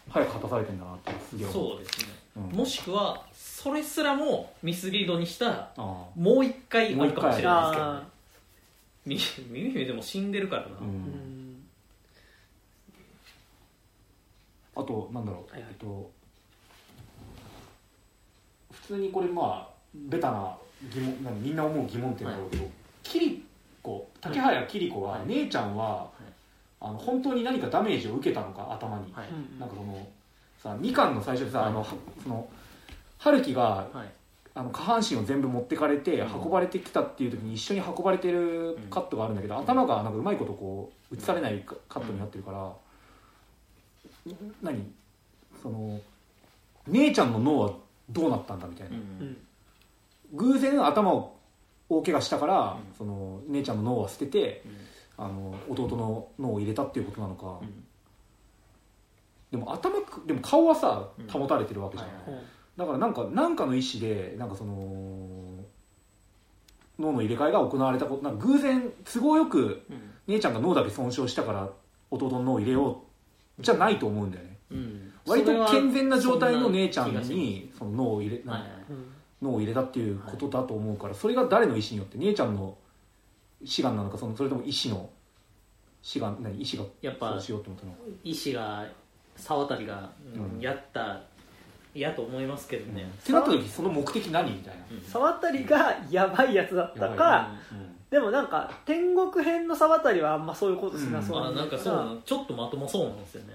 早く果たされてんだなってすげえ思そうですね、うん。もしくはそれすらもミスリードにしたああ。もう一回あるかもしれないですけど、ね。あ、み耳姫でも死んでるからな、うん。んあとなんだろう、はいはい。えっと普通にこれまあベタな疑問なんみんな思う疑問点だろうけど、キリコ竹原キリコは、はい。姉ちゃんは、あの本当に何かダメージを受けたのか頭に、はい。うんなんかそのさ2巻の最初でさ、はい。あのはその春樹がはい。あの下半身を全部持ってかれてうん。運ばれてきたっていう時に一緒に運ばれてるカットがあるんだけど、頭がなんかうまいことこう映されないカカットになってるから、何？その姉ちゃんの脳はどうなったんだみたいな、うん。偶然頭を大怪我したから、うん。その姉ちゃんの脳は捨ててうんあの弟の脳を入れたっていうことなのか、うん。でも頭くでも顔はさうん。保たれてるわけじゃん、はいう。んだからなんかなんかの意思でなんかその脳の入れ替えが行われたことなんか偶然都合よくうん。姉ちゃんが脳だけ損傷したから弟の脳を入れようじゃないと思うんだよね。うん。割と健全な状態の姉ちゃんにその脳を入れ、はい。うん。脳を入れたっていうことだと思うからそれが誰の意思によって姉ちゃんの志願なのかそのそれとも医師の志願何医師がやっぱそうしようと思ったの？か医師が沢渡が、うんうんやったやと思いますけどね、ってなった時その目的何みたいな。うん。沢渡がやばいやつだったやかうん。でもなんか天国編の沢渡はあんまそういうことしなそうあなんかそうちょっとまともそうなんですよね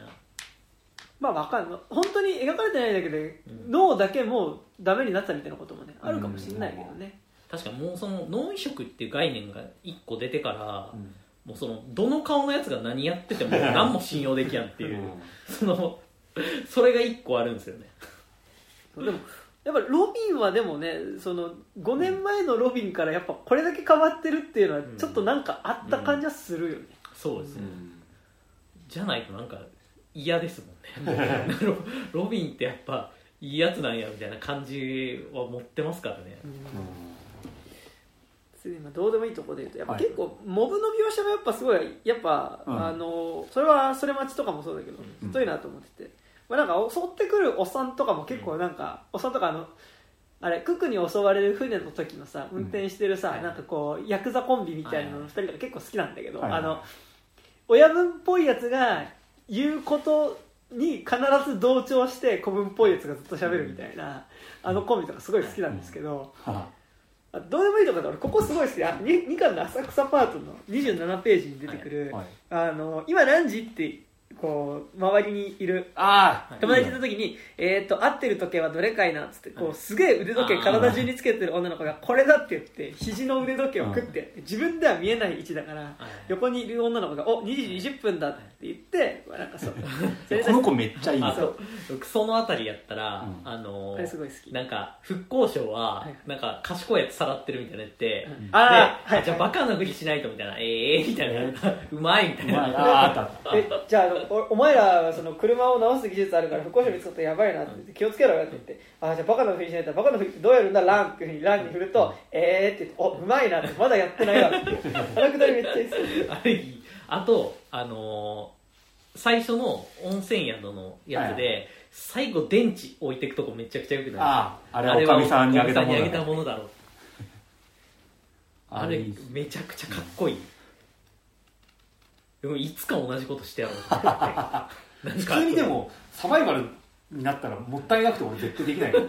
まあわかんない本当に描かれてないだけで、うん脳だけもうダメになったみたいなこともねあるかもしれないけどね、確かにもうその脳移植っていう概念が1個出てから、うん。もうそのどの顔のやつが何やってても何も信用できやんっていう、そのそれが1個あるんですよね。でもやっぱロビンはでもねその5年前のロビンからやっぱこれだけ変わってるっていうのはちょっとなんかあった感じはするよね、そうですね、うん。じゃないとなんか嫌ですもんね。ロ *laughs* ロビンってやっぱいいやつなんやみたいな感じは持ってますからね。次まあどうでもいいところで言うとやっぱはい。結構モブの描写もやっぱすごいやっぱ、うん。あのそれはそれ待ちとかもそうだけどうん。太いなと思ってて、まあ、なんか襲ってくるおっさんとかも結構なんか、おっさんとかあのあれククに襲われる船の時のさ運転してるさ、はい。なんかこうヤクザコンビみたいなのの2人が結構好きなんだけど、はい。あの親分っぽいやつが言うことに必ず同調して子分っぽいやつがずっと喋るみたいな、あのコンビとかすごい好きなんですけど、はあどうでもいいところで俺ここすごい好きであ 2, 2巻の浅草パートの27ページに出てくる、はい。あの今何時ってこう周りにいる。ああ友達の時に、えー、と合ってる時計はどれかいなっつってこうすげえ腕時計体中につけてる女の子がこれだって言って肘の腕時計を食って自分では見えない位置だからはい。横にいる女の子が「お2時20分だ」って言ってまあなんかそう。*laughs* この子めっちゃいいあそう。僕そのあたりやったら、うん。あのすごい好き。なんか復興省ははい。なんか賢いやつさらってるみたいなやって、うん。であーはい。じゃあバカなふりしないとみたいなええー、みたいな。う *laughs* まいみたいな。ああ *laughs* じゃああのおお前らはその車を直す技術あるから復興者見つかったらやばいなって言って気をつけろよって言ってあじゃあバカなふりしないとバカなふりってどうやるんだランっていうふうにランに振るとえーって言っておうまいなってまだやってないわってあのくだりめっちゃいいっすよ。*laughs* あれあとあのー最初の温泉宿のやつで、はい。最後電池置いていくとこめちゃくちゃよくないあああれはおかみさんにあげたものだおかみさんにあげたものだろう。あれいいっすめちゃくちゃかっこいい、でもいつか同じことしてやろうと思って。普通 *laughs* にでもサバイバルになったらもったいなくて俺絶対できないよ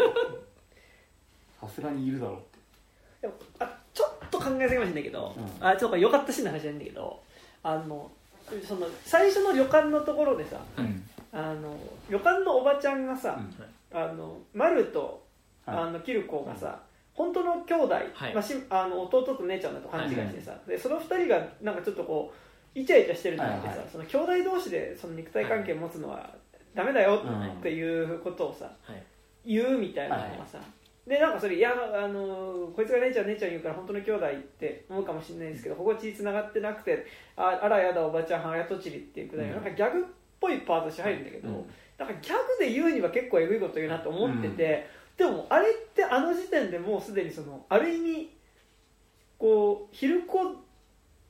*laughs* さすがにいるだろうって。あちょっと考えすぎかもしれないけど、うん。あちょっとかったシーンの話じゃないんだけどあのその最初の旅館のところでさうんあの旅館のおばちゃんがさ、あのマルとはい。あのキルコがさ、本当の兄弟、はい。まあ、しあの弟と姉ちゃんだと勘違いしてさ、でその二人がなんかちょっとこうイチャイチャしてるのを見てさ、はいはい。その兄弟同士でその肉体関係を持つのはダメだようん。っていうことをさはい。言うみたいなのがさ、でなんかそれいやあのこいつが姉ちゃん姉ちゃん言うから本当の兄弟って思うかもしれないですけどここ血つながってなくてああらやだおばちゃんはやとちりっていうくらい、うん。なんかギャグっぽいパートして入るんだけど、うんなんかギャグで言うには結構えぐいこと言うなと思ってて、でもあれってあの時点でもうすでにそのある意味こう昼子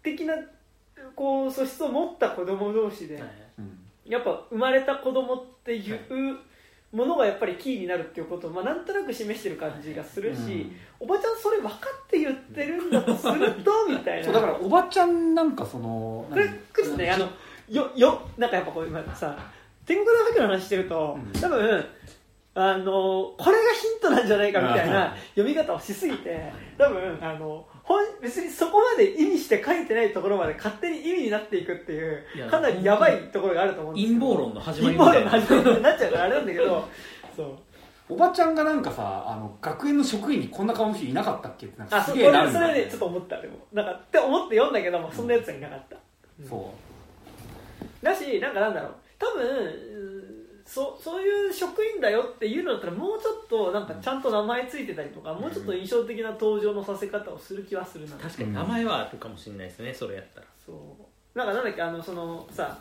的なこう素質を持った子供同士で、やっぱ生まれた子供っていうものがやっぱりキーになるっていうことを、まあ、なんとなく示してる感じがするし、うん。おばちゃんそれ分かって言ってるんだとするとみたいな。そうだからおばちゃんなんかそのこれクリスねあのよよなんかやっぱこう今さ天国の時の話してると、うん。多分あのこれがヒントなんじゃないかみたいな読み方をしすぎて多分あの本別にそこまで意味して書いてないところまで勝手に意味になっていくっていういやかなりやばいところがあると思うんですけど陰謀論の始まり陰みたいな。謀論の始まりになっちゃうからあれなんだけどそう。おばちゃんがなんかさあの学園の職員にこんな顔の人いなかったっけ？ってなんかあそこすげえなるんそだよれでちょっと思ったでも。なんかって思って読んだけどもそんなやつはいなかった、そだしなんかなんだろう。多分うんそそういう職員だよっていうのだったらもうちょっとなんかちゃんと名前ついてたりとか、もうちょっと印象的な登場のさせ方をする気はするな。確かに名前はあるかもしれないですねそれやったら。そう。なんかなんだっけあのそのさ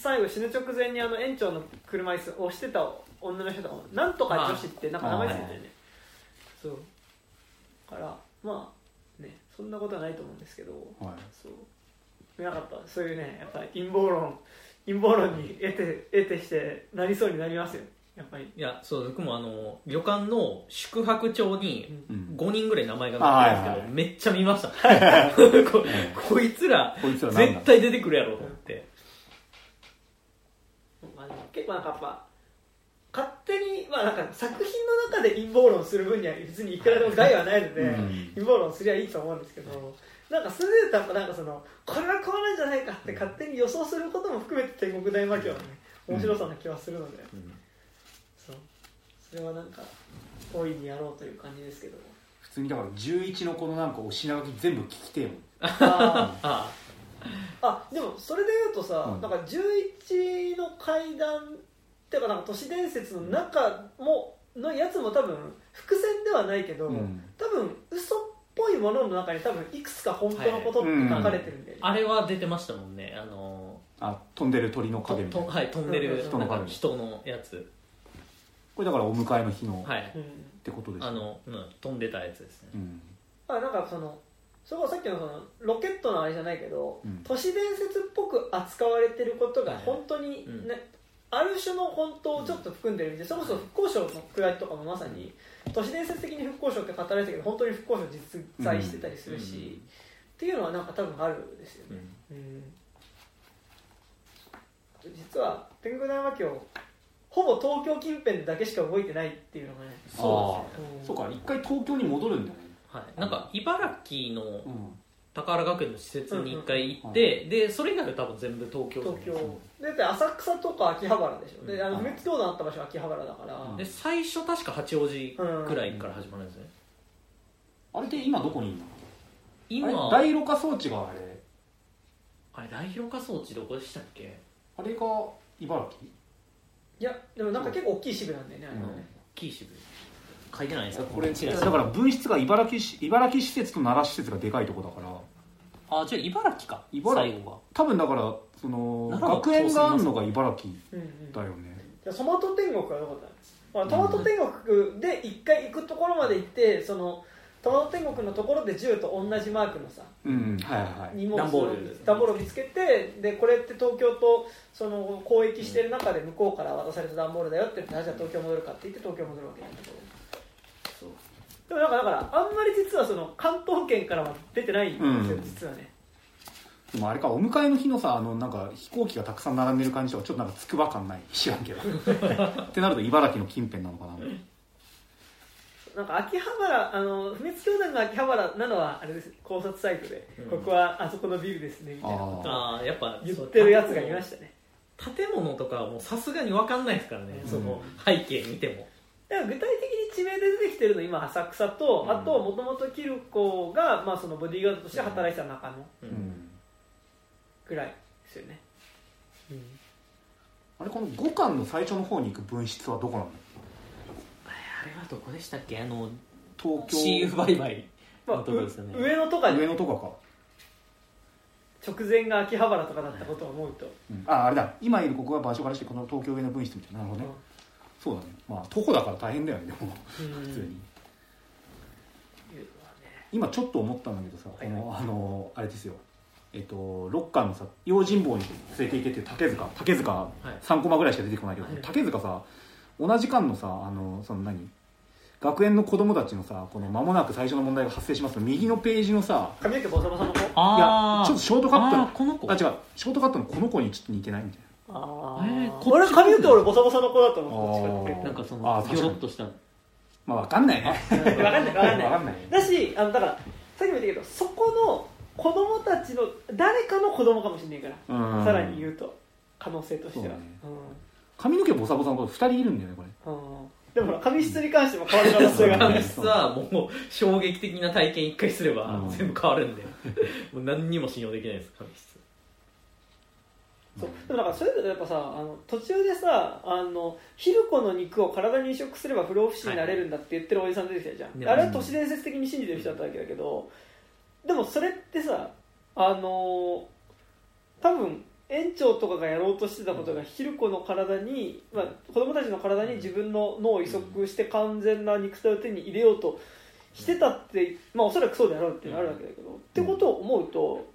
最後死ぬ直前にあの園長の車椅子を押してた女の人とかもなんとか女子ってなんか名前ついてるね。そう。だからまあねそんなことはないと思うんですけどう、はい、そう。なかった。そういうねやっぱ陰謀論陰謀論に得て得てしてなりそうになりますよ。やっぱり。いやそう僕もあの旅館の宿泊帳にうん、5人ぐらい名前が載ってるんですけど、めっちゃ見ました。*laughs* ここいつらこいつらなんだ。絶対出てくるやろと思って。まあでも結構なんかやっぱ勝手に、まあ、なんか作品の中で陰謀論する分には別にいくらでも害はないので、うん。陰謀論すりゃいいと思うんですけどなんかそれでやっぱなんかそのこれはこうなんじゃないかって勝手に予想することも含めて天国大魔教のね面白さな気はするので、そう。それはなんか大いにやろうという感じですけど。普通にだから11のこのなんかお品書き全部聞きてえもん。あああでもそれで言うとさ、うん。なんか11の階段っていうかなんか都市伝説の中ものやつも多分伏線ではないけど、うん。多分嘘っぽいものの中に多分いくつか本当のことって書かれてるんで、あれは出てましたもんね。あのあ飛んでる鳥のと影みたいな。とはい飛んでる人の影人のやつ。これだからお迎えの日のっはい。うんてことですね。あの、うん、飛んでたやつですね。うん。あなんかそのそこさっきのそのロケットのあれじゃないけど、うん。都市伝説っぽく扱われてることがはい本当に、ねうん。ある種の本当をちょっと含んでるんで、それこそ復興省の位とかもまさに都市伝説的に復興省って語られてたけど本当に復興省実在してたりするし、うん。っていうのはなんか多分あるんですよね、うん。実は天狗大魔教ほぼ東京近辺でだけしか動いてないっていうのがねそうですね。うん。そうか一回東京に戻るんだね。はい、なんか茨城のうん宝学園の施設に一回行って、でそれ以外は多分全部東京東京。でだって浅草とか秋葉原でしょ。であのうん。不滅教団あった場所は秋葉原だから、うん。で最初確か八王子くらいから始まるんですね、あれって今どこにいるの？今あれ？大ろ過装置があれ。あれ大広化装置どこでしたっけ？あれが茨城？いやでもなんか結構大きい支部なんだよねあれはね、キーシブ書いてないですか？これチラシだから分室が茨城市茨城施設と奈良施設がでかいとこだから。あじゃあ茨城か茨城最後が多分だからその奈良は学園があるのが茨城うんうん。だよね。いやトマト天国はどこだまあトマト天国で一回行くところまで行ってそのトマト天国のところで銃と同じマークのさうんはいはい荷物段ボール段ボールを見つけてでこれって東京とその交易してる中で向こうから渡された段ボールだよって言ってあじゃあ東京戻るかって言って東京戻るわけなんだけどでもなんかだからあんまり実はその関東圏からは出てないんですよ、うん。実はね。でもあれかお迎えの日のさあのなんか飛行機がたくさん並んでる感じとかちょっとなんか筑波感ない知らんけど。*laughs* ってなると茨城の近辺なのかな。なんか秋葉原あの不滅教団が秋葉原なのはあれです。考察サイトで、うん。ここはあそこのビルですねみたいなあーああやっぱ言ってるやつがいましたね。建物とかはもうさすがに分かんないですからね、うん。その背景見ても具体的に地名で出てきてるの今浅草と、うん。あともともとキルコが、まあ、そのボディーガードとして働いてた中野ううん。んぐらいですよね、あれこの五巻の最初の方に行く分室はどこなの？いあれはどこでしたっけ？あの東京。CU バイバイまあのとこですよね。う上野とか上で野とかか、直前が秋葉原とかだったことを思うと、うん。ああれだ。今いるここが場所からしてこの東京上野分室みたいな。なるほどね、そうだね。まあ徒歩だから大変だよねでも。うん。普通に、今ちょっと思ったんだけどさ、はいこのあのあれですよ。えっとロッカーのさ用心棒に連れて行けっていう竹塚竹塚はい。3コマぐらいしか出てこないけど、はい。竹塚さ同じ間のさあのその何学園の子供たちのさこの間もなく最初の問題が発生しますの右のページのさ髪の毛ボサボサの子？いやあちょっとショートカットのあーこの子？あ違う。ショートカットのこの子にちょっと似てないみたいあえーこっち俺髪の毛俺ボサボサの子だと思うあー。なんかそあのギョロッとした。なまあわかんないね。分かんない。分かんない。わかんないだしあのだからさっきも言ったけどそこの子供たちの誰かの子供かもしれないから、うん。さらに言うと。可能性としては。そうだね髪の毛ボサボサの子2人いるんだよねこれ。うん。うんでもほら髪質に関しても変わる可能性が *laughs* 髪質はもう衝撃的な体験一回すればうん。全部変わるんで。もう何にも信用できないです髪質そう。でもなんかそれぞれやっぱさあの途中でさあのヒルコの肉を体に移植すれば不老不死になれるんだって言ってるおじさん出てきたじゃん、はいあれは都市伝説的に信じてる人だったわけだけどでもそれってさあの多分園長とかがやろうとしてたことがヒルコの体に、まあ、子供たちの体に自分の脳を移植して完全な肉体を手に入れようとしてたって、まあおそらくそうであろうっていうのはあるわけだけど、ってことを思うと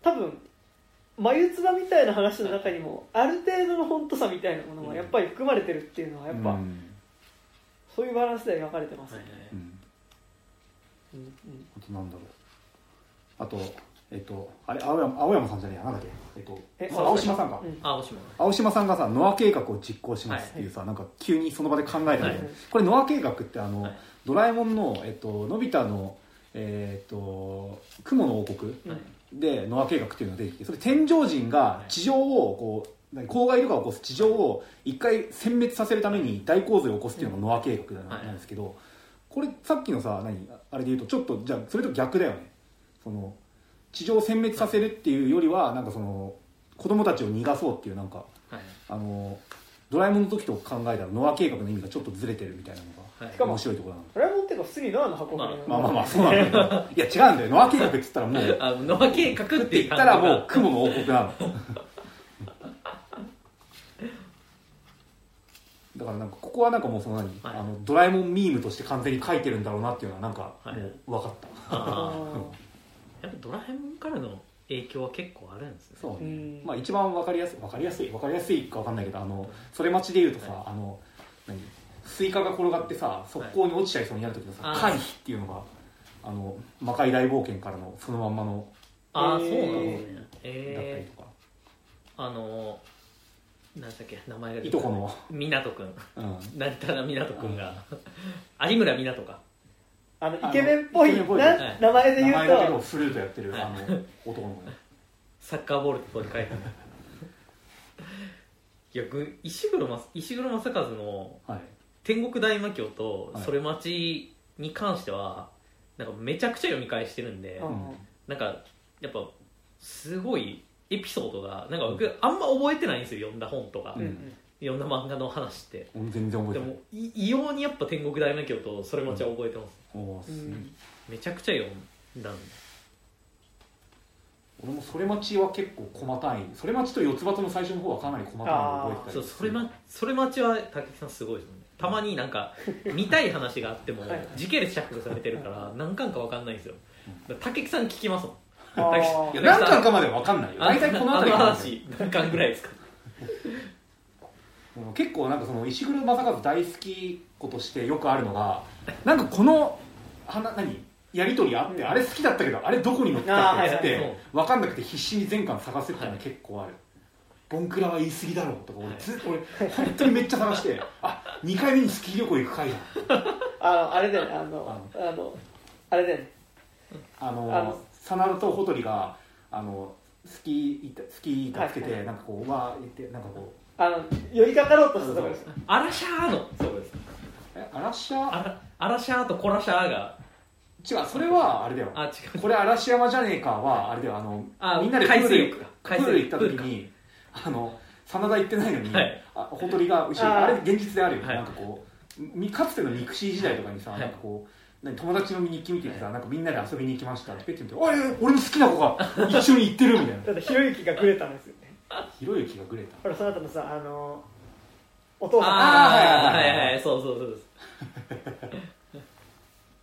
多分眉唾みたいな話の中にもある程度の本当さみたいなものがやっぱり含まれてるっていうのはやっぱ、うん。そういうバランスで描かれてます、はいうん。うん。うん。あとなんだろう。あとえっとあれ青山青山さんじゃねえやなんだっけ？えっとえ青島さんか、うん。あおしまい青島さんがさノア計画を実行しますっていうさ、なんか急にその場で考えたんだけど、はい。これノア計画ってあの、はい。ドラえもんの、えっと、のび太の、えっと雲の王国でノア計画っていうのが出てきてそれ天上人が地上をこう何公害とかを起こす地上を一回殲滅させるために大洪水を起こすっていうのがノア計画なんですけど、これさっきのさ何あれで言うとちょっとじゃあそれと逆だよね。その地上を殲滅させるっていうよりはなんかその子供たちを逃がそうっていうなんかはい。あのドラえもんの時と考えたらノア計画の意味がちょっとずれてるみたいなのはいがしかも面白いところなのドラえもんっていうか普通にノアの箱舟まあまあまあまあそうなんだけどいや違うんだよ。ノア計画って言ったらもう *laughs* あノア計画って言ったらもう雲の王国なの。*laughs* だからなんかここはなんかもうその何、はい。あのドラえもんミームとして完全に書いてるんだろうなっていうのはなんかはい。もう分かった、あー。やっぱドラえもんからの影響は結構あるんですね。そうね、うん。まあ一番分かりやすい分かりやすい分かりやすいか分かんないけどあのそれ町で言うとさ、あの何？スイカが転がってさ側溝に落ちちゃいそうになる時のさ、はい回避っていうのがあの魔界大冒険からのそのまんまのああえーそうなんですね。だったりえとか、ー、あの何だっけ名前がい。とこの、湊くん。うん、成田湊くんが。*laughs* 有村湊か。あのイケメンっぽい名前で言名前だけうとどフルートやってる、はいあの男の子ね。*laughs* サッカーボールってここに書いてある。いやぐ石黒正石黒正和のはい天国大魔教とはい。それ待ちに関してはなんかめちゃくちゃ読み返してるんで、うん。なんかやっぱすごいエピソードがなんか僕あんま覚えてないんですよ読んだ本とか、うん。うん読んだ漫画の話って。俺全然覚えてない。でもい異様にやっぱ天国大魔教とそれ待ちは覚えてます、おーすげえ。うんめちゃくちゃ読んだんで。俺もそれ待ちは結構細単位それ待ちと四つ葉との最初の方はかなり細単位で覚えてたりそうそれ,、ま、それ待ちは武木さんすごいですよねたまになんか見たい話があってもはい時系列着されてるから何巻か分かんないんですよ。武木さん聞きますもん。何巻かまでは分かんないよ。あ大体この辺りあの話何巻ぐらいですか？*laughs* 結構なんかその石黒正和大好き子としてよくあるのがなんかこのはな何？やり取りあって、うん。あれ好きだったけどあれどこに載ってたっけって、分かんなくて必死に全巻探せっていうのははい結構ある、ボンクラは言い過ぎだろうとか俺はい。ずっと俺本当にめっちゃ探して *laughs* あ2回目にスキー旅行行く回だあのあれだよねあのあのあれだよね。あのあの真田とほとりがあのスキー板スキー板つけて、はいはい。なんかこうわー言ってなんかこう。あの寄りかかろうとしたところです。アラシャーのそうです。えアラシアアラアラシャーとコラシャーが。違うそれはあれだよ。あ違う。これ嵐山じゃねえかはあれだよ。あのあみんなでプール行った時にあの真田行ってないのに、はい。あほとりが後ろあれ現実であるよ、はい。なんかこうみかつての mixi 時代とかにさ、はい。なんかこう何友達の日記見ててさ、なんかみんなで遊びに行きましたってペッて見て「おい俺の好きな子が一緒に行ってる」みたいな。*laughs* だってひろゆきがグレたんですよね。ひろゆきがグレた。ほらその後のさあのお父さん。ああはいはいはい。そうそうそうです *laughs*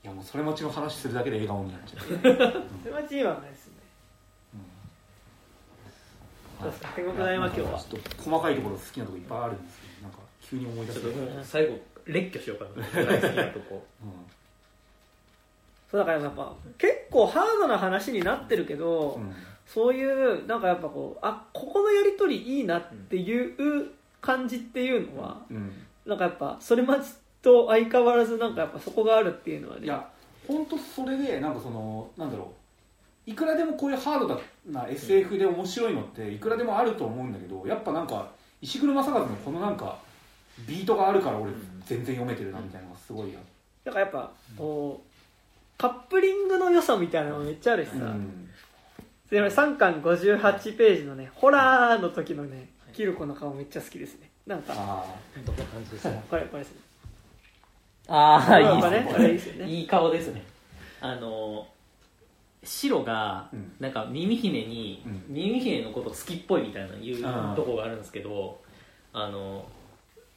いやもうそれ町の話するだけで笑顔になっちゃう、*laughs* それは一番ないですねうんどうですか天国大魔境はちょっと細かいところ好きなところいっぱいあるんですけどなんか急に思い出すちょっともう最後列挙しようかな。大好きなとこ。うん。そうだからやっぱ結構ハードな話になってるけど、うん。そういうなんかやっぱこうあここのやり取りいいなっていう感じっていうのは、うん。なんかやっぱそれまちと相変わらずなんかやっぱそこがあるっていうのはね。いや本当それでなんかそのなんだろういくらでもこういうハードな SF で面白いのっていくらでもあると思うんだけどやっぱなんか石黒正和のこのなんかビートがあるから俺全然読めてるなみたいなのがすごいあだからやっぱこうカップリングの良さみたいなのもめっちゃあるしさ、うん。で3巻58ページのねホラーの時のねキルコの顔めっちゃ好きですね。なんかあどんな感じですか *laughs* これこれですね。ああね。いいですよね。*laughs* いい顔ですね。あの白がうん。なんか耳姫に、うん。耳姫のこと好きっぽいみたいな言うとこがあるんですけどあの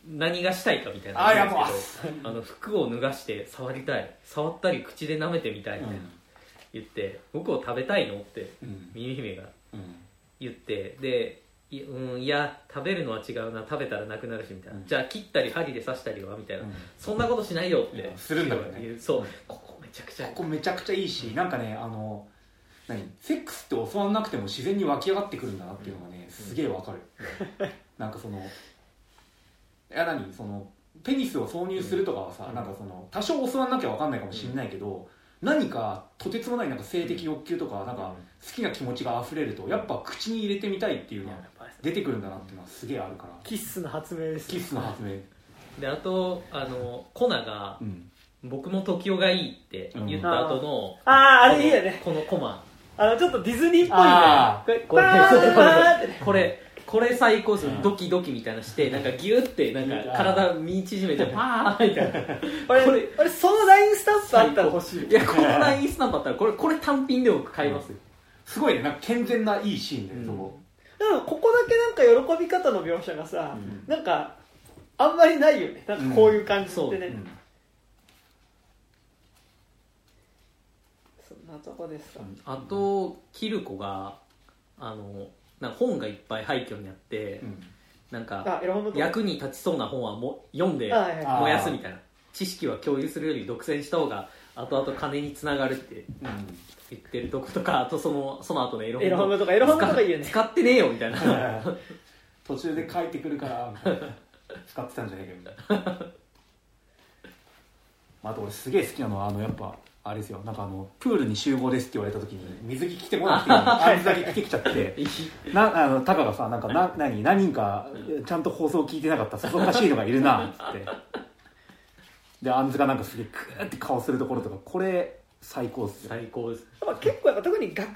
何がしたいかみたいなあーのがあるんですけどあの服を脱がして触りたい。触ったり口で舐めてみたいみたいな、言って僕を食べたいのってうん。耳姫がうん。言ってでい,、うん、いや食べるのは違うな食べたらなくなるしみたいな、うん。じゃあ切ったり針で刺したりはみたいな、うん。そんなことしないよっいやてするんだよね。そうちゃくちゃここめちゃくちゃいいしなんかねあの何？セックスって教わんなくても自然に湧き上がってくるんだなっていうのがねすげえわかる、なんかそのいや何？そのペニスを挿入するとかはさ、うん。なんかその多少教わんなきゃわかんないかもしれないけど、何かとてつもないなんか性的欲求とかなんか好きな気持ちが溢れるとやっぱ口に入れてみたいっていうのは出てくるんだなっていうのはすげえあるから。キッスの発明ですキスの発明。であとあのコナがうん「僕も時代がいい」って言った後の、あああれいいよね。このコマ。あのちょっとディズニーっぽいあねこれバーンバーンってねこれこれ最高ですよ。うん。ドキドキみたいなしてなんかギュってなんか体身縮めてパーンみたいな。俺これ俺そのラインスタンプあったら欲しいいやこのラインスタンプあったらこれこれ単品で僕買いますよ、すごいね。なんか健全ないいシーンで、うん。そこ。でもここだけなんか喜び方の描写がさ、うん。なんかあんまりないよね。なんかこういう感じってね、うんそんなとこですか、あとキルコがあのなんか本がいっぱい廃墟にあって、うん。なんか役に立ちそうな本はも読んで燃やすみたいな。知識は共有するより独占した方が後々金につながるってうん言ってるとことかあとそのその後のエロ本本とかエロ本とかいいよね。使使ってねえよみたいな。*laughs* 途中で帰ってくるから *laughs* 使ってたんじゃねえかみたいな。まああと俺すげえ好きなのはあのやっぱあれですよ。なんかあのプールに集合ですって言われた時に水着着てこなくてあんずだけ着てきちゃって。*laughs* なあのタカがさなんかな何何人かちゃんと放送聞いてなかったさぞかしいのがいるなっつって。であんずがなんかすげえクーって顔するところとかこれ最高っすよ。最高です。やっぱ結構やっぱ特に学園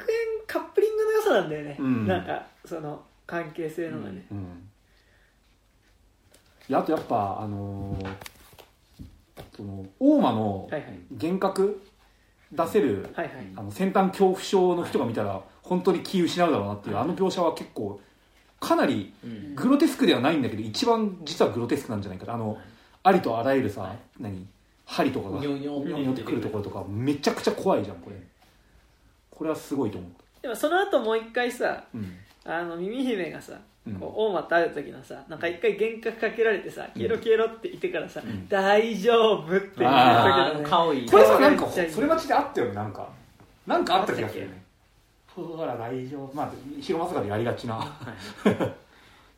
カップリングの良さなんだよね、うん。なんかその関係性のがね、うんいやあとやっぱあのーその大間のはいはい。幻覚出せるはいはい。あの先端恐怖症の人が見たら本当に気失うだろうなっていうあの描写は結構かなりうん。グロテスクではないんだけど一番実はグロテスクなんじゃないかなあのありとあらゆるさ、何針とかがニョニョってくるところとかめちゃくちゃ怖いじゃんこれ。これはすごいと思でもその後もう一回さううん。あの耳姫がさうんこう大間と会う時のさなんか一回幻覚かけられてさ「消えろ消えろ」って言ってからさ「ん。大丈夫」って言ったけどね。顔いいこれさなんかそれ待ちであったよねなんか。なんかあった気がするよねほら大丈夫。まあ広松川でやりがちな *laughs*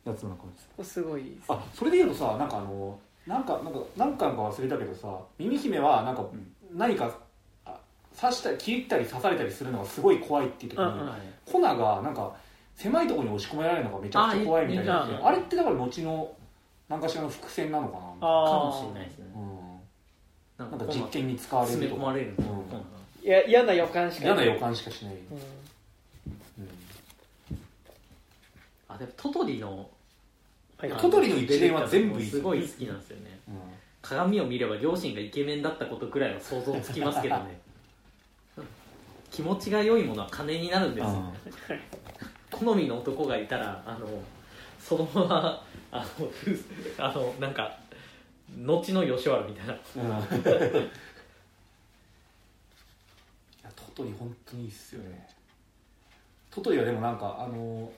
やつなのかもしれすごいですあそれで言うとさなんかあのなんかなんか何巻か忘れたけどさ耳姫はなんか何かあ刺したり切ったり刺されたりするのがすごい怖いっていう時に、うん。うんコナがなんか狭いところに押し込められるのがめちゃくちゃ怖いみたいな。ああれってだから後の何かしらの伏線なのかな？かあもしれないですね。うん、ななんか実験に使われるとか。詰め込まれるのうんいや嫌な予感しか嫌な予感しかしない、うん。うん。あでもトトリのはい。トトリの一連は全部いい。すごい好きなんですよね。うん。鏡を見れば両親がイケメンだったことくらいは想像つきますけどね。*laughs* 気持ちが良いものは金になるんですよ *laughs* 好みの男がいたらあのそのままあのふ *laughs* あのなんか後の吉原みたいな。トトリ本当にいいっすよね。トトリはでもなんかあの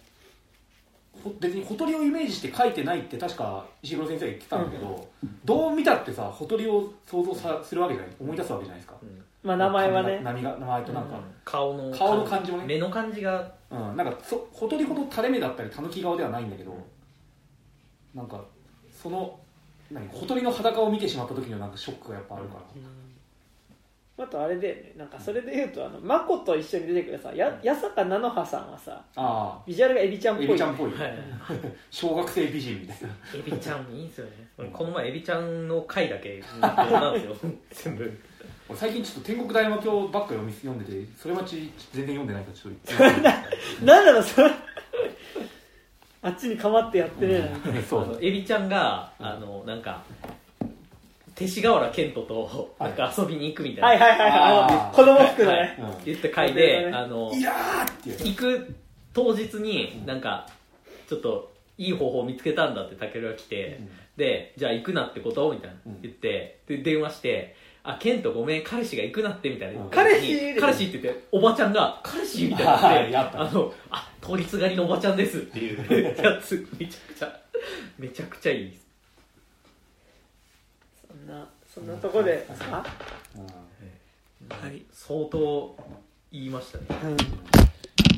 ほ別にほとりをイメージして書いてないって確か石黒先生が言ってたんだけど、どう見たってさほとりを想像さするわけじゃない思い出すわけじゃないですか、まあ名前はね。波が名前となんか、顔の顔の感じもね。目の感じがうん、なんかそほとりほど垂れ目だったりたぬき顔ではないんだけどなんかその何ほとりの裸を見てしまった時のなんかショックがやっぱあるから、あとあれで、ね、なんかそれで言うとあのマコと一緒に出てくるさや八坂菜の葉さんはさあビジュアルがエビちゃんっぽいあエビちゃんっぽい、はい。*laughs* 小学生美人みたいな。エビちゃんいいんですよね。俺この前エビちゃんの回だけなんですよ。*laughs* 全部俺最近ちょっと天国大魔教ばっか読み読んでてそれ待ち全然読んでないからちょっと。言ってなんだろうそれあっちにかまってやってねえなそう。あのエビちゃんがあのなんか勅使河原健人となんか遊びに行くみたいな、はいはいはいはい。あの子供服のね、言った回やで、あのいやーっていう。行く当日になんかちょっといい方法を見つけたんだってタケルが来て、うん。でじゃあ行くなってこと？みたいなうん。言ってで電話して「あケントごめん彼氏が行くなって」みたいな、うん。彼氏彼氏って言っておばちゃんが「彼氏?」みたいになっはいてやったあのあ通りすがりのおばちゃんですっていう *laughs* やつめちゃくちゃめちゃくちゃいい。ですそんなそんなとこですか、うん。はい。相当言いましたね。うん、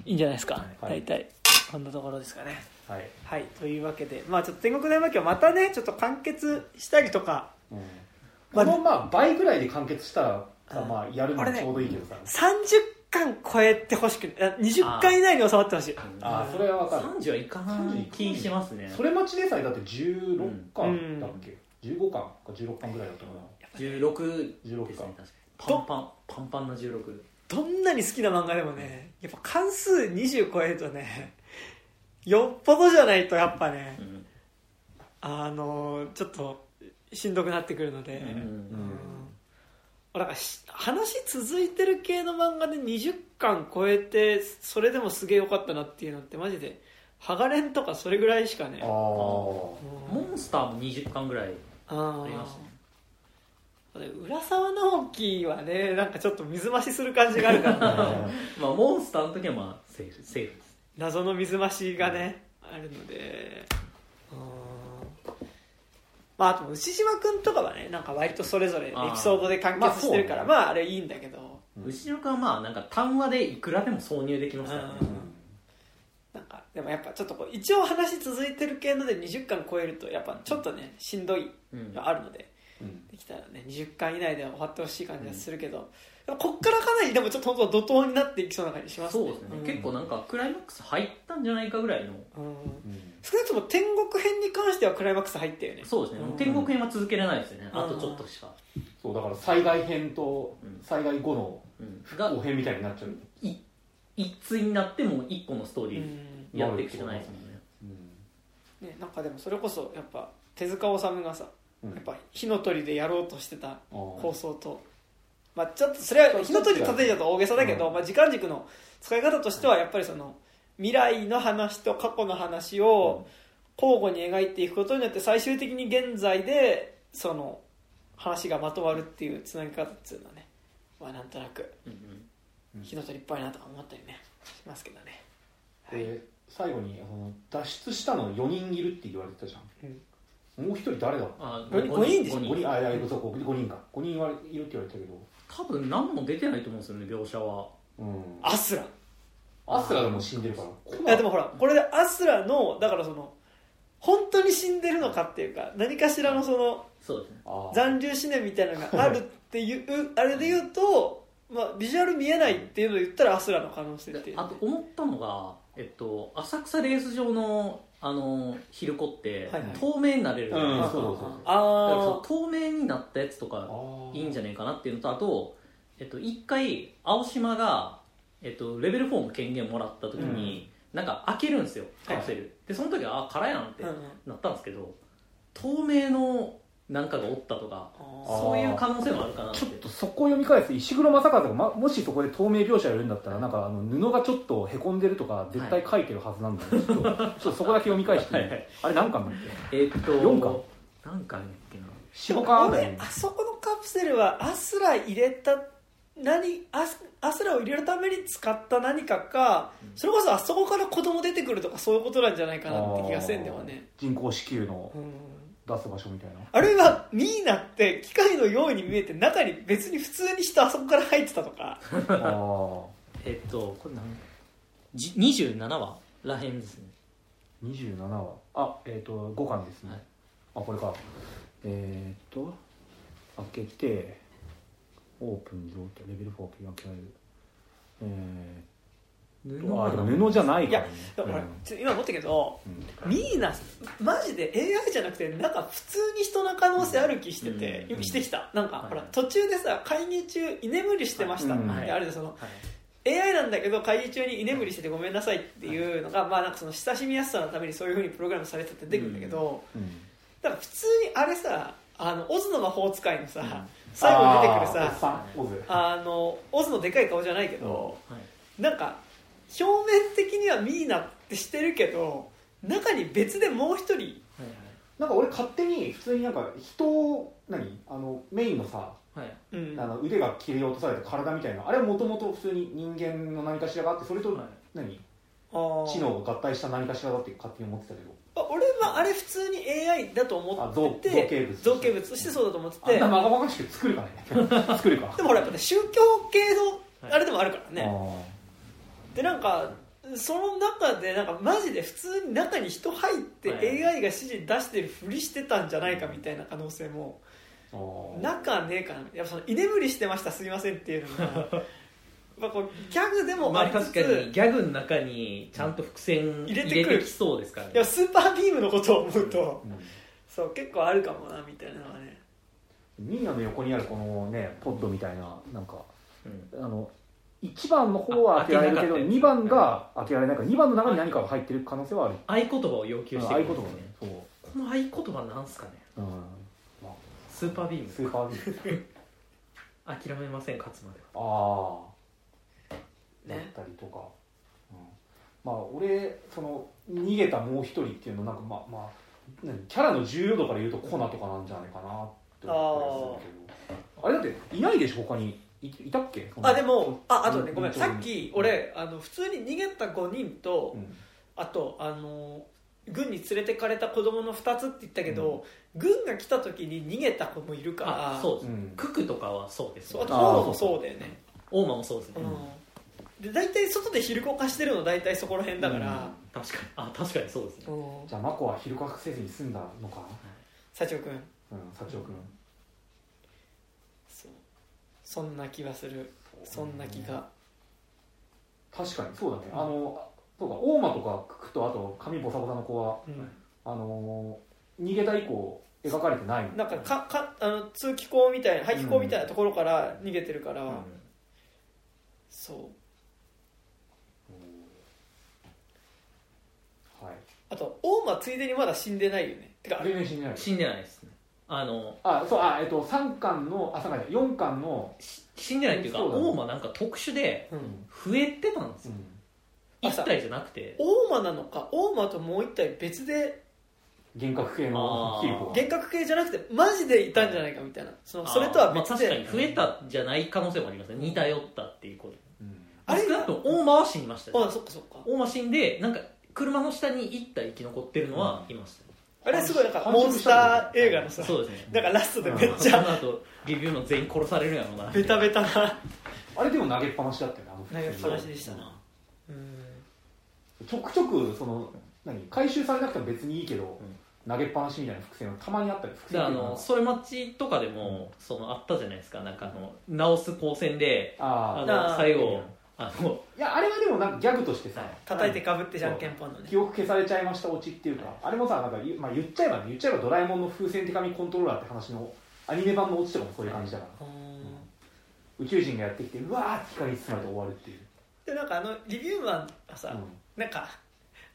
いいんじゃないですか、はい。大体こんなところですかね。はい、はい。というわけでまあちょっと天国大魔教またねちょっと完結したりとかこのまあ倍ぐらいで完結したらまあやるのちょうどいいけどさ、30巻超えてほしくないあ20巻以内に収まってほしい。ああそれはわかる。30はいかない気しますね。それ待ちでさえだって16巻だっけ、15巻か16巻ぐらいだったかな。16 16ですね巻確かに。パンパンパンパンな16どんなに好きな漫画でもねやっぱ関数20超えるとね *laughs* よっぽどじゃないとやっぱねうん。あのちょっとしんどくなってくるので、うんうんなん話続いてる系の漫画で20巻超えてそれでもすげえ良かったなっていうのってマジでハガレンとかそれぐらいしかね。モンスターも20巻ぐらいあありましたねー。浦沢直樹はねなんかちょっと水増しする感じがあるからな *laughs* まあモンスターの時はまあセーフセーフです。謎の水増しがねあるので。うんまああと牛島君とかはねなんか割とそれぞれエピソードで完結してるからあーままああれいいんだけど。うん牛島君はまあなんか単話でいくらでも挿入できますからね。なんかでもやっぱちょっとこう一応話続いてる系ので20巻超えるとやっぱちょっとねしんどいうん。のあるのでうん。できたらね20巻以内では終わってほしい感じがするけど、でもこっからかなりでもちょっと本当怒涛になっていきそうな感じしますね。そうですね、ん。結構なんかクライマックス入ったんじゃないかぐらいのうん。うん少なくとも天国編に関してはクライマックス入ったよね。そうですね、うん。天国編は続けれないですよね、うん。あとちょっとしか、そうだから災害編とうん。災害後のうん、が後編みたいになっちゃう、い一対になっても一個のストーうリーん。やっていくしかないですもんね、うん。ね、なんかでもそれこそやっぱ手塚治虫がさうん。やっぱ火の鳥でやろうとしてた構想と、まあ、ちょっとそれは火の鳥例えちゃうと大げさだけど、うん。まあ、時間軸の使い方としてはやっぱりその未来の話と過去の話を交互に描いていくことによって最終的に現在でその話がまとまるっていうつなぎ方っていうのはね、まあ、なんとなくうんうん。火の鳥っぽいなとか思ったりねしますけどね。で最後にその脱出したの4人いるって言われてたじゃん、もう一人誰だあ五人五人。でしょ？五5人。あいやそうか5人か。5人はいるって言われてたけど。多分何も出てないと思うんですよね描写は。うん。アスラアスラでも死んでるから。いやでもほらこれでアスラのだからその本当に死んでるのかっていうか何かしらのそのそうですね。あー。残留思念みたいなのがあるっていうあれで言うと、まあ、ビジュアル見えないっていうのを言ったらアスラの可能性っていう。であと思ったのが、えっと、浅草レース場のあのヒルコってはいはい。透明になれるじゃないですか、あ透明になったやつとかいいんじゃないかなっていうのとあと、えっと、一回青島が、えっと、レベル4の権限もらった時に、なんか開けるんですよカプセル、でその時はあ空やんってなったんですけど透明のなんかがおったとかそういう可能性もあるかなって。ちょっとそこを読み返すと石黒正和が、ま、もしそこで透明描写やるんだったらなんかあの布がちょっとへこんでるとか絶対書いてるはずなんだけど、ちょっとちょっとそこだけ読み返して、*laughs* はいはい。あれ何巻だっけ？えーっと四巻。何巻やっけな。45巻あそこのカプセルはアスラ入れた何アスアスラを入れるために使った何かかそれこそあそこから子供出てくるとかそういうことなんじゃないかなって気がせんではね、人工子宮のうん、出す場所みたいな。あるいはミーナって機械のように見えて中に別に普通に人あそこから入ってたとか。えー。*laughs* っとこれ何じ27話らへんですね。27話。あえっ、と5巻ですね、はい。あこれか。えっ、と開けてオープン状態レベル4ピが決める。えー、布とあでも布じゃないからね。だから、うん。ちょ今思ったけどうんミーナマジで AI じゃなくてなんか普通に人の可能性ある気してて、うん。してきた。なんか、はい。ほら途中でさ会議中居眠りしてました。ってうんあるでそのはい。AI なんだけど会議中に居眠りしててごめんなさいっていうのが、まあなんかその親しみやすさのためにそういうふうにプログラムされてて出てくるんだけど、うん。だから普通にあれさあのオズの魔法使いのさ、うん最後に出てくるさあのオズのでかい顔じゃないけど、はいなんか表面的にはミーナってしてるけど中に別でもう一人。はいなんか俺勝手に普通になんか人を何？あのメインのさはい。あの腕が切り落とされた体みたいな。あれはもともと普通に人間の何かしらがあってそれとはい。何？あー。知能が合体した何かしらだって勝手に思ってたけど。あ俺はあれ普通に AI だと思ってて造形物造形物としてそうだと思ってあんてなまがまがしく作るかね。*laughs* 作るか。でもほらやっぱね宗教系のあれでもあるからね、あでなんかその中でなんかマジで普通に中に人入ってはい。AI が指示出してるふりしてたんじゃないかみたいな可能性も。ーあー。なかねえかな。やっぱその居眠りしてましたすいませんっていうのが *laughs* まあこうギャグでもまあありつつ、確かにギャグの中にちゃんと伏線入れてくる。てきそうですからね。いやスーパービームのことを思うと、うん。そう結構あるかもなみたいなのはね。ミーナの横にあるこのねポッドみたいななんかうん。あの1番の方は開けられるけどあ開けなかった2番が開けられない。から2番の中に何かが入ってる可能性はある。合言葉を要求して合くる言葉ね。そう、この合言葉なんすかね。うん。まあ、スーパービーム。スーパービーム。*laughs* 諦めません勝つまでは。ああだっねたりとか、うん、まあ俺その逃げたもう一人っていうのなんかまあまあ何キャラの重要度から言うとコナとかなんじゃないかなって思ったりするけど。あれだっていないでしょ他に。いいたっけ？あでもああとねごめん。うんさっき俺あの普通に逃げた5人と、うん。あとあの軍に連れてかれた子供の2つって言ったけど、軍が来た時に逃げた子もいるから。あそうです、うん。ククとかはそうですそうあねともそうだよね。オーマもそうですね、うんで大体外で昼こかしてるの大体そこら辺だから、確かに。あ確かにそうですね。う。んじゃあマコは昼かせずに済んだのか？幸男君うん幸男君そう。そんな気がする。そんな気が。確かにそうだね。あのそうか大間とかククとあと髪ボサボサの子はうん。あのー逃げた以降描かれてないなんかかかあの通気口みたいな排気口みたいなところから逃げてるから、うん。そうはいあと大間ついでにまだ死んでないよね。てか全然死んでない。死んでないですね。あのあそうあえっと3巻のあ3巻じゃない4巻の、し死んでないっていうかそうだね。オーマなんか特殊でうん増えてたんですよ。あ一体じゃなくて。大間なのか。大間ともう一体別で幻覚系のあー。キリコが。幻覚系じゃなくてマジでいたんじゃないかみたいな。そのそれとはあーまあ、別で、確かに増えたじゃない可能性もありますね。似通ったっていうこと。うん。あれ？少なくともオーマは死にましたよ。あそっかそっか。オーマ死んでなんか車の下に一体生き残ってるのはいましたよあれすごいなんかモンスター映画のさそうですね。だからラストでめっちそゃの後リビューの全員殺されるやろうな。ベタベタな。あれでも投げっぱなしだったよねあの投げっぱなしでしたな。うん。ちょくちょくその何回収されなくても別にいいけど、投げっぱなしみたいな伏線がたまにあったり伏線っていうかのソイマッチとかでも、そのあったじゃないですか。なんかあの直す光線であああの最後あのいやあれはでもなんかギャグとしてさ、叩いてかぶってじゃんけんぽんのね。記憶消されちゃいましたオチっていうかあれもさなんか、まあ、言っちゃえばね言っちゃえばドラえもんの風船手紙コントローラーって話のアニメ版のオチとかもそういう感じだから、うん。宇宙人がやってきてうわーって光に包まれて終わるっていう、でなんかあのリビューマンはさ、うなんか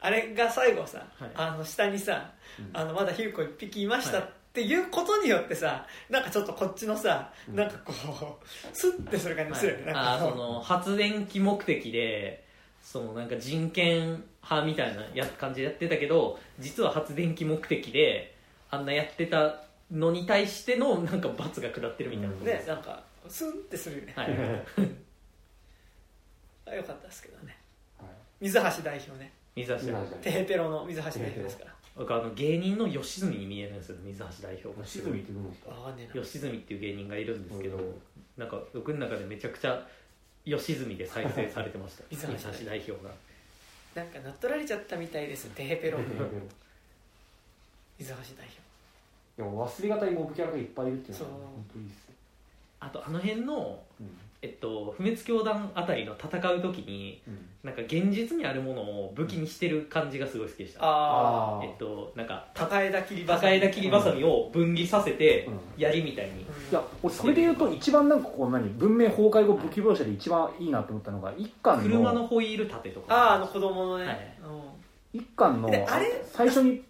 あれが最後さ、はい。あの下にさ、うん。あのまだヒルコ一匹いましたっっていうことによってさなんかちょっとこっちのさなんかこうスッてする感じするよね、あーその発電機目的でそのなんか人権派みたいなや感じでやってたけど実は発電機目的であんなやってたのに対してのなんか罰が下ってるみたいな、ねなんかスンってするよね、はい。*laughs* あよかったですけどね。はい。水橋代表ね。水橋水橋テヘペロの水橋代表ですから僕あの芸人の吉住に見えるんですよ水橋代表が。静見ってどう吉住っていう芸人がいるんですけど、うん。なんか僕の中でめちゃくちゃ吉住で再生されてました。水水橋橋代表が。なんか乗っ取られちゃったみたいですテヘペロ水橋代でも忘れがたいモブキャラがいっぱいいるっていうのはそう。本当にいいっすよあとあの辺の、うんえっと、不滅教団あたりの戦う時にうん。なんか現実にあるものを武器にしてる感じがすごい好きでした、ああー。えっとなんかあ高枝切りバサ高枝切りばさみを分離させてうん。槍みたいに、いや俺それで言うと一番なんかこう何文明崩壊後武器描写で一番いいなと思ったのが一巻車ののホイール盾とか。あああの子供のね、はい。うん。一巻のであれ最初に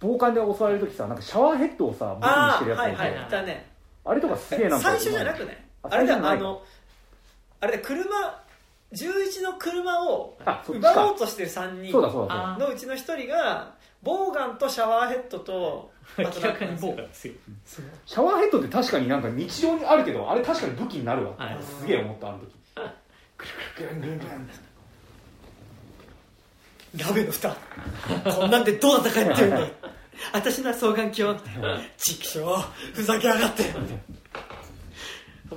暴漢で襲われる時さなんかシャワーヘッドをさ武器にああしてるやつがい。てはいはい。あれとかすげえなんか最初じゃなくね。ああれだ最初じゃないあのあれだ車11の車を奪おかうとしてる3人のうちの1人がボーガンとシャワーヘッドと *laughs* 明らかに豪華ですよ。シャワーヘッドって確かになんか日常にあるけどあれ確かに武器になるわ。って、はい。すげえ思ったあの時。ぐるぐるぐるぐるぐるラベの蓋。こんなんでどう戦ってるんだよ *laughs* 私の双眼鏡 *laughs* ちくしょう。ふざけやがって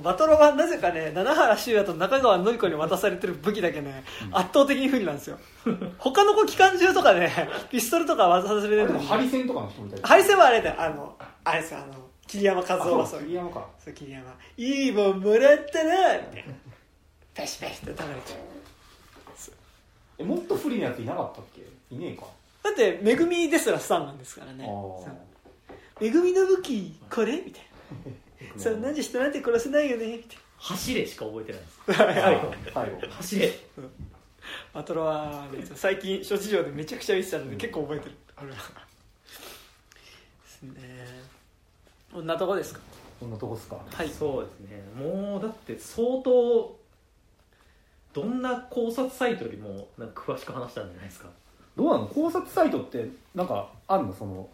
バトロはなぜかね七原修也と中川紀子に渡されてる武器だけね、圧倒的に不利なんですよ。*laughs* 他の子機関銃とかねピストルとか渡されてるのに。ハリセンとかの人みたいなハリセンはあれだよ。あのあれですよあの桐山和夫があそう桐山か。そう桐山。いいもんもらったなみたいなペシペシって食べれちゃう。えもっと不利なやついなかったっけ？いねえか。だってめぐみですらスタンなんですからね。めぐみの武器これ？みたいな *laughs* そんなんじゃ人なんて殺せないよね。みたい走れしか覚えてない。ですな最後最後走れ。バトロは、ね、最近諸事情でめちゃくちゃ見てたので、結構覚えてる。あれはですね。こんなとこですか？そんなとこっすか？はい。そうですね。もうだって相当どんな考察サイトよりもなんか詳しく話したんじゃないですか？どうなの考察サイトってなんかあんの？その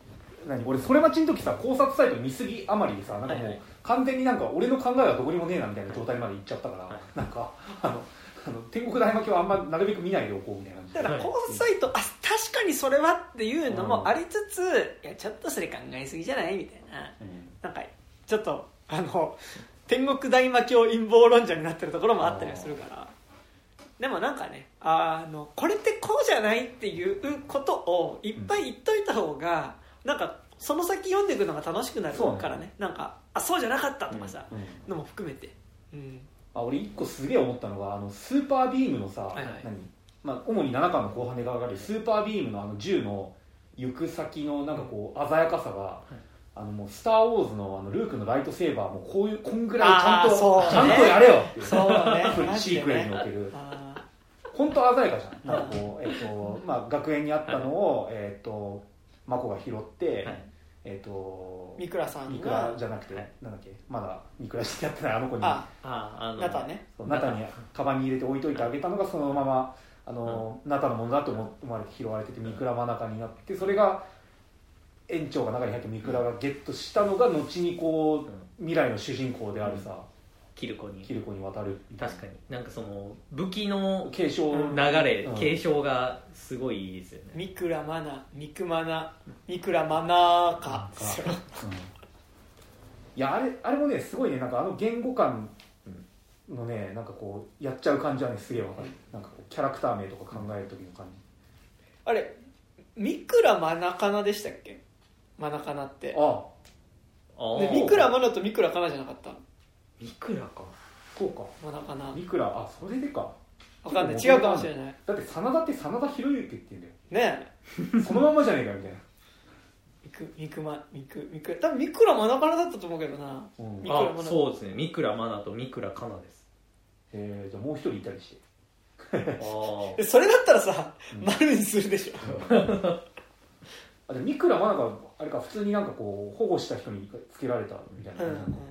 何？俺それ待ちの時さ考察サイト見すぎあまりでさなんかもう、はいはい。完全になんか俺の考えはどこにもねえなみたいな状態まで行っちゃったから、はい。なんかあのあの天国大魔教はあんまなるべく見ないでおこうみたいな感じだから考察サイト、あ確かにそれはっていうのもありつつ、いやちょっとそれ考えすぎじゃないみたいな。うん。なんかちょっとあの天国大魔教陰謀論者になってるところもあったりはするから。でもなんかねあのこれってこうじゃないっていうことをいっぱい言っといた方が、なんかその先読んでいくのが楽しくなるからね。なんかあそうじゃなかったとかさ、うんのも含めて、うん、あ俺一個すげえ思ったのがあのスーパービームのさ、はいはい。何？まあ、主に7巻の後半で描かれるスーパービームのあの銃の行く先のなんかこう鮮やかさが、あのもうスター・ウォーズのあのルークのライトセーバーもこういうこんぐらいちゃんと、ね。ちゃんとやれよっていう。そうね。*laughs* シークレにねおける。あ本当鮮やかじゃん。なんかこう、えっとまあ、学園にあったのを、えっとマコが拾って、はい。えっとー三倉さんがミクラじゃなくて、はい。なんだっけまだミクラしてやってないあの子に。あああのなたね。そうナタにカバンに入れて置いといてあげたのがそのままあの、ナタのものだと思思われて拾われててミクラ真中になってそれが園長が中に入ってミクラがゲットしたのが後にこう未来の主人公であるさ、キルコに。キルコに渡る確かに。なんかその武器の継承、うん流れ、うん。継承がすごいいいですよね。三倉マナ三倉マナ三倉マナか。ですようん。いやあれあれもねすごいね。なんかあの言語感のねなんかこうやっちゃう感じはねすげえわかる。なんかこうキャラクター名とか考える時の感じ。あれ三倉マナカナでしたっけ？マナカナって。あ。ああで三倉マナと三倉カナじゃなかったミクラか？そうか。マナカナいくら？あそれでか。わかんない。違うかもしれない。だって真田って真田広之って言うんだよ。ねそのまんまじゃねえかみたいな。え三倉三倉三倉三倉多分三倉マナカナだったと思うけどな。うん。三倉あそうですね。ミクラマナとミクラカナです。えー、じゃあもう一人いたりして。あで *laughs* それだったらさうん。丸にするでしょ。*laughs* あでも三倉真中あれか普通になんかこう保護した人につけられたみたいなうんうん、っ感じなのか。う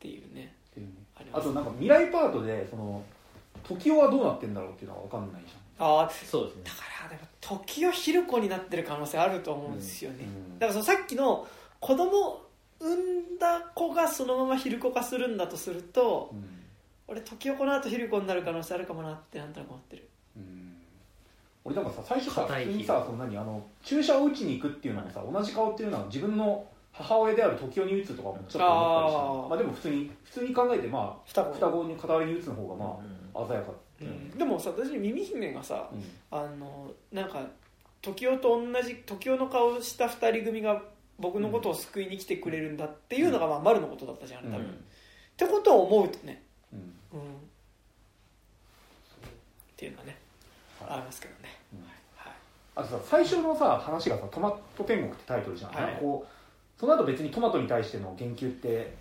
んていうね。っていうね。ああとなんか未来パートでその時代はどうなってんだろうっていうのが分かんないじああそうですね。だからでも時を昼子になってる可能性あると思うんですよね、うん。だからそのさっきの子供産んだ子がそのまま昼子化するんだとするとゃん、うん。俺時をこの後昼子になる可能性あるかもなってなんとなく思ってる。うん。俺なんかさ最初さ普通にさそんなにあの注射を打ちに行くっていうのもさ同じ顔っていうのは自分の母親である時代に打つとかもちょっと思ったりしたあー。まあでも普通に普通に考えてまあ双子。双子に片割りに打つの方がまうんあ鮮やかう。ん。でもさ私耳姫がさうん。あのなんか時代と同じ時代の顔をした2人組が僕のことを救いに来てくれるんだっていうのがまあ丸のことだったじゃん、多分。うんってことを思うとね、っていうのはね、はい。ありますけどね、うん。はい、あとさ最初のさ話がさ「トマト天国」ってタイトルじゃん、はい。こうその後別にトマトに対しての言及って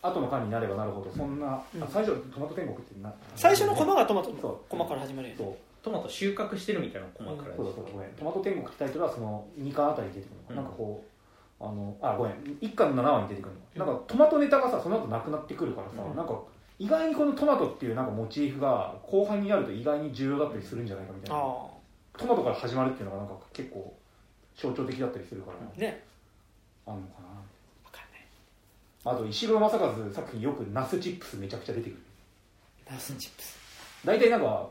後の間になればなるほどそんな、うん。あ最初トマト天国ってな最初のコマがトマトそう。のコマから始まるよねそう。トマト収穫してるみたいなコマか？らそうだそうだごめん。トマト天国ってタイトルはその2巻あたりに出てくるの、うん。なんかこうあのあごめん。1巻の7話に出てくるの、うん。なんかトマトネタがさその後なくなってくるからさ、うん。なんか意外にこのトマトっていうなんかモチーフが後半になると意外に重要だったりするんじゃないかみたいな、あトマトから始まるっていうのがなんか結構象徴的だったりするから、あねあんのかな。分かんない。あと石黒正和作品よくナスチップスめちゃくちゃ出てくる。ナスチップス。大体なんか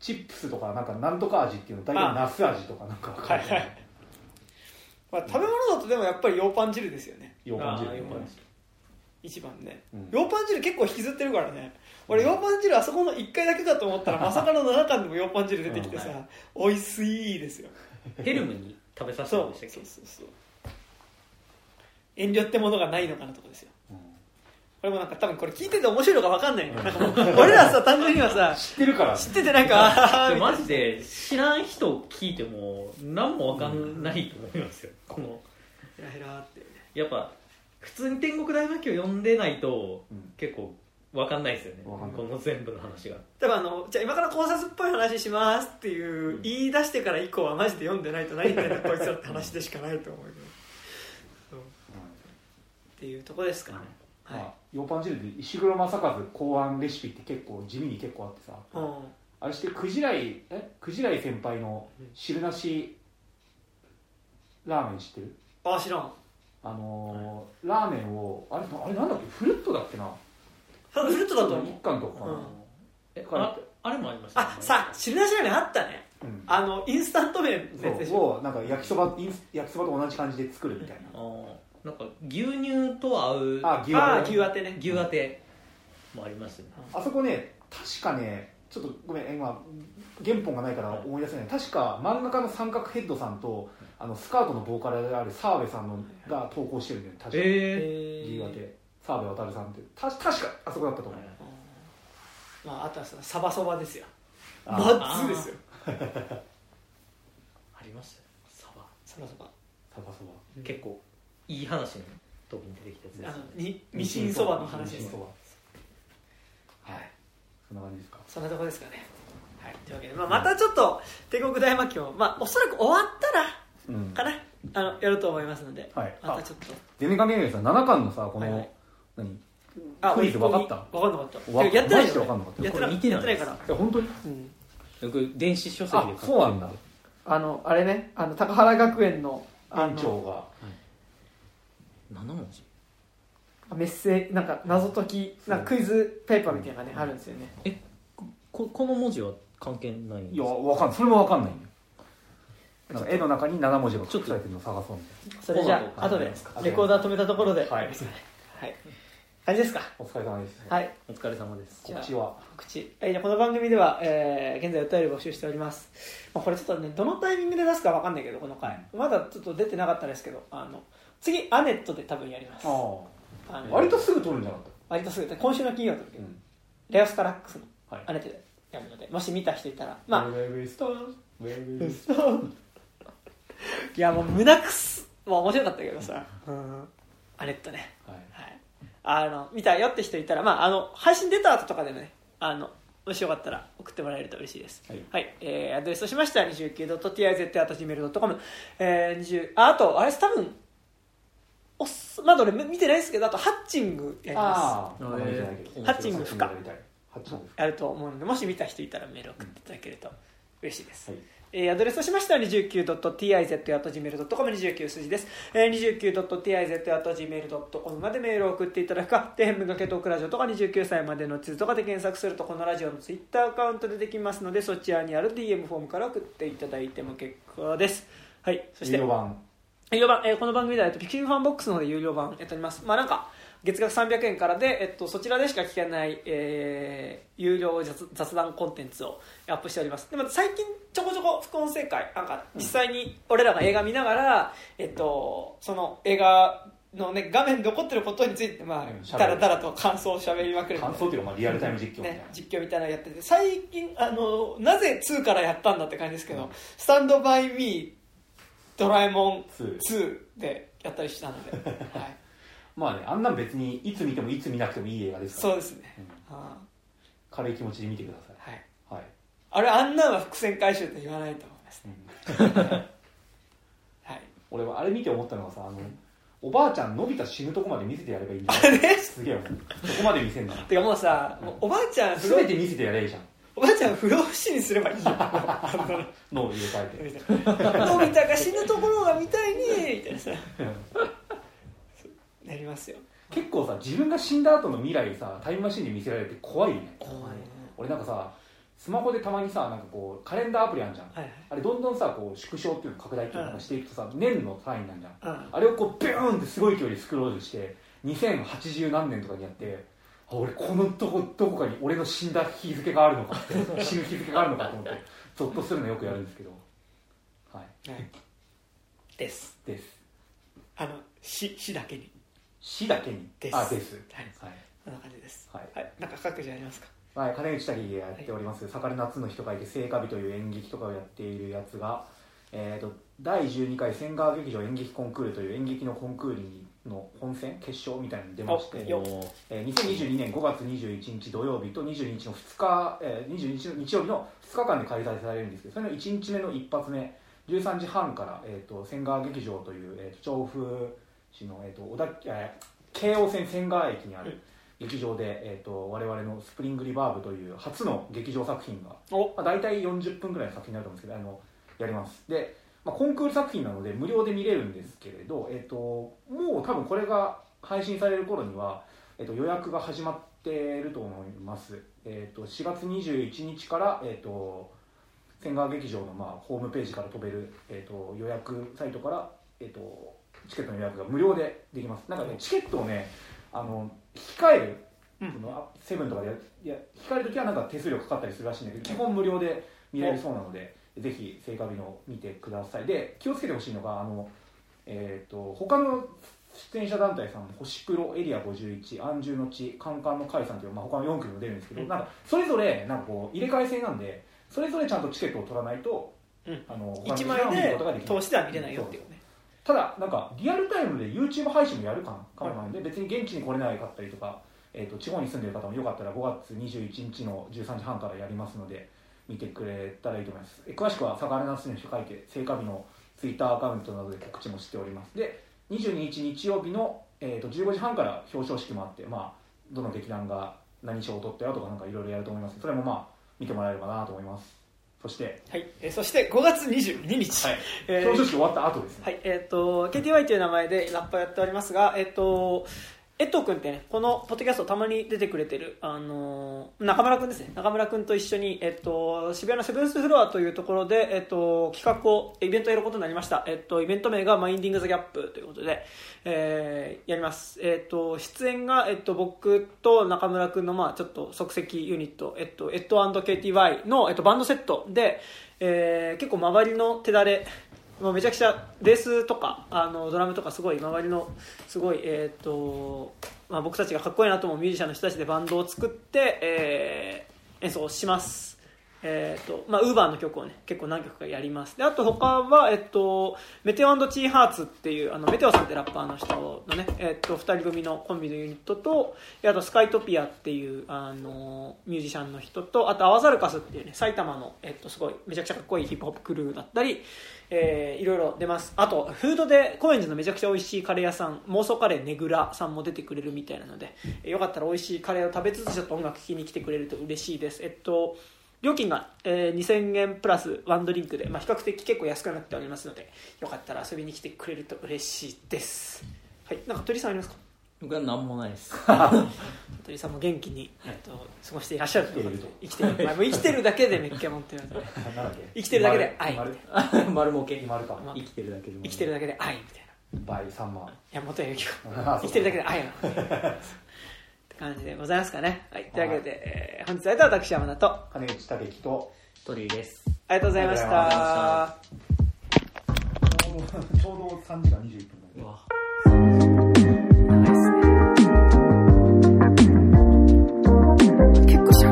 チップスとかなんかなんとか味っていうの大体あ。ナス味とかなんかはいはい。まあ、食べ物だとでもやっぱり羊パン汁ですよね。よう感じるあーよう感じ一番ね。うん。羊パン汁結構引きずってるからね。俺羊パン汁あそこの1回だけかと思ったら *laughs* まさかの7巻でも羊パン汁出てきてさ、うん。美味しいですよ。ヘルムに食べさせたそうんでしたっけ？そうそうそう遠慮ってものがないのかなとこですよ。うん。これもなんか多分これ聞いてて面白いのか分かんない。ねなん俺らさ単純にはさ知ってるから。知っててなんか *laughs* マジで知らん人聞いても何も分かんないと思いますよ、この。ヘラヘラってね。やっぱ普通に天国大魔教読んでないとうん。結構分かんないですよね。この全部の話が。多分あのじゃあ今から考察っぽい話しますっていう、うん。言い出してから以降はマジで読んでないと何言ってんだこいつらって話でしかないと思うけど。そうっていうとこですかね。はい、まあ、ようパン汁で石黒正和考案レシピって結構地味に結構あってさ。うん。あれしてクジライえ？クジライ先輩の汁なしラーメン知ってる？あ知らん。あのーラーメンをあれあれなんだっけ？フルートだっけな？フルートだと思う。一貫とかかな、うん。えこれああれもありましたね。あさ汁なしラーメンあったね。うん。あのインスタント麺のやつでしそうょをなんか焼きそばインス焼きそばと同じ感じで作るみたいあーなんか牛乳と合うなあ牛あああ牛当てね。牛当てもありますよね。あそこね確かねちょっとごめん今原本がないから思い出せない。確か漫画家の三角ヘッドさんとあのスカートのボーカルである澤部さんのが投稿してるんだよね。確か。ええ牛当て澤部渉さんってた確かあそこだったと思う、まああとはさサバそばですよ。あマッツですよ。あ *laughs* りましたよサバ。サバそばサバ。そば結構いい話の時に出てきたやつです。あのにミシンそばの話です。はい。そんな感じですか？そんなとこですかね。はい。というわけで、まあ、またちょっと帝国大魔教まあおそらく終わったらうん。かな？あのやると思いますので、はい。またちょっと。全然関係ないですよ7巻のさこの、はいはい。何？あクイズ分かった？分かんなかった。ややってないマジでよ分かんなかった。やってないこれ見てない。やってないから、え本当に？うん、僕電子書籍で買ってあそうなんだ。あのあれね。あの高原学園のあ園長が7文字？のメッセなんか謎解きなんかクイズペーパーみたいなのがねあるんですよね。ここの文字は関係ないんですいやわかんない。それも分かんないんだよなんか絵の中に7文字が隠されてるのを探そうみたいそれじゃあ後ではい。レコーダー止めたところで。はい。はい。感じですか？なお疲れ様です。はい。お疲れ様です。じゃあ告知は？告知。はいじゃあこの番組では、えー現在お便り募集しております、まあ、これちょっとねどのタイミングで出すかわかんないけどこの回。まだちょっと出てなかったですけどあの次アネットで多分やります。ああ。の割とすぐ撮るんじゃなかっ割とすぐ今週の金曜日、たうん。レオスカラックスのはい。アネットでやるので。もし見た人いたら。まあ。Where we start, where we いやもう胸くすもう面白かったけどさ、うん、アネットね。はい。はい。あの見たよって人いたらまああの配信出た後とかでねあのもしよかったら送ってもらえると嬉しいです。はい。はい、えーアドレスとしましては 29.tiz.gmail.com、えー、20ああとあれです多分おっすまだ俺見てないですけどあとハッチングやります。ああ、まだ見てないけどハッチング不可ハッチングやると思うのでもし見た人いたらメール送っていただけると嬉しいです、はい。えーアドレスとしましては 29.tiz.gmail.com 29数字です、えー、29.tiz.gmail.com までメールを送っていただくか天文がけトークラジオとか29歳までの地図とかで検索するとこのラジオのツイッターアカウントでできますのでそちらにある DM フォームから送っていただいても結構です。はい。そして有料版有料版、えーこの番組では、えっと、ピクシブファンボックスの有料版やっております。まあなんか、月額300円からで、えっと、そちらでしか聞けない、えー有料雑雑談コンテンツをアップしております。でも最近ちょこちょこ副音声回、なんか実際に俺らが映画見ながら、えっと、その映画のね、画面に残ってることについて、まあだらだらと感想を喋りまくる感想っていうか、まあ、リアルタイム実況みたいなね、実況みたいなのやってて最近あのなぜ2からやったんだって感じですけど「スタンドバイ・ミー」「ドラえもん2 2」でやったりしたので、*laughs* はい、まあねあんなん別にいつ見てもいつ見なくてもいい映画ですから。そうですね、うん。あ軽い気持ちで見てくださーはい、いはい、あれあんなんは伏線回収って言わないと思いますね、はい、俺はあれ見て思ったのがさあのおばあちゃんのび太死ぬとこまで見せてやればいいんだよ。すげえよそこまで見せんならてかもうさもうおばあちゃん不老全て見せてやればいいじゃんおばあちゃん不老不死にすればいいよ脳を入れ替えて。のび太が死ぬところが見たいねみたいなさ。*laughs* なりますよ。結構さ自分が死んだ後の未来さタイムマシンで見せられて怖いよね。怖い。ね俺なんかさスマホでたまにさなんかこうカレンダーアプリあるじゃん。はいはい。あれどんどんさこう縮小っていうの拡大っていうのをしていくとさ年の単位なんじゃん。うん。あれをこうビューンってすごい距離スクロールして2080何年とかにやってあ俺このどこどこかに俺の死んだ日付があるのかって *laughs* 死ぬ日付があるのかと思ってゾッとするのよくやるんですけど。はい。はい。です。です。あの死死だけに。死だけに？です。あです。はい。はい、こんな感じです。はい。はい。なんか各自ありますか？はい、金内滝がやっております「盛る夏の日」と書いて「聖火日」という演劇とかをやっているやつが、えー、と第12回千川劇場演劇コンクールという演劇のコンクールの本戦決勝みたいなのに出ましてえー2022年5月21日土曜日と22日の2日、えー、22日の日曜日の2日間で開催されるんですけどそれの1日目の一発目13時半から、えー、と千川劇場という、えー、と調布市の、えー、と小田えー京王線千川駅にある劇場で、えー、と我々のスプリングリバーブという初の劇場作品が、お。まあ、大体40分ぐらいの作品になると思うんですけどあのやります。で、まあ、コンクール作品なので無料で見れるんですけれど、えー、ともう多分これが配信される頃には、えー、と予約が始まっていると思います、えー、と4月21日から、えー、と千川劇場の、まあ、ホームページから飛べる、えー、と予約サイトから、えー、とチケットの予約が無料でできます。なんかねチケットをねあの控えるうん。そのあセブンとかでやいや控える時はなんか手数料かかったりするらしいんだけど基本無料で見れるそうなのでぜひ聖火日の見てください。で気をつけてほしいのがあの、えー、と他の出演者団体さんも星プロエリア51安住の地カンカンの会さんという、まあ、他の4組も出るんですけど、うん。なんかそれぞれなんかこう入れ替え制なんでそれぞれちゃんとチケットを取らないと、うん。あの他の1劇団を見る枚で通しでは見れないよっていうね。ただなんかリアルタイムで YouTube 配信もやるかなんで、別に現地に来れないかったりとか、えー、と地方に住んでる方もよかったら5月21日の13時半からやりますので見てくれたらいいと思います。え詳しくは「サガレナス」に書いて聖火日の Twitter アカウントなどで告知もしております。で22日日曜日の、えー、と15時半から表彰式もあって、まあ、どの劇団が何賞を取ったよとかなんかいろいろやると思います。それもまあ見てもらえればなと思います。そして、はい、えーそして5月22日、はい、えー表彰式終わった後ですね、はい、えっ、と、KTY という名前でラッパーやっておりますが、えっ、と、江藤君ってね、このポッドキャストたまに出てくれてる、あのー中村君ですね。中村君と一緒に、えっ、と、渋谷のセブンスフロアというところで、えっ、と、企画を、イベントをやることになりました。えっ、と、イベント名がマインディング・ザ・ギャップということで、えーやります。えっ、と、出演が、えっ、と、僕と中村君の、まあちょっと即席ユニット、えっ、と、エッド &KTY の、えっ、と、バンドセットで、えー結構周りの手だれ、もうめちゃくちゃベースとかあのドラムとかすごい周りのすごい、えーとまあ、僕たちがかっこいいなと思うミュージシャンの人たちでバンドを作って、えー演奏しますえっ、と、まあ、ウーバーの曲をね、結構何曲かやります。で、あと他は、えっ、と、メテオチーハーツっていう、あの、メテオさんってラッパーの人のね、えっ、と、二人組のコンビのユニットと、あとスカイトピアっていう、あの、ミュージシャンの人と、あとアワザルカスっていうね、埼玉の、えっ、と、すごい、めちゃくちゃかっこいいヒップホップクルーだったり、えーいろいろ出ます。あと、フードで、高円寺のめちゃくちゃ美味しいカレー屋さん、妄想カレーねぐらさんも出てくれるみたいなので、えーよかったら美味しいカレーを食べつつ、ちょっと音楽聴きに来てくれると嬉しいです。えっと、料金が、えー2000円プラスワンドリンクで、まあ、比較的結構安くなっておりますので、よかったら遊びに来てくれると嬉しいです。はい、なんか鳥さんありますか？僕は何もないです。*laughs* 鳥さんも元気に、えっと、過ごしていらっしゃると。いうことで生生きてる、まあ、もう生きてるだけでめっけもんって言われて。生きてるだけで。愛。丸丸儲け。丸か生きてるだけでも。生きてるだけで愛みたいな。倍3万いや元谷由紀子あ生きてるだけで愛 *laughs* って感じでございますかね。はい。というわけで、えー本日は私山田と。あ金内武樹と。鳥居です。りがとうございましあた。ちょうどちょうど3時間21分だねうわ qué cosa.